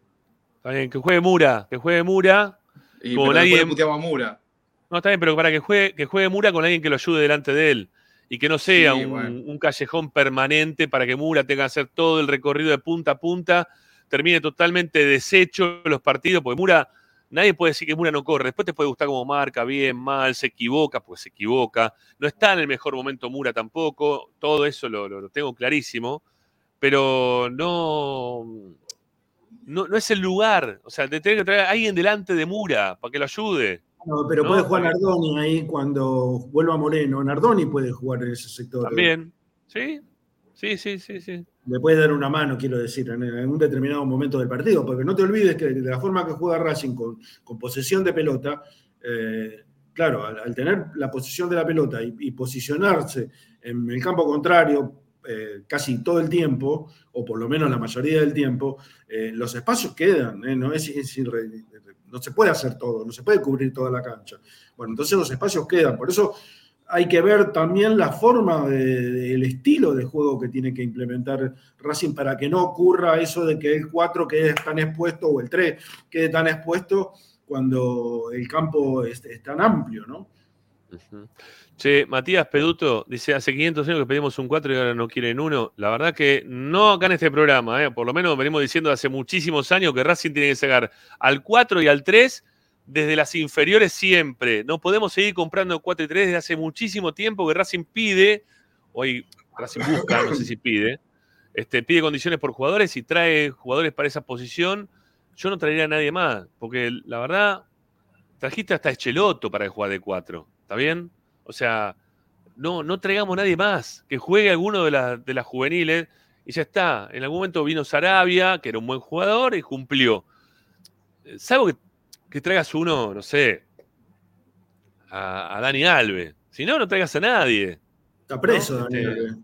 Está bien, que juegue Mura, que juegue Mura. Y con pero alguien- a Mura. No, está bien, pero para que juegue, que juegue Mura con alguien que lo ayude delante de él. Y que no sea Sí, un, bueno. un callejón permanente para que Mura tenga que hacer todo el recorrido de punta a punta, termine totalmente deshecho los partidos, porque Mura, nadie puede decir que Mura no corre. Después te puede gustar como marca, bien, mal, se equivoca, pues se equivoca. No está en el mejor momento Mura tampoco. Todo eso lo, lo- lo tengo clarísimo. Pero no, no, no es el lugar. O sea, te tiene que traer a alguien delante de Mura para que lo ayude. No, pero No, puede jugar Nardoni ahí cuando vuelva Moreno. Nardoni puede jugar en ese sector. También. Sí, sí, sí, sí, sí. Le puede dar una mano, quiero decir, en algún determinado momento del partido, porque no te olvides que de la forma que juega Racing con, con posesión de pelota, eh, claro, al, al tener la posesión de la pelota y, y posicionarse en el campo contrario eh, casi todo el tiempo, o por lo menos la mayoría del tiempo, eh, los espacios quedan, ¿eh? no, es, es irre- no se puede hacer todo, no se puede cubrir toda la cancha. Bueno, entonces los espacios quedan, por eso hay que ver también la forma de- del estilo de juego que tiene que implementar Racing para que no ocurra eso de que el 4 quede tan expuesto o el 3 quede tan expuesto cuando el campo es, es tan amplio, ¿no? Ujú. Che, Matías Peduto dice, hace 500 años que pedimos un 4 y ahora no quieren uno. La verdad que no acá en este programa, ¿eh? por lo menos venimos diciendo hace muchísimos años que Racing tiene que sacar al 4 y al 3 desde las inferiores siempre. No podemos seguir comprando 4 y 3 desde hace muchísimo tiempo que Racing pide, hoy Racing busca, no sé si pide, este, pide condiciones por jugadores y trae jugadores para esa posición. Yo no traería a nadie más, porque la verdad, trajiste hasta Echeloto para jugar de 4, ¿está bien? O sea, no, no traigamos a nadie más, que juegue alguno de, la- de las juveniles y ya está. En algún momento vino Sarabia, que era un buen jugador y cumplió. Salvo que, que traigas uno, no sé, a, a Dani Alves. Si no, no traigas a nadie. Está preso, ¿no? Daniel. Este,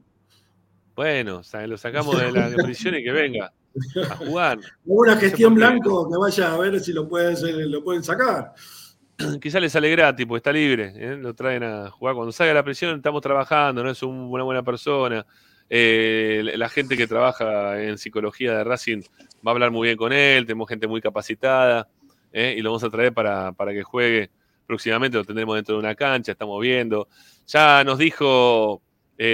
bueno, sa- lo sacamos de la prisión y que venga. A jugar. Una No sé gestión blanco que vaya a ver si lo pueden, lo pueden sacar. Quizá le sale gratis, porque está libre. ¿eh? Lo traen a jugar. Cuando salga la presión, estamos trabajando, no es un- una buena persona. Eh, la gente que trabaja en psicología de Racing va a hablar muy bien con él. Tenemos gente muy capacitada ¿eh? y lo vamos a traer para, para que juegue próximamente. Lo tendremos dentro de una cancha, estamos viendo. Ya nos dijo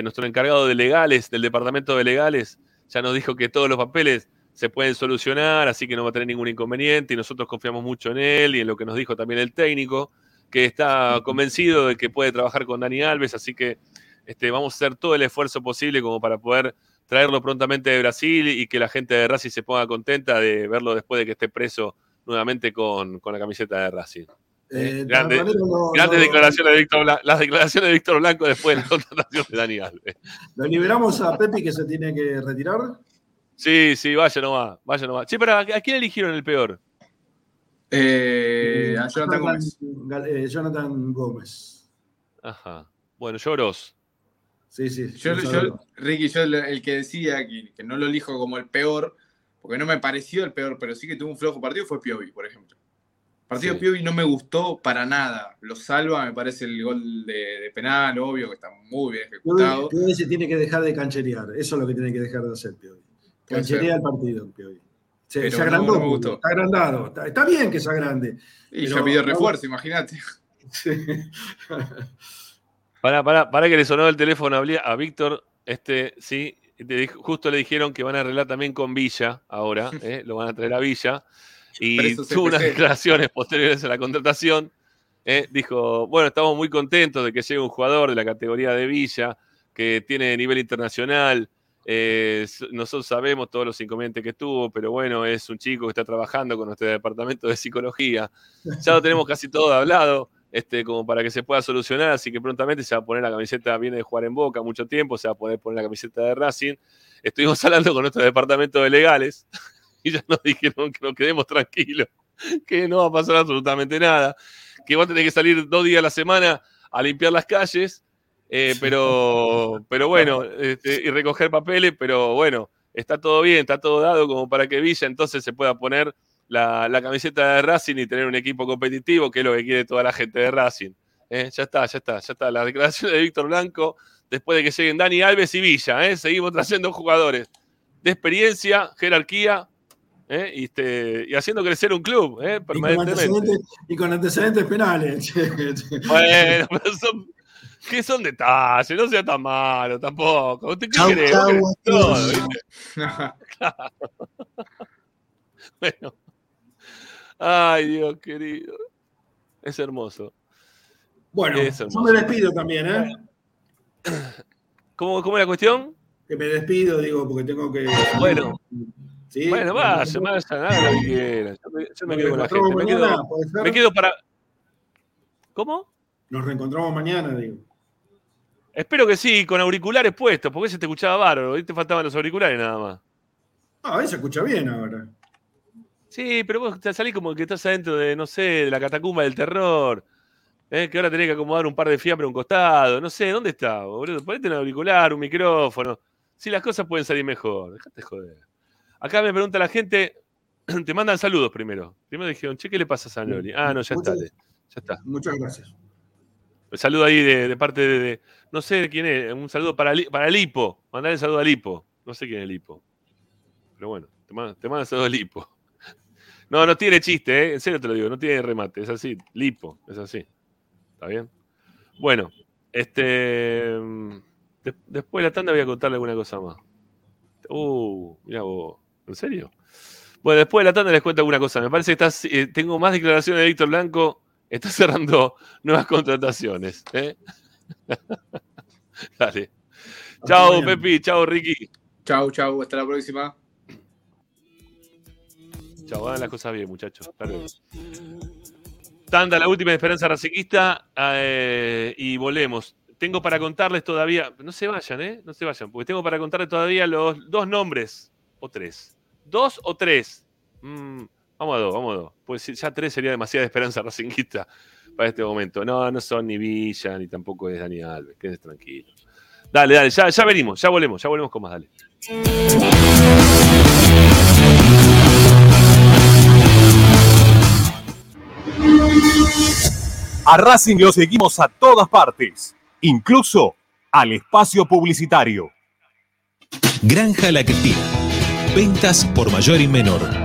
nuestro encargado de legales, del departamento de legales, ya nos dijo que todos los papeles se pueden solucionar, así que no va a tener ningún inconveniente y nosotros confiamos mucho en él y en lo que nos dijo también el técnico, que está convencido de que puede trabajar con Dani Alves, así que este, vamos a hacer todo el esfuerzo posible como para poder traerlo prontamente de Brasil y que la gente de Racing se ponga contenta de verlo después de que esté preso nuevamente con, con la camiseta de Racing. Eh, Eh, grande- Tabanero no- grandes no- declaraciones de Víctor Blanco, las declaraciones de Víctor Blanco después de la contratación de Dani Alves. ¿Lo liberamos a Pepi que se tiene que retirar? Sí, sí, vaya nomás, vaya nomás. Sí, pero ¿a quién eligieron el peor? Eh, a Jonathan Gómez. Gal- eh, Jonathan Gómez. Ajá. Bueno, Lloros. Sí, sí. Yo, yo-. Ricky, yo el el que decía que, que no lo elijo como el peor, porque no me pareció el peor, pero sí que tuvo un flojo partido, fue Piovi, por ejemplo. El partido Sí. de Piovi no me gustó para nada. Lo salva, me parece el gol de, de penal, obvio, que está muy bien ejecutado. Piovi Piovi se tiene que dejar de cancherear. Eso es lo que tiene que dejar de hacer Piovi. Cancherea el partido, Piovi. Se, Pero se agrandó. no me gustó. Está agrandado. Está, está bien que se agrande. Y pero- ya pidió refuerzo, imagínate. Sí. Para, para, para que le sonó el teléfono a Víctor, este, sí, justo le dijeron que van a arreglar también con Villa ahora, ¿eh? lo van a traer a Villa. Y tuvo unas declaraciones posteriores a la contratación. ¿eh? Dijo, bueno, estamos muy contentos de que llegue un jugador de la categoría de Villa, que tiene nivel internacional. Eh, nosotros sabemos todos los inconvenientes que tuvo, pero bueno, es un chico que está trabajando con nuestro departamento de psicología. Ya lo tenemos casi todo hablado, este, como para que se pueda solucionar, así que prontamente se va a poner la camiseta, viene de jugar en Boca mucho tiempo, se va a poder poner la camiseta de Racing. Estuvimos hablando con nuestro departamento de legales y ya nos dijeron que nos quedemos tranquilos, que no va a pasar absolutamente nada, que va a tener que salir dos días a la semana a limpiar las calles, eh, pero, pero bueno, este, y recoger papeles, pero bueno, está todo bien, está todo dado como para que Villa entonces se pueda poner la, la camiseta de Racing y tener un equipo competitivo, que es lo que quiere toda la gente de Racing. Eh, ya está, ya está, ya está. La declaración de Víctor Blanco, después de que lleguen Dani Alves y Villa, eh, seguimos trayendo jugadores de experiencia, jerarquía, eh, y, este, y haciendo crecer un club eh, Y con, permanentemente. antecedentes, y con antecedentes penales. Bueno, pero son, ¿qué son detalles? No sea tan malo tampoco. ¿Usted qué Chau, cree? chau. Claro. Bueno. Ay, Dios querido. Es hermoso. Bueno, Es yo me despido también, ¿eh? ¿Cómo, ¿Cómo es la cuestión? Que me despido, digo, porque tengo que. Bueno. Sí, Bueno, vaya, vaya, nada lo que quiera. Yo me, yo me quedo con la gente. Me quedo para. ¿Cómo? Nos reencontramos mañana, digo. Espero que sí, con auriculares puestos, porque se te escuchaba bárbaro. Ahí te faltaban los auriculares nada más. Ah, ahí se escucha bien ahora. Sí, pero vos te salís como que estás adentro de, no sé, de la catacumba del terror. ¿eh? Que ahora tenés que acomodar un par de fiambres a un costado. No sé, ¿dónde está, boludo? Ponete un auricular, un micrófono. Si las cosas pueden salir mejor, dejate joder. Acá me pregunta la gente, te mandan saludos primero. Primero dijeron, che, ¿qué le pasa a San Loli? Ah, no, ya está. Ya está. Muchas gracias. Saludo ahí de, parte de, no sé quién es, un saludo para, para Lipo. Mandale saludo a Lipo. No sé quién es Lipo. Pero bueno, te manda, te saludo a Lipo. No, no tiene chiste, ¿eh? en serio te lo digo, no tiene remate, es así, Lipo, es así. ¿Está bien? Bueno, este. mm, de- después de la tanda voy a contarle alguna cosa más. Uh, mira vos, ¿en serio? Bueno, después de la tanda les cuento alguna cosa. Me parece que estás, eh, tengo más declaraciones de Víctor Blanco. Está cerrando nuevas contrataciones. ¿eh? Dale. Chao. Pepi. Chao, Ricky. Chau, chau, hasta la próxima. Chao, hagan las cosas bien, muchachos. Tanda, la última esperanza raciquista. eh, y volvemos. Tengo para contarles todavía. No se vayan, ¿eh? No se vayan, porque tengo para contarles todavía los dos nombres. O tres. Dos o tres. Mm, Vamos a dos, vamos a dos. Pues ya tres sería demasiada esperanza racinguista para este momento. No, no son ni Villa, ni tampoco es Dani Alves. Quédense tranquilo. Dale, dale, ya, venimos, ya volvemos, ya volvemos con más, dale. A Racing lo seguimos a todas partes, incluso al espacio publicitario. Granja La Cristina. Ventas por mayor y menor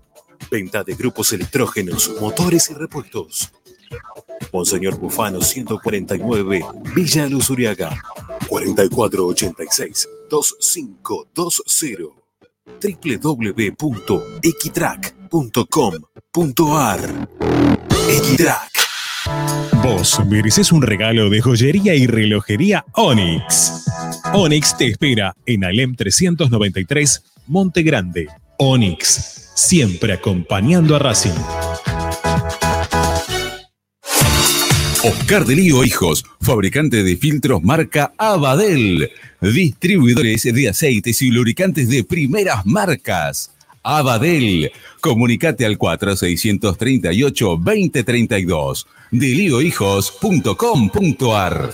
Venta de grupos electrógenos, motores y repuestos. Monseñor Bufano 149, Villa Luz Uriaga. 4486-2520. www.equitrack.com.ar Equitrack. Vos mereces un regalo de joyería y relojería Onyx. Onyx te espera en Alem 393, Monte Grande. Onyx, siempre acompañando a Racing. Oscar de Lío Hijos, fabricante de filtros marca Abadel, distribuidores de aceites y lubricantes de primeras marcas. Abadel, comunicate al 4638-2032, deliohijos.com.ar.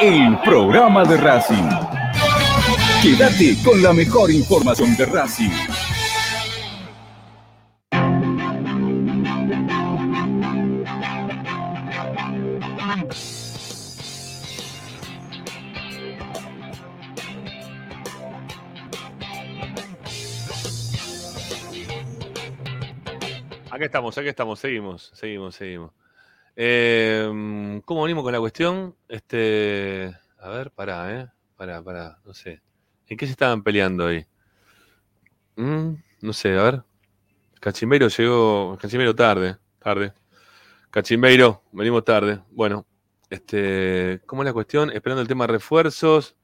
el programa de Racing. Quédate con la mejor información de Racing. Acá estamos, acá estamos, seguimos, seguimos, seguimos. Eh, ¿Cómo venimos con la cuestión? Este, a ver, pará, ¿eh? Pará, pará, no sé. ¿En qué se estaban peleando ahí? Mm, no sé, a ver. Cachimbeiro llegó, Cachimbeiro tarde, tarde. Cachimbeiro, venimos tarde. Bueno, este, ¿cómo es la cuestión? Esperando el tema refuerzos.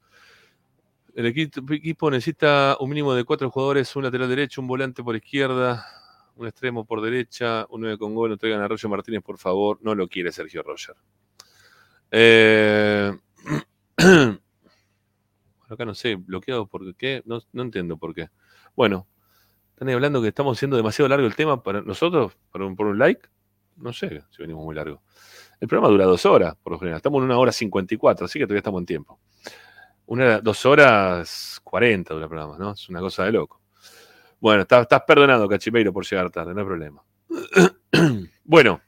El equi- equipo necesita un mínimo de cuatro jugadores, un lateral derecho, un volante por izquierda, un extremo por derecha, un 9 con gol, no traigan a Roger Martínez, por favor. No lo quiere Sergio Roger. Eh, acá no sé, bloqueado por qué, no, entiendo por qué. Bueno, están hablando que estamos siendo demasiado largo el tema para nosotros, por un, like. No sé si venimos muy largo. El programa dura dos horas, por lo general. Estamos en una hora 54, así que todavía estamos en tiempo. Una, dos horas 40 dura el programa, ¿no? Es una cosa de loco. Bueno, estás, perdonado, Cachimeiro, por llegar tarde, no hay problema. bueno.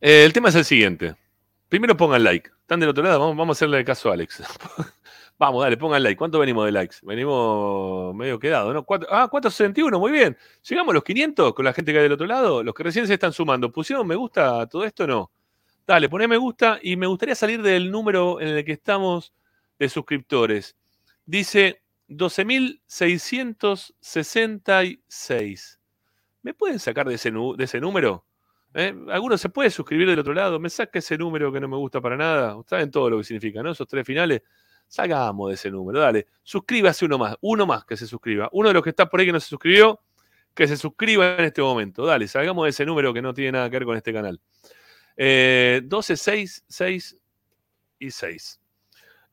Eh, el tema es el siguiente. Primero pongan like. Están del otro lado, vamos, a hacerle caso a Alex. vamos, dale, pongan like. ¿Cuánto venimos de likes? Venimos medio quedado, ¿no? Cuatro- ah, 461, muy bien. Llegamos a los 500 con la gente que hay del otro lado. Los que recién se están sumando. ¿Pusieron me gusta todo esto o no? Dale, poné me gusta y me gustaría salir del número en el que estamos de suscriptores. Dice 12.666. ¿Me pueden sacar de ese, número? ¿Eh? ¿Alguno se puede suscribir del otro lado? ¿Me saca ese número que no me gusta para nada? Saben todo lo que significa, ¿no? Esos tres finales. Salgamos de ese número, dale. Suscríbase uno más, uno más que se suscriba. Uno de los que está por ahí que no se suscribió, que se suscriba en este momento. Dale, salgamos de ese número que no tiene nada que ver con este canal. Eh, 12, 6, 6 y 6.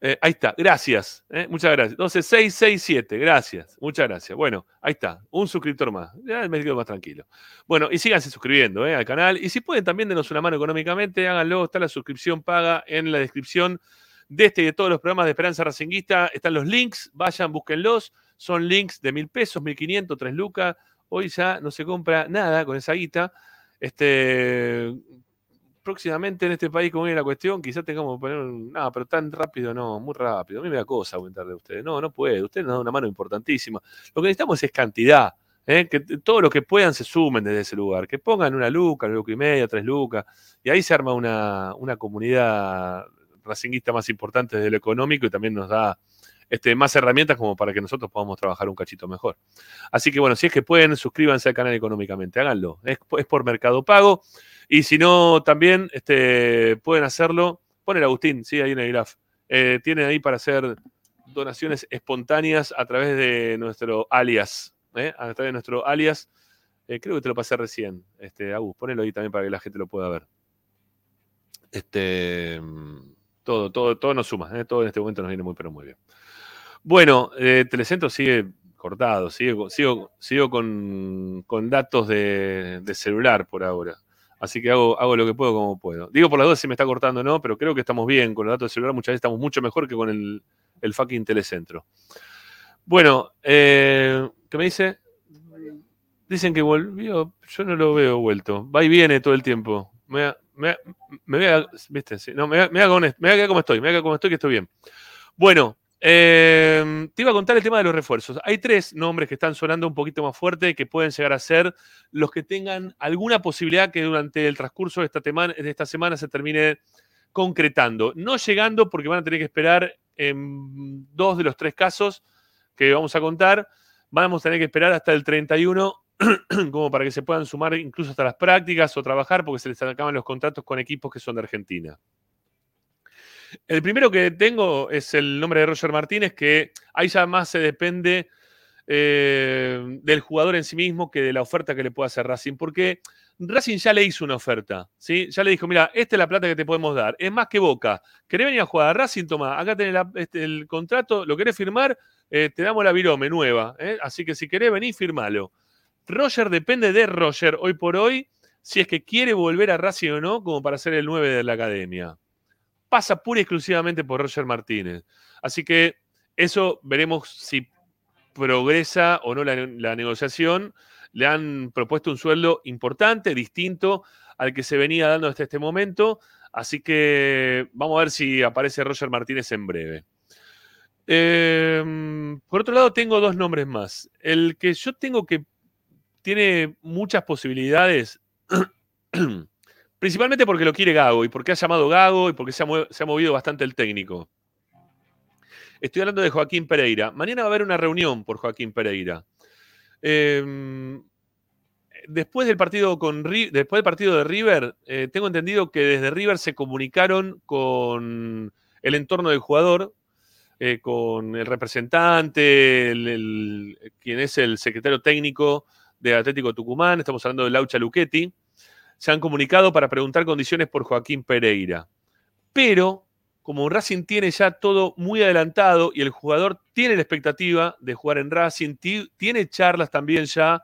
Eh, ahí está, gracias. eh, muchas gracias. 12, 6, 6, 7. Gracias, muchas gracias. Bueno, ahí está, un suscriptor más. Ya me quedo más tranquilo. Bueno, y síganse suscribiendo eh, al canal. Y si pueden también denos una mano económicamente, háganlo. Está la suscripción paga en la descripción de este y de todos los programas de Esperanza Racinguista. Están los links, vayan, búsquenlos. Son links de mil pesos, mil quinientos, tres lucas. Hoy ya no se compra nada con esa guita. Este, próximamente en este país, como viene la cuestión, quizás tengamos que poner un. No, pero tan rápido no, muy rápido. A mí me da cosa aumentar de ustedes. No, no puede. Ustedes nos dan una mano importantísima. Lo que necesitamos es cantidad. ¿eh? Que t- todo lo que puedan se sumen desde ese lugar. Que pongan una luca, una luca y media, tres lucas. Y ahí se arma una, una comunidad racinguista más importante desde lo económico y también nos da este, más herramientas como para que nosotros podamos trabajar un cachito mejor. Así que bueno, si es que pueden, suscríbanse al canal económicamente, háganlo. Es, por Mercado Pago. Y si no, también este, pueden hacerlo. Pon el Agustín, sí, ahí en el graph. Eh, tienen ahí para hacer donaciones espontáneas a través de nuestro alias. ¿eh? A través de nuestro alias. Eh, creo que te lo pasé recién, este, Agus. Ponelo ahí también para que la gente lo pueda ver. Este, mm, todo, todo, todo nos suma. ¿eh? Todo en este momento nos viene muy, pero muy bien. Bueno, eh, Telecentro sigue cortado, sigo, con, datos de, celular por ahora. Así que hago, lo que puedo como puedo. Digo por las dos si me está cortando o no, pero creo que estamos bien con los datos de celular. Muchas veces estamos mucho mejor que con el, fucking Telecentro. Bueno, eh, ¿qué me dice? Dicen que volvió. Yo no lo veo vuelto. Va y viene todo el tiempo. Me, me, voy a. ¿Viste? Sí, no, me, me me voy a estoy. Me voy a como estoy, que estoy bien. Bueno, eh, te iba a contar el tema de los refuerzos. Hay tres nombres que están sonando un poquito más fuerte que pueden llegar a ser los que tengan alguna posibilidad que durante el transcurso de esta, de esta semana se termine concretando. No llegando porque van a tener que esperar en dos de los tres casos que vamos a contar. Vamos a tener que esperar hasta el 31 como para que se puedan sumar incluso hasta las prácticas o trabajar porque se les acaban los contratos con equipos que son de Argentina. El primero que tengo es el nombre de Roger Martínez, que ahí ya más se depende eh, del jugador en sí mismo que de la oferta que le pueda hacer Racing, porque Racing ya le hizo una oferta, ¿sí? Ya le dijo, mira, esta es la plata que te podemos dar, es más que Boca. ¿Querés venir a jugar a Racing? Toma, acá tenés este, el contrato, ¿lo querés firmar? Eh, te damos la virome nueva, ¿eh? así que si querés venir, firmalo. Roger depende de Roger hoy por hoy, si es que quiere volver a Racing o no, como para ser el 9 de la academia pasa pura y exclusivamente por Roger Martínez. Así que eso veremos si progresa o no la, negociación. Le han propuesto un sueldo importante, distinto al que se venía dando hasta este momento. Así que vamos a ver si aparece Roger Martínez en breve. Eh, por otro lado, tengo dos nombres más. El que yo tengo que tiene muchas posibilidades Principalmente porque lo quiere Gago y porque ha llamado Gago y porque se ha, movido bastante el técnico. Estoy hablando de Joaquín Pereira. Mañana va a haber una reunión por Joaquín Pereira. Eh, después del partido de River, eh, tengo entendido que desde River se comunicaron con el entorno del jugador eh, con el representante, el- quien es el secretario técnico de Atlético Tucumán, estamos hablando de Laucha Luchetti, se han comunicado para preguntar condiciones por Joaquín Pereira. Pero, como Racing tiene ya todo muy adelantado y el jugador tiene la expectativa de jugar en Racing, ti- tiene charlas también ya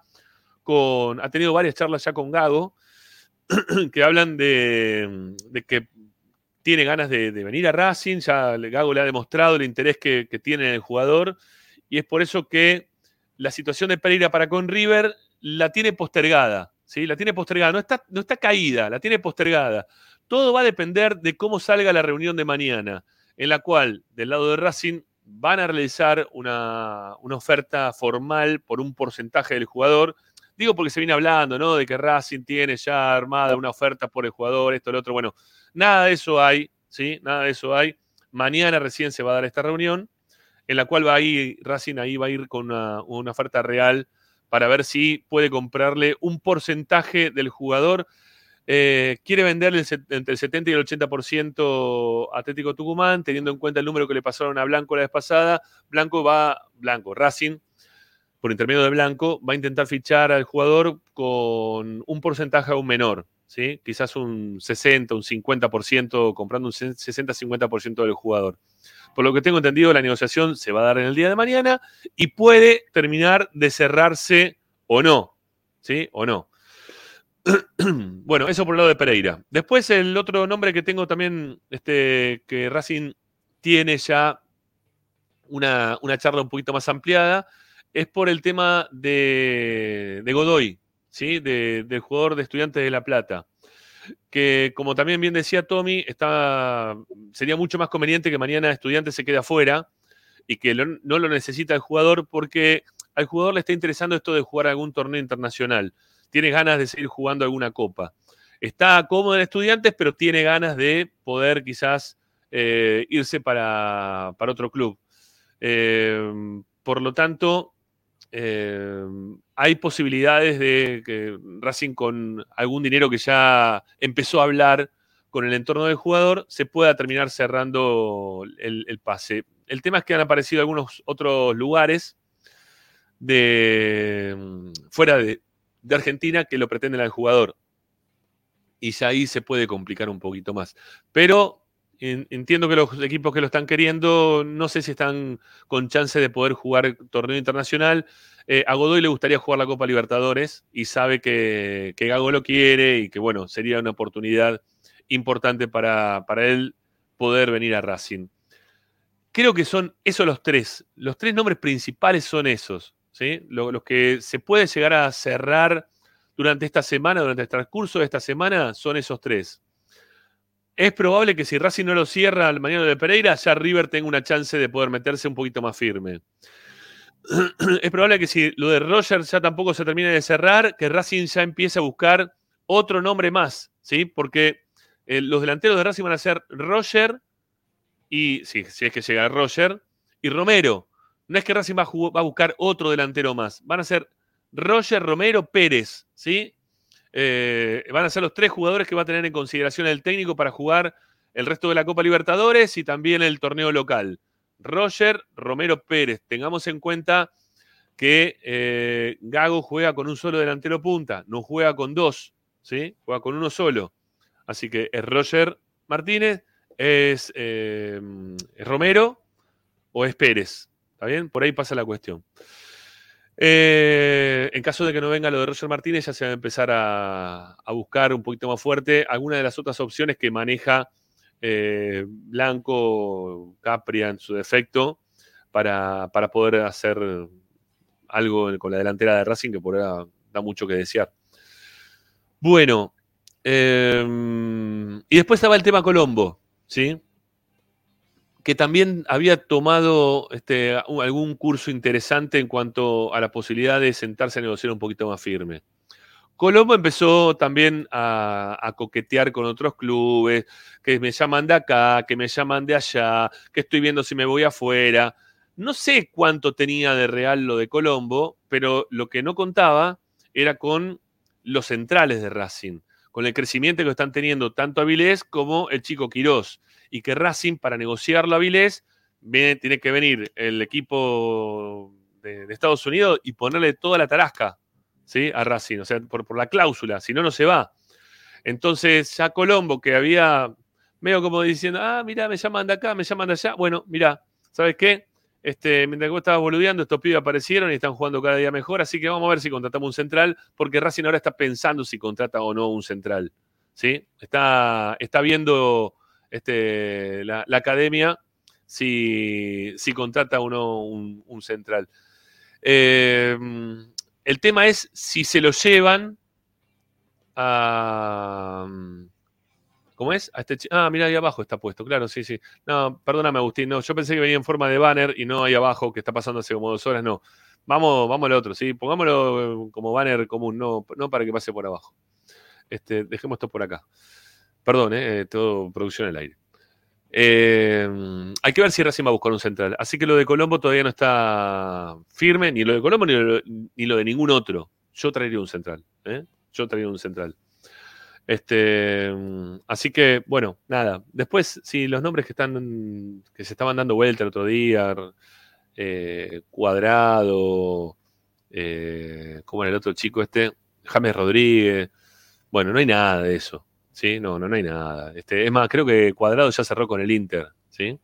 con, ha tenido varias charlas ya con Gago, que hablan de, que tiene ganas de, de venir a Racing, ya Gago le ha demostrado el interés que, que tiene en el jugador, y es por eso que la situación de Pereira para con River la tiene postergada, ¿sí? La tiene postergada, no está, no está caída, la tiene postergada. Todo va a depender de cómo salga la reunión de mañana, en la cual, del lado de Racing, van a realizar una, una oferta formal por un porcentaje del jugador. Digo porque se viene hablando, ¿no? De que Racing tiene ya armada una oferta por el jugador, esto, lo otro. Bueno, nada de eso hay, ¿sí? Nada de eso hay. Mañana recién se va a dar esta reunión, en la cual va a ir, Racing ahí va a ir con una, una oferta real para ver si puede comprarle un porcentaje del jugador. Eh, quiere venderle entre el 70 y el 80% a Atlético Tucumán, teniendo en cuenta el número que le pasaron a Blanco la vez pasada. Blanco va, Blanco, Racing, por intermedio de Blanco, va a intentar fichar al jugador con un porcentaje aún menor, ¿sí? Quizás un 60, un 50%, comprando un 60-50% del jugador. Por lo que tengo entendido, la negociación se va a dar en el día de mañana y puede terminar de cerrarse o no, ¿sí? O no. bueno, eso por el lado de Pereira. Después el otro nombre que tengo también, este, que Racing tiene ya una, una charla un poquito más ampliada, es por el tema de, Godoy, ¿sí? De- del jugador de Estudiantes de La Plata. Que como también bien decía Tommy, está, sería mucho más conveniente que mañana Estudiantes se quede afuera y que no lo necesita el jugador porque al jugador le está interesando esto de jugar algún torneo internacional. Tiene ganas de seguir jugando alguna copa. Está cómodo en Estudiantes, pero tiene ganas de poder quizás eh, irse para, para otro club. Eh, por lo tanto, eh, hay posibilidades de que Racing con algún dinero que ya empezó a hablar con el entorno del jugador se pueda terminar cerrando el, pase. El tema es que han aparecido algunos otros lugares de fuera de, de Argentina que lo pretenden al jugador. Y ya ahí se puede complicar un poquito más. Pero entiendo que los equipos que lo están queriendo, no sé si están con chance de poder jugar torneo internacional. Eh, a Godoy le gustaría jugar la Copa Libertadores y sabe que, que Gago lo quiere y que, bueno, sería una oportunidad importante para, para él poder venir a Racing. Creo que son esos los tres. Los tres nombres principales son esos. ¿sí? Lo- los que se puede llegar a cerrar durante esta semana, durante el transcurso de esta semana, son esos tres. Es probable que si Racing no lo cierra al mañana de Pereira, ya River tenga una chance de poder meterse un poquito más firme. es probable que si lo de Roger ya tampoco se termine de cerrar, que Racing ya empiece a buscar otro nombre más, ¿sí? Porque eh, los delanteros de Racing van a ser Roger y, si, si es que llega Roger, y Romero. No es que Racing a, va a buscar otro delantero más, van a ser Roger, Romero, Pérez, ¿sí? Eh, van a ser los tres jugadores que va a tener en consideración el técnico para jugar el resto de la Copa Libertadores y también el torneo local. Roger, Romero, Pérez. Tengamos en cuenta que eh, Gago juega con un solo delantero punta, no juega con dos, ¿sí? Juega con uno solo. Así que es Roger Martínez, es, eh, es Romero o es Pérez. ¿Está bien? Por ahí pasa la cuestión. Eh, en caso de que no venga lo de Roger Martínez, ya se va a empezar a, buscar un poquito más fuerte alguna de las otras opciones que maneja eh, Blanco, Capria en su defecto, para, para poder hacer algo con la delantera de Racing que por ahora da mucho que desear. Bueno, eh, y después estaba el tema Colombo, ¿sí? Que también había tomado este, algún curso interesante en cuanto a la posibilidad de sentarse a negociar un poquito más firme. Colombo empezó también a, a coquetear con otros clubes, que me llaman de acá, que me llaman de allá, que estoy viendo si me voy afuera. No sé cuánto tenía de real lo de Colombo, pero lo que no contaba era con los centrales de Racing, con el crecimiento que están teniendo tanto Avilés como el chico Quirós y que Racing, para negociarlo a viene, tiene que venir el equipo de, Estados Unidos y ponerle toda la tarasca ¿sí? a Racing, o sea, por, la cláusula, si no, no se va. Entonces, ya Colombo, que había medio como diciendo, ah, mira, me llaman de acá, me llaman de allá. Bueno, mira, ¿sabes qué? Este, mientras vos estabas boludeando, estos pibes aparecieron y están jugando cada día mejor, así que vamos a ver si contratamos un central, porque Racing ahora está pensando si contrata o no un central. ¿sí? Está, está viendo este, la, academia si, si contrata o no un, un central. Eh, el tema es si se lo llevan a. ¿Cómo es? A este ah, mira, ahí abajo está puesto, claro, sí, sí. No, perdóname, Agustín, no, yo pensé que venía en forma de banner y no ahí abajo, que está pasando hace como dos horas, no. Vamos, vamos al otro, sí, pongámoslo como banner común, no, no para que pase por abajo. Este, dejemos esto por acá. Perdón, eh, todo producción al aire. Eh, hay que ver si Racing va a buscar un central. Así que lo de Colombo todavía no está firme, ni lo de Colombo ni lo, de ningún otro. Yo traería un central. ¿eh? Yo traería un central. Este, así que, bueno, nada. Después, si los nombres que están, que se estaban dando vuelta el otro día, eh, Cuadrado, eh, ¿cómo era el otro chico este? James Rodríguez. Bueno, no hay nada de eso. ¿Sí? No, no, hay nada. Este, es más, creo que Cuadrado ya cerró con el Inter, ¿sí?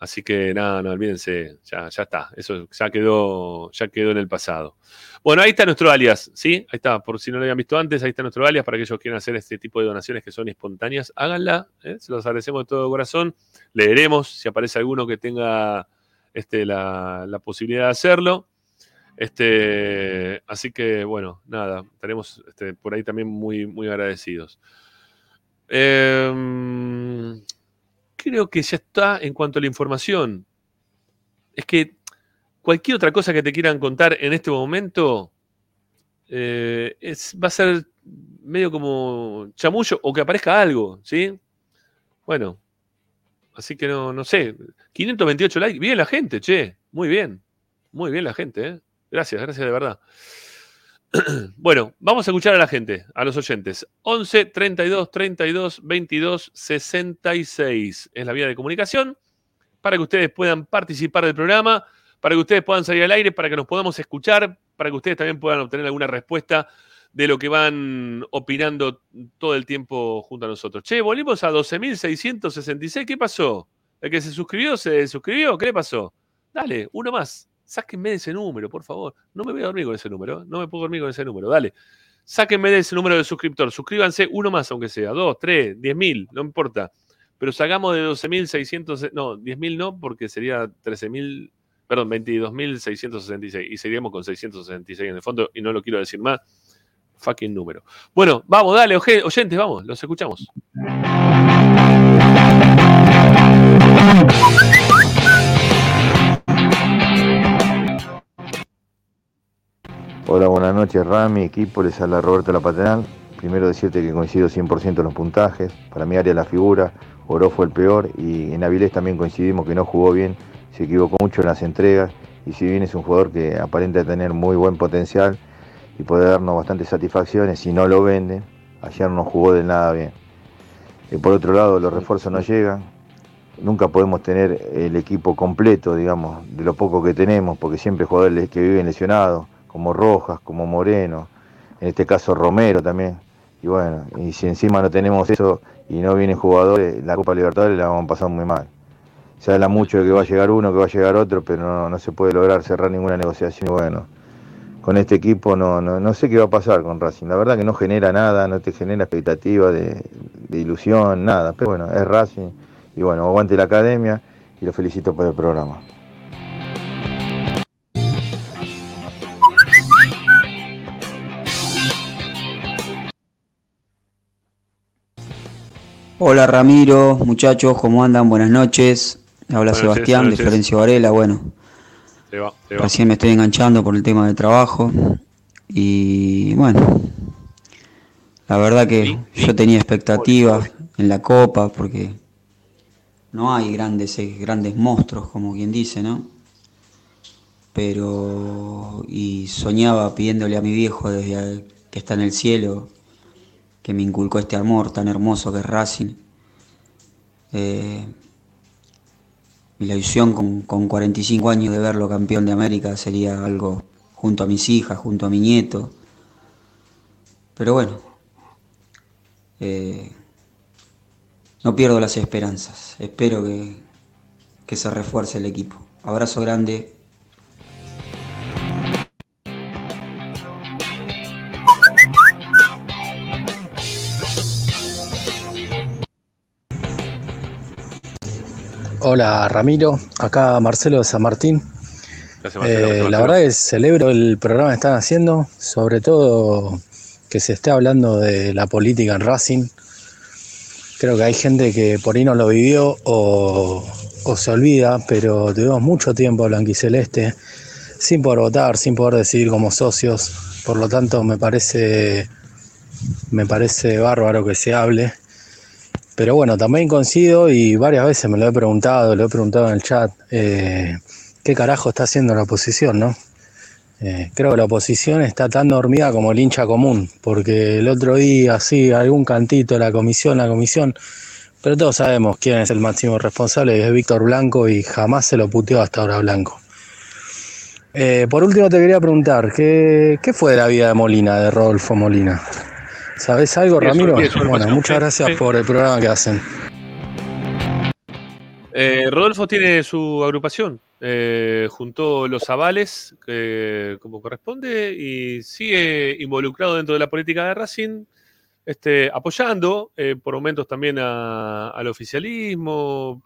Así que nada, no, olvídense, ya, ya está. Eso ya quedó, ya quedó en el pasado. Bueno, ahí está nuestro alias, ¿sí? Ahí está, por si no lo habían visto antes, ahí está nuestro alias para aquellos que quieran hacer este tipo de donaciones que son espontáneas, háganla, ¿eh? se los agradecemos de todo corazón. Leeremos si aparece alguno que tenga este, la, la posibilidad de hacerlo. Este, así que, bueno, nada, estaremos este, por ahí también muy, muy agradecidos. Em, creo que ya está en cuanto a la información. Es que cualquier otra cosa que te quieran contar en este momento eh, es, va a ser medio como chamullo o que aparezca algo, ¿sí? Bueno, así que no, no sé. 528 likes. Bien la gente, che. Muy bien. Muy bien la gente, ¿eh? Gracias, gracias de verdad. Bueno, vamos a escuchar a la gente, a los oyentes. 11 32 32 22 66 es la vía de comunicación para que ustedes puedan participar del programa, para que ustedes puedan salir al aire, para que nos podamos escuchar, para que ustedes también puedan obtener alguna respuesta de lo que van opinando todo el tiempo junto a nosotros. Che, volvimos a 12.666. ¿Qué pasó? ¿El que se suscribió se suscribió? ¿Qué le pasó? Dale, uno más. Sáquenme de ese número, por favor. No me voy a dormir con ese número. ¿eh? No me puedo dormir con ese número. Dale. Sáquenme de ese número de suscriptor. Suscríbanse uno más, aunque sea. Dos, tres, diez mil, no importa. Pero sacamos de 12.600. No, 10.000 no, porque sería 13.000. Perdón, 22.666. Y seguiríamos con 666 en el fondo. Y no lo quiero decir más. Fucking número. Bueno, vamos, dale, oyentes, vamos. Los escuchamos. Hola, buenas noches, Rami, equipo, les habla Roberto La Paternal. Primero decirte que coincido 100% en los puntajes. Para mí, Arias la figura, Oro fue el peor y en Avilés también coincidimos que no jugó bien, se equivocó mucho en las entregas y si bien es un jugador que aparenta tener muy buen potencial y puede darnos bastantes satisfacciones, si no lo venden, ayer no jugó de nada bien. Y por otro lado, los refuerzos no llegan, nunca podemos tener el equipo completo, digamos, de lo poco que tenemos, porque siempre jugadores que viven lesionados, como Rojas, como Moreno, en este caso Romero también. Y bueno, y si encima no tenemos eso y no vienen jugadores, la Copa Libertadores la vamos a pasar muy mal. Se habla mucho de que va a llegar uno, que va a llegar otro, pero no, no se puede lograr cerrar ninguna negociación. Y bueno, con este equipo no, no, no sé qué va a pasar con Racing. La verdad que no genera nada, no te genera expectativa de, de ilusión, nada. Pero bueno, es Racing. Y bueno, aguante la academia y lo felicito por el programa. Hola Ramiro, muchachos, ¿cómo andan? Buenas noches. Habla Buenas Sebastián noches, de. Florencio Varela. Bueno, va, va. recién me estoy enganchando por el tema del trabajo. Y bueno, la verdad que yo tenía expectativas en la Copa porque no hay grandes, eh, grandes monstruos, como quien dice, ¿no? Pero, y soñaba pidiéndole a mi viejo desde que está en el cielo que me inculcó este amor tan hermoso que es Racing. Eh, Y la ilusión con, con 45 años de verlo campeón de América sería algo junto a mis hijas, junto a mi nieto. Pero bueno, eh, no pierdo las esperanzas. Espero que, que se refuerce el equipo. Abrazo grande. Hola Ramiro, acá Marcelo de San Martín. Gracias, Marcelo, Eh, la verdad que celebro el programa que están haciendo, sobre todo que se esté hablando de la política en Racing. Creo que hay gente que por ahí no lo vivió o, o se olvida, pero tuvimos mucho tiempo blanquiceleste sin poder votar, sin poder decidir como socios. Por lo tanto, me parece, me parece bárbaro que se hable. Pero bueno, también coincido y varias veces me lo he preguntado, lo he preguntado en el chat, eh, ¿qué carajo está haciendo la oposición, no? Eh, creo que la oposición está tan dormida como el hincha común, porque el otro día, sí, algún cantito la comisión, la comisión, pero todos sabemos quién es el máximo responsable, es Víctor Blanco y jamás se lo puteó hasta ahora Blanco. Eh, por último te quería preguntar, ¿qué, ¿qué fue de la vida de Molina, de Rodolfo Molina? ¿Sabes algo, Ramiro? Bueno, muchas gracias por el programa que hacen. Eh, Rodolfo tiene su agrupación, eh, juntó los avales eh, como corresponde y sigue involucrado dentro de la política de Racing, este, apoyando eh, por momentos también a- al oficialismo,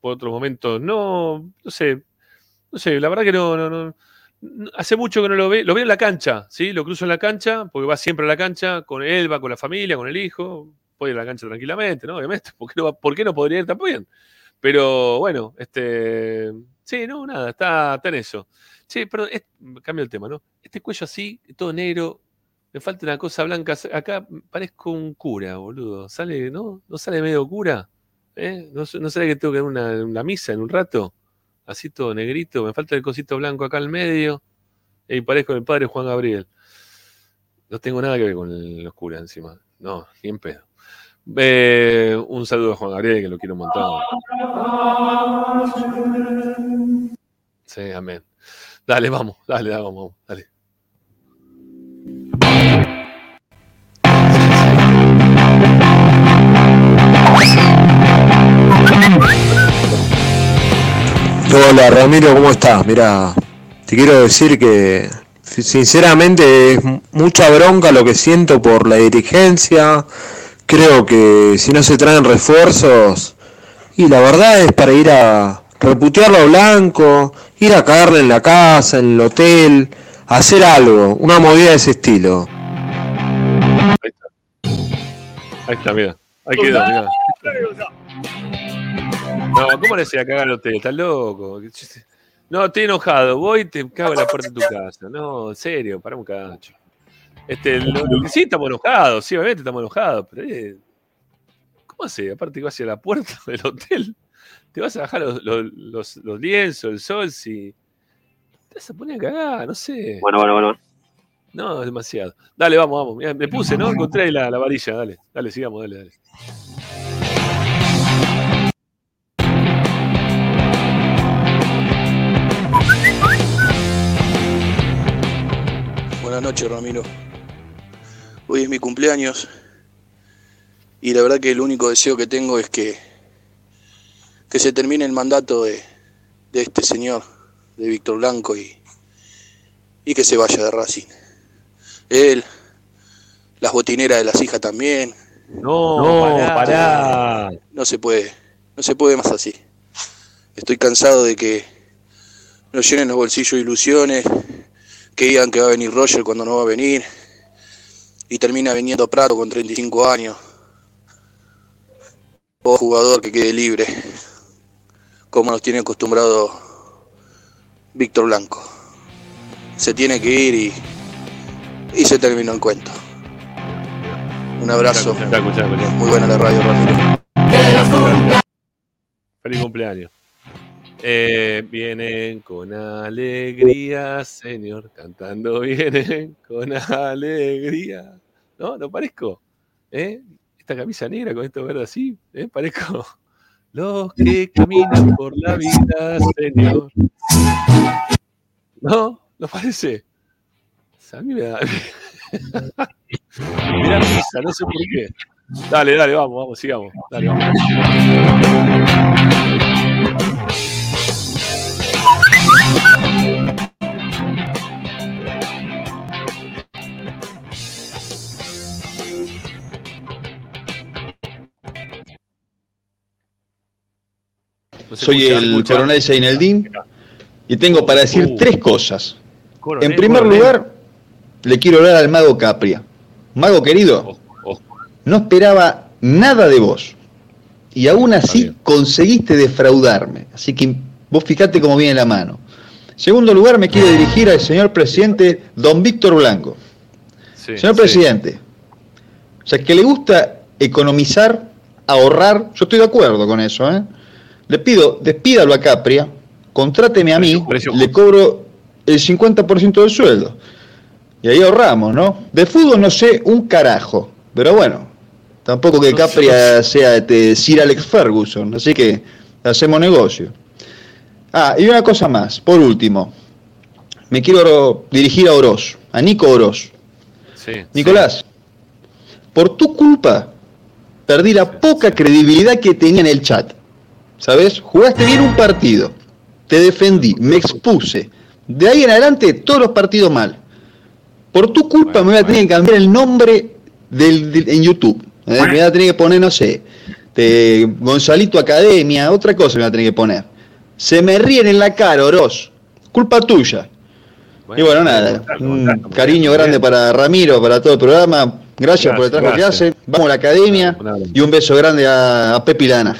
por otros momentos no, no sé, no sé, la verdad que no, no- no- hace mucho que no lo ve, lo veo en la cancha, ¿sí? Lo cruzo en la cancha, porque va siempre a la cancha, con él, va con la familia, con el hijo, puede ir a la cancha tranquilamente, ¿no? Obviamente, ¿por qué no, por qué no podría ir también? Pero bueno, este. Sí, no, nada, está, está en eso. Sí, perdón, es- cambio el tema, ¿no? Este cuello así, todo negro, me falta una cosa blanca. Acá parezco un cura, boludo. ¿Sale, no? ¿No sale medio cura? ¿Eh? ¿No, ¿No que tengo que dar una, una misa en un rato? Así todo negrito, me falta el cosito blanco acá al medio. Y parezco el padre Juan Gabriel. No tengo nada que ver con el- los encima. No, ni en pedo. Eh, un saludo a Juan Gabriel, que lo quiero un montón. Sí, amén. Dale, vamos, dale, vamos, vamos, dale. Hola Ramiro, ¿cómo estás? Mira, te quiero decir que sinceramente es mucha bronca lo que siento por la dirigencia. Creo que si no se traen refuerzos, y la verdad es para ir a reputearlo a Blanco, ir a cagarle en la casa, en el hotel, hacer algo, una movida de ese estilo. Ahí está, mira. Ahí quedó, mira. No, ¿cómo le decía cagar al hotel? ¿Estás loco? No, estoy enojado. Voy y te cago en la puerta de tu casa. No, en serio, para un cacho. Este, lo- lo que sí, estamos enojados. Sí, obviamente estamos enojados. Pero, eh, ¿cómo hace? Aparte, que vas hacia la puerta del hotel. Te vas a bajar los, los, los- los lienzos, el sol, si. Te vas a poner a cagar, no sé. Bueno, bueno, bueno. No, es demasiado. Dale, vamos, vamos. Mirá, me puse, ¿no? Encontré ahí la, la varilla. Dale, dale, sigamos, dale, dale. Buenas noches, Ramiro. Hoy es mi cumpleaños y la verdad que el único deseo que tengo es que, que se termine el mandato de, de este señor, de Víctor Blanco, y, y que se vaya de Racing. Él, las botineras de las hijas también. No, No, pará. pará. No se puede, no se puede más así. Estoy cansado de que nos llenen los bolsillos de ilusiones, que digan que va a venir Roger cuando no va a venir, y termina viniendo Prato con 35 años. O jugador que quede libre, como nos tiene acostumbrado Víctor Blanco. Se tiene que ir y, y se terminó el cuento. Un abrazo. Muy buena la radio, Ramiro. Feliz cumpleaños. Eh, vienen con alegría, señor, cantando vienen con alegría. ¿No? ¿No parezco? ¿Eh? Esta camisa negra con esto verde así, ¿eh? Parezco. Los que caminan por la vida, Señor. ¿No? ¿No parece? A mí me da. No sé por qué. Dale, dale, vamos, vamos, sigamos. Dale, vamos. Soy el coronel Seineldín y tengo para decir Uh. tres cosas. Coronel, En primer coronel. lugar, le quiero hablar al mago Capria. Mago querido, no esperaba nada de vos. Y aún así conseguiste defraudarme. Así que vos fijate cómo viene la mano. Segundo lugar, me quiero dirigir al señor presidente don Víctor Blanco. Sí, señor sí. presidente, o sea, que le gusta economizar, ahorrar, yo estoy de acuerdo con eso, ¿eh? Le pido, despídalo a Capria, contráteme a mí, le cobro el 50% del sueldo. Y ahí ahorramos, ¿no? De fútbol no sé un carajo, pero bueno, tampoco que Capria sea este, Sir Alex Ferguson, así que hacemos negocio. Ah, y una cosa más, por último, me quiero dirigir a Oroz, a Nico Oroz. Sí, Nicolás, por tu culpa perdí la poca credibilidad que tenía en el chat. ¿Sabes? Jugaste bien un partido, te defendí, me expuse. De ahí en adelante todos los partidos mal. Por tu culpa me voy a tener que cambiar el nombre del, del- en YouTube. ¿eh? Me voy a tener que poner, no sé, de Gonzalito Academia, otra cosa me voy a tener que poner. Se me ríen en la cara, Oroz. Culpa tuya. y bueno, nada. Un cariño grande para Ramiro, para todo el programa. Gracias, por el trabajo que hace. Vamos a la academia. Y un beso grande a, a Pepi Lana.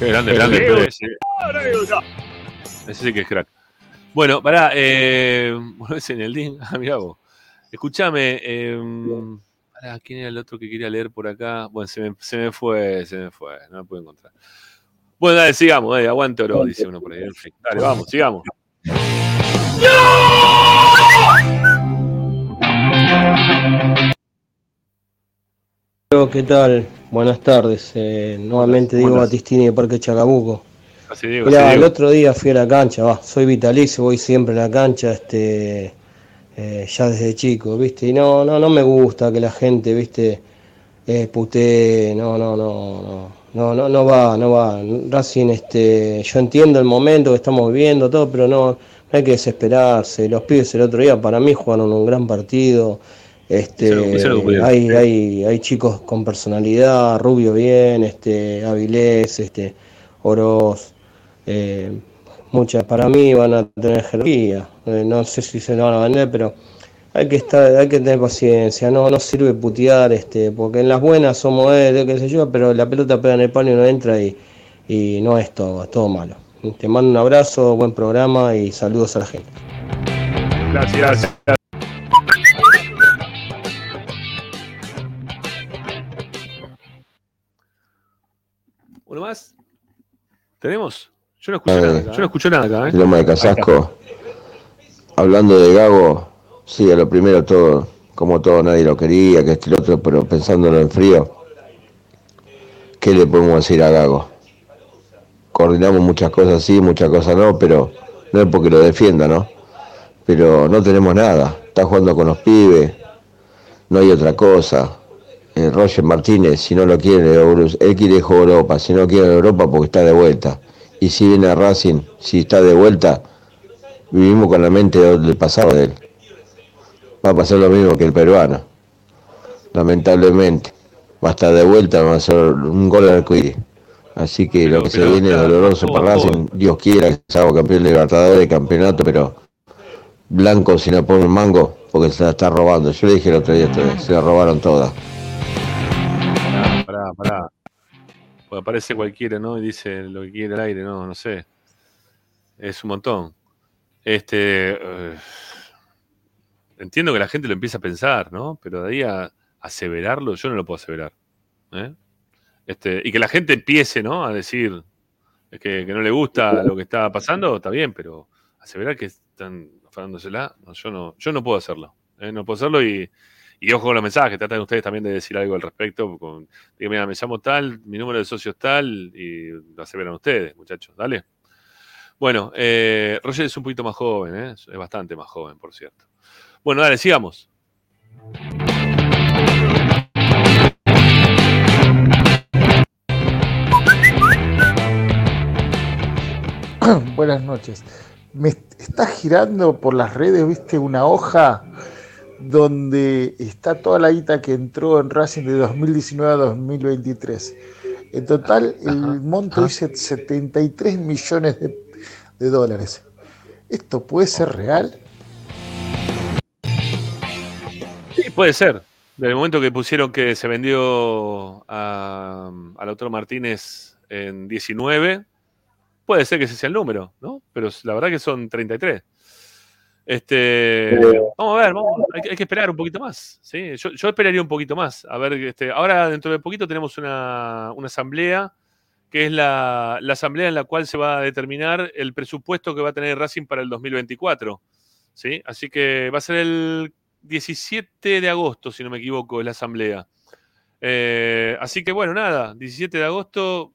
Qué grande, grande. Pepe, ese. Ese sí que es crack. Bueno, pará, eh, bueno, ese en el DIN. Ah, mirá vos. Escuchame, eh, pará, ¿quién era el otro que quería leer por acá? Bueno, se me, se me fue, se me fue, no lo puedo encontrar. Bueno, dale, sigamos, dale, aguante oro, dice uno por ahí. En fin, dale, vamos, sigamos. ¿Qué tal? Buenas tardes. Eh, nuevamente Diego. Batistini de Parque Chacabuco. Así digo, Mirá, así el digo. otro día fui a la cancha, va, soy vitalicio, voy siempre a la cancha, este, eh, ya desde chico, ¿viste? Y no, no, no me gusta que la gente, ¿viste? Eh, putee, no, no, no, no, no, no, no va, no va. Racing, este, yo entiendo el momento que estamos viviendo, todo, pero no, no hay que desesperarse. Los pibes el otro día para mí jugaron un gran partido. Este, lo hay, hay, hay chicos con personalidad, Rubio bien, este, Avilés, este, Oroz, eh, muchas para mí van a tener jerarquía. Eh, no sé si se lo van a vender, pero hay que estar, hay que tener paciencia, no, no sirve putear, este, porque en las buenas somos él, qué sé yo, pero la pelota pega en el palo y no entra y, y no es todo, es todo malo. Te mando un abrazo, buen programa y saludos a la gente. Gracias, gracias. ¿Tenemos? Yo no escucho Eh, nada. Yo no escucho nada acá, ¿eh? Loma de Casasco. Hablando de Gago, sí, a lo primero todo, como todo nadie lo quería, que este y otro, pero pensándolo en frío, ¿qué le podemos decir a Gago? Coordinamos muchas cosas sí, muchas cosas no, pero no es porque lo defienda, ¿no? Pero no tenemos nada, está jugando con los pibes, no hay otra cosa. Eh, Roger Martínez, si no lo quiere, él quiere Europa, si no quiere Europa porque está de vuelta. Y si viene a Racing, si está de vuelta, vivimos con la mente del pasado de él. Va a pasar lo mismo que el peruano. Lamentablemente. Va a estar de vuelta, va a ser un gol al arcoíris. Así que lo que se viene es doloroso todo, para Racing, Dios quiera que se haga campeón de Libertadores, campeonato, pero Blanco si no pone un mango, porque se la está robando. Yo le dije el otro día, se la robaron todas. Pará, pará. Pues aparece cualquiera, ¿no? Y dice lo que quiere al aire, no, no sé. Es un montón. Este. eh, entiendo que la gente lo empieza a pensar, ¿no? Pero de ahí a aseverarlo, yo no lo puedo aseverar. ¿eh? Este, y que la gente empiece, ¿no? A decir que, que no le gusta lo que está pasando, está bien, pero aseverar que están afanándosela, no, yo no, yo no puedo hacerlo. ¿eh? No puedo hacerlo y, Y ojo con los mensajes, tratan ustedes también de decir algo al respecto. Con, digo, mira, me llamo tal, mi número de socio es tal, y lo aseveran ustedes, muchachos, dale. Bueno, eh, Roger es un poquito más joven, ¿eh? es bastante más joven, por cierto. Bueno, dale, sigamos. Buenas noches. Me está girando por las redes, viste, una hoja donde está toda la guita que entró en Racing de 2019 a 2023. En total, el monto dice 73 millones de, de dólares. ¿Esto puede ser real? Sí, puede ser. Desde el momento que pusieron que se vendió a, al autor Martínez en 19, puede ser que ese sea el número, ¿no? Pero la verdad que son 33. Este, vamos a ver, vamos, hay, que- hay que esperar un poquito más. ¿sí? Yo, yo esperaría un poquito más. A ver, este, ahora dentro de poquito tenemos una, una asamblea, que es la, la asamblea en la cual se va a determinar el presupuesto que va a tener Racing para el 2024. ¿sí? Así que va a ser el 17 de agosto, si no me equivoco, es la asamblea. Eh, así que bueno, nada, 17 de agosto,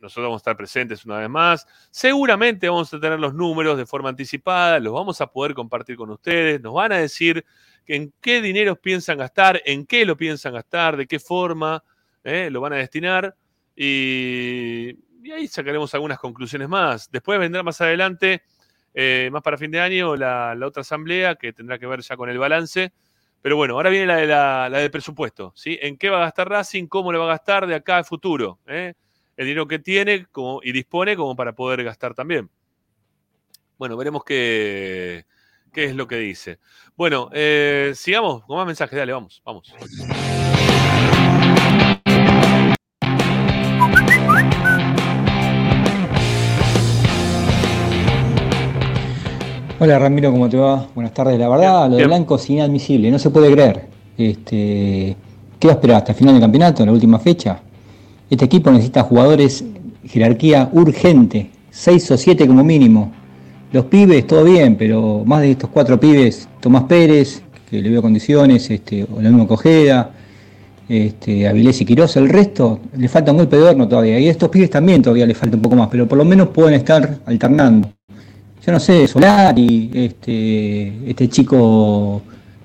nosotros vamos a estar presentes una vez más. Seguramente vamos a tener los números de forma anticipada, los vamos a poder compartir con ustedes, nos van a decir en qué dinero piensan gastar, en qué lo piensan gastar, de qué forma eh, lo van a destinar y, ahí sacaremos algunas conclusiones más. Después vendrá más adelante, eh, más para fin de año, la, otra asamblea que tendrá que ver ya con el balance. Pero bueno, ahora viene la, de la, la del presupuesto, ¿sí? ¿En qué va a gastar Racing? ¿Cómo lo va a gastar de acá a futuro? ¿eh? El dinero que tiene como, y dispone como para poder gastar también. Bueno, veremos qué, qué es lo que dice. Bueno, eh, sigamos con más mensajes. Dale, vamos, vamos. Hola Ramiro, ¿cómo te va? Buenas tardes. La verdad, lo de Blanco es inadmisible, no se puede creer. Este, ¿Qué va a esperar hasta el final del campeonato, la última fecha? Este equipo necesita jugadores, jerarquía urgente, seis o siete como mínimo. Los pibes, todo bien, pero más de estos cuatro pibes, Tomás Pérez, que le veo condiciones, este, o lo mismo Cojeda, este, Avilés y Quiroz, el resto le falta de horno todavía. Y a estos pibes también todavía le falta un poco más, pero por lo menos pueden estar alternando. Yo no sé, Solari, este, este chico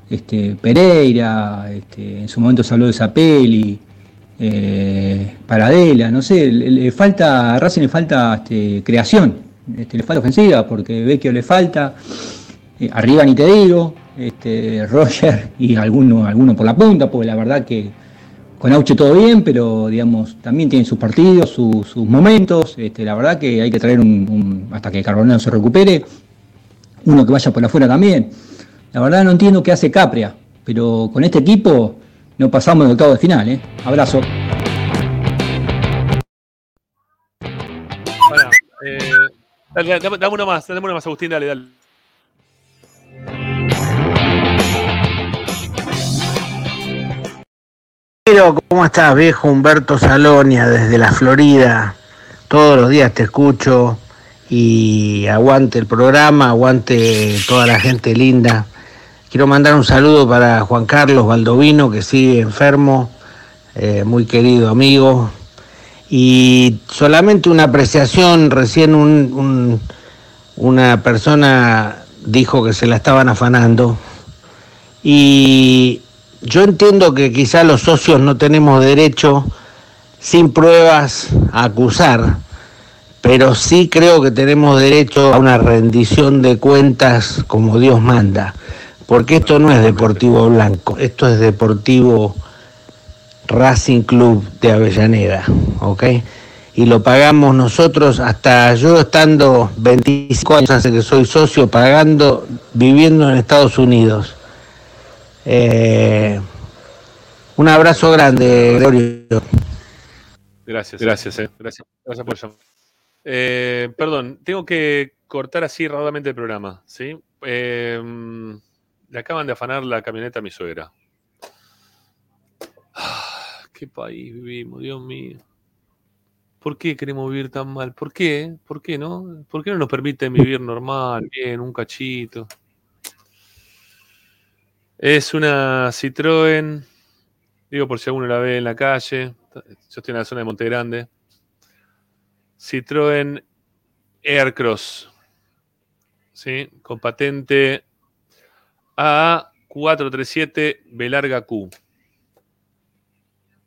este, Pereira, este, en su momento se habló de Zapelli, eh, Paradela, no sé, le, falta, a Racing le falta este, creación, este, le falta ofensiva, porque Vecchio le falta, eh, arriba ni te digo, este, Roger y alguno, alguno por la punta, porque la verdad que con Auche todo bien, pero digamos, también tienen sus partidos, su- sus momentos. Este, la verdad que hay que traer un, un- hasta que Carbonero se recupere, uno que vaya por afuera también. La verdad no entiendo qué hace Capria, pero con este equipo no pasamos del octavo de final, ¿eh? Abrazo. Pará, eh, dale, dame, dame uno más, dame uno más, Agustín, dale, dale. ¿cómo estás, viejo Humberto Salonia, desde la Florida? Todos los días te escucho y aguante el programa, aguante toda la gente linda. Quiero mandar un saludo para Juan Carlos Baldovino, que sigue enfermo, eh, muy querido amigo. Y solamente una apreciación, recién un- un- una persona dijo que se la estaban afanando. Y yo entiendo que quizá los socios no tenemos derecho, sin pruebas, a acusar, pero sí creo que tenemos derecho a una rendición de cuentas como Dios manda, porque esto no es Deportivo Blanco, esto es Deportivo Racing Club de Avellaneda, ¿ok? Y lo pagamos nosotros hasta yo estando 25 años hace que soy socio, pagando, viviendo en Estados Unidos. Eh, un abrazo grande, Gregorio. Gracias, gracias, eh, gracias, gracias por llamar. Eh, perdón, tengo que cortar así rápidamente el programa, ¿sí? Eh, le acaban de afanar la camioneta a mi suegra. Ah, ¿Qué país vivimos, Dios mío? ¿Por qué queremos vivir tan mal? ¿Por qué? ¿Por qué no? ¿Por qué no nos permiten vivir normal, bien, un cachito? Es una Citroën, digo por si alguno la ve en la calle, yo estoy en la zona de Monte Grande. Citroën Aircross, ¿sí? con patente AA437 B larga Q.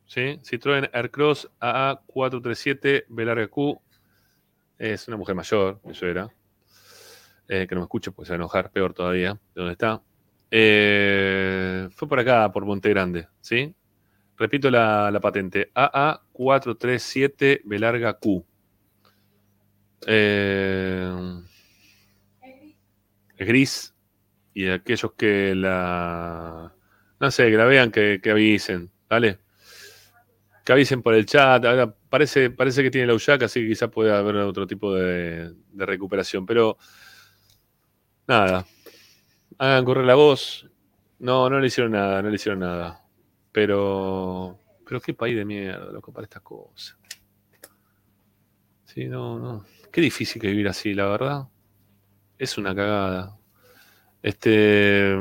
¿Sí? Citroën Aircross AA437 B larga Q. Es una mujer mayor, eso era. Eh, que no me escuche, pues se va a enojar, peor todavía, de dónde está. Eh, fue por acá, por Monte Grande, ¿sí? Repito la, la patente. AA437 B larga Q. Eh, es gris. Y aquellos que la. No sé, que la vean, que, que avisen, ¿vale? Que avisen por el chat. Parece, parece que tiene la UJAC, así que quizás pueda haber otro tipo de, de recuperación. Pero. Nada. Hagan correr la voz. No, no le hicieron nada, no le hicieron nada. Pero. Pero qué país de mierda, loco, para estas cosas. Sí, no, no. Qué difícil que vivir así, la verdad. Es una cagada. Este.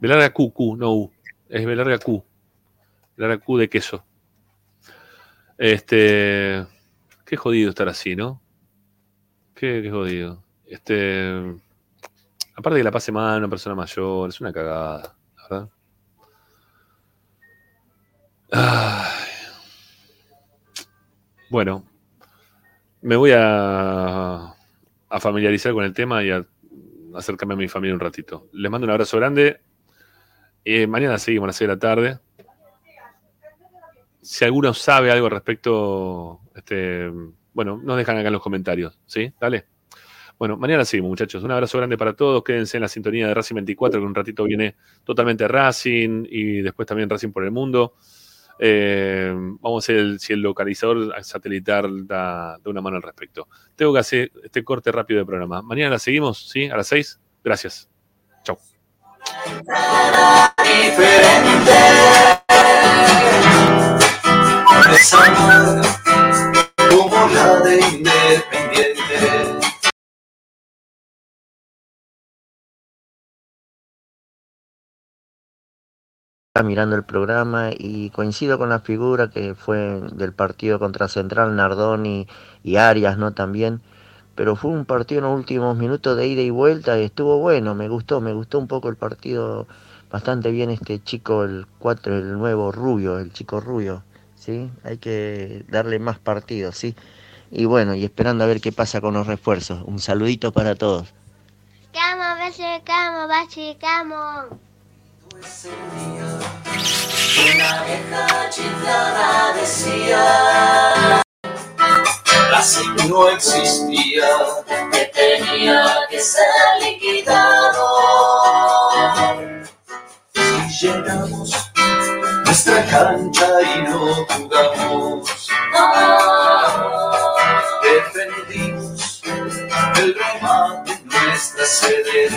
B larga Q, Q, no U. Es B larga Q. B larga Q de queso. Este. Qué jodido estar así, ¿no? Qué, qué jodido. Este. Aparte que la pase mal una persona mayor, es una cagada, ¿verdad? Ay. Bueno, me voy a, a familiarizar con el tema y a acercarme a mi familia un ratito. Les mando un abrazo grande. Eh, mañana seguimos a las 6 de la tarde. Si alguno sabe algo al respecto, este, bueno, nos dejan acá en los comentarios. ¿Sí? Dale. Bueno, mañana seguimos, muchachos. Un abrazo grande para todos. Quédense en la sintonía de Racing 24, que un ratito viene totalmente Racing y después también Racing por el mundo. Eh, vamos a ver si el localizador satelital da, da una mano al respecto. Tengo que hacer este corte rápido de programa. Mañana la seguimos, ¿sí? A las 6. Gracias. Chau. Mirando el programa y coincido con la figura que fue del partido contra Central, Nardoni y Arias, ¿no? También. Pero fue un partido en los últimos minutos de ida y vuelta y estuvo bueno, me gustó, me gustó un poco el partido, bastante bien este chico, el 4, el nuevo Rubio, el chico Rubio, ¿sí? Hay que darle más partidos, ¿sí? Y bueno, y esperando a ver qué pasa con los refuerzos. Un saludito para todos. Una vieja chiflada decía Racing no existía, que tenía que ser liquidado. Si llegamos nuestra cancha y no jugamos, defendimos el remate en nuestra sede.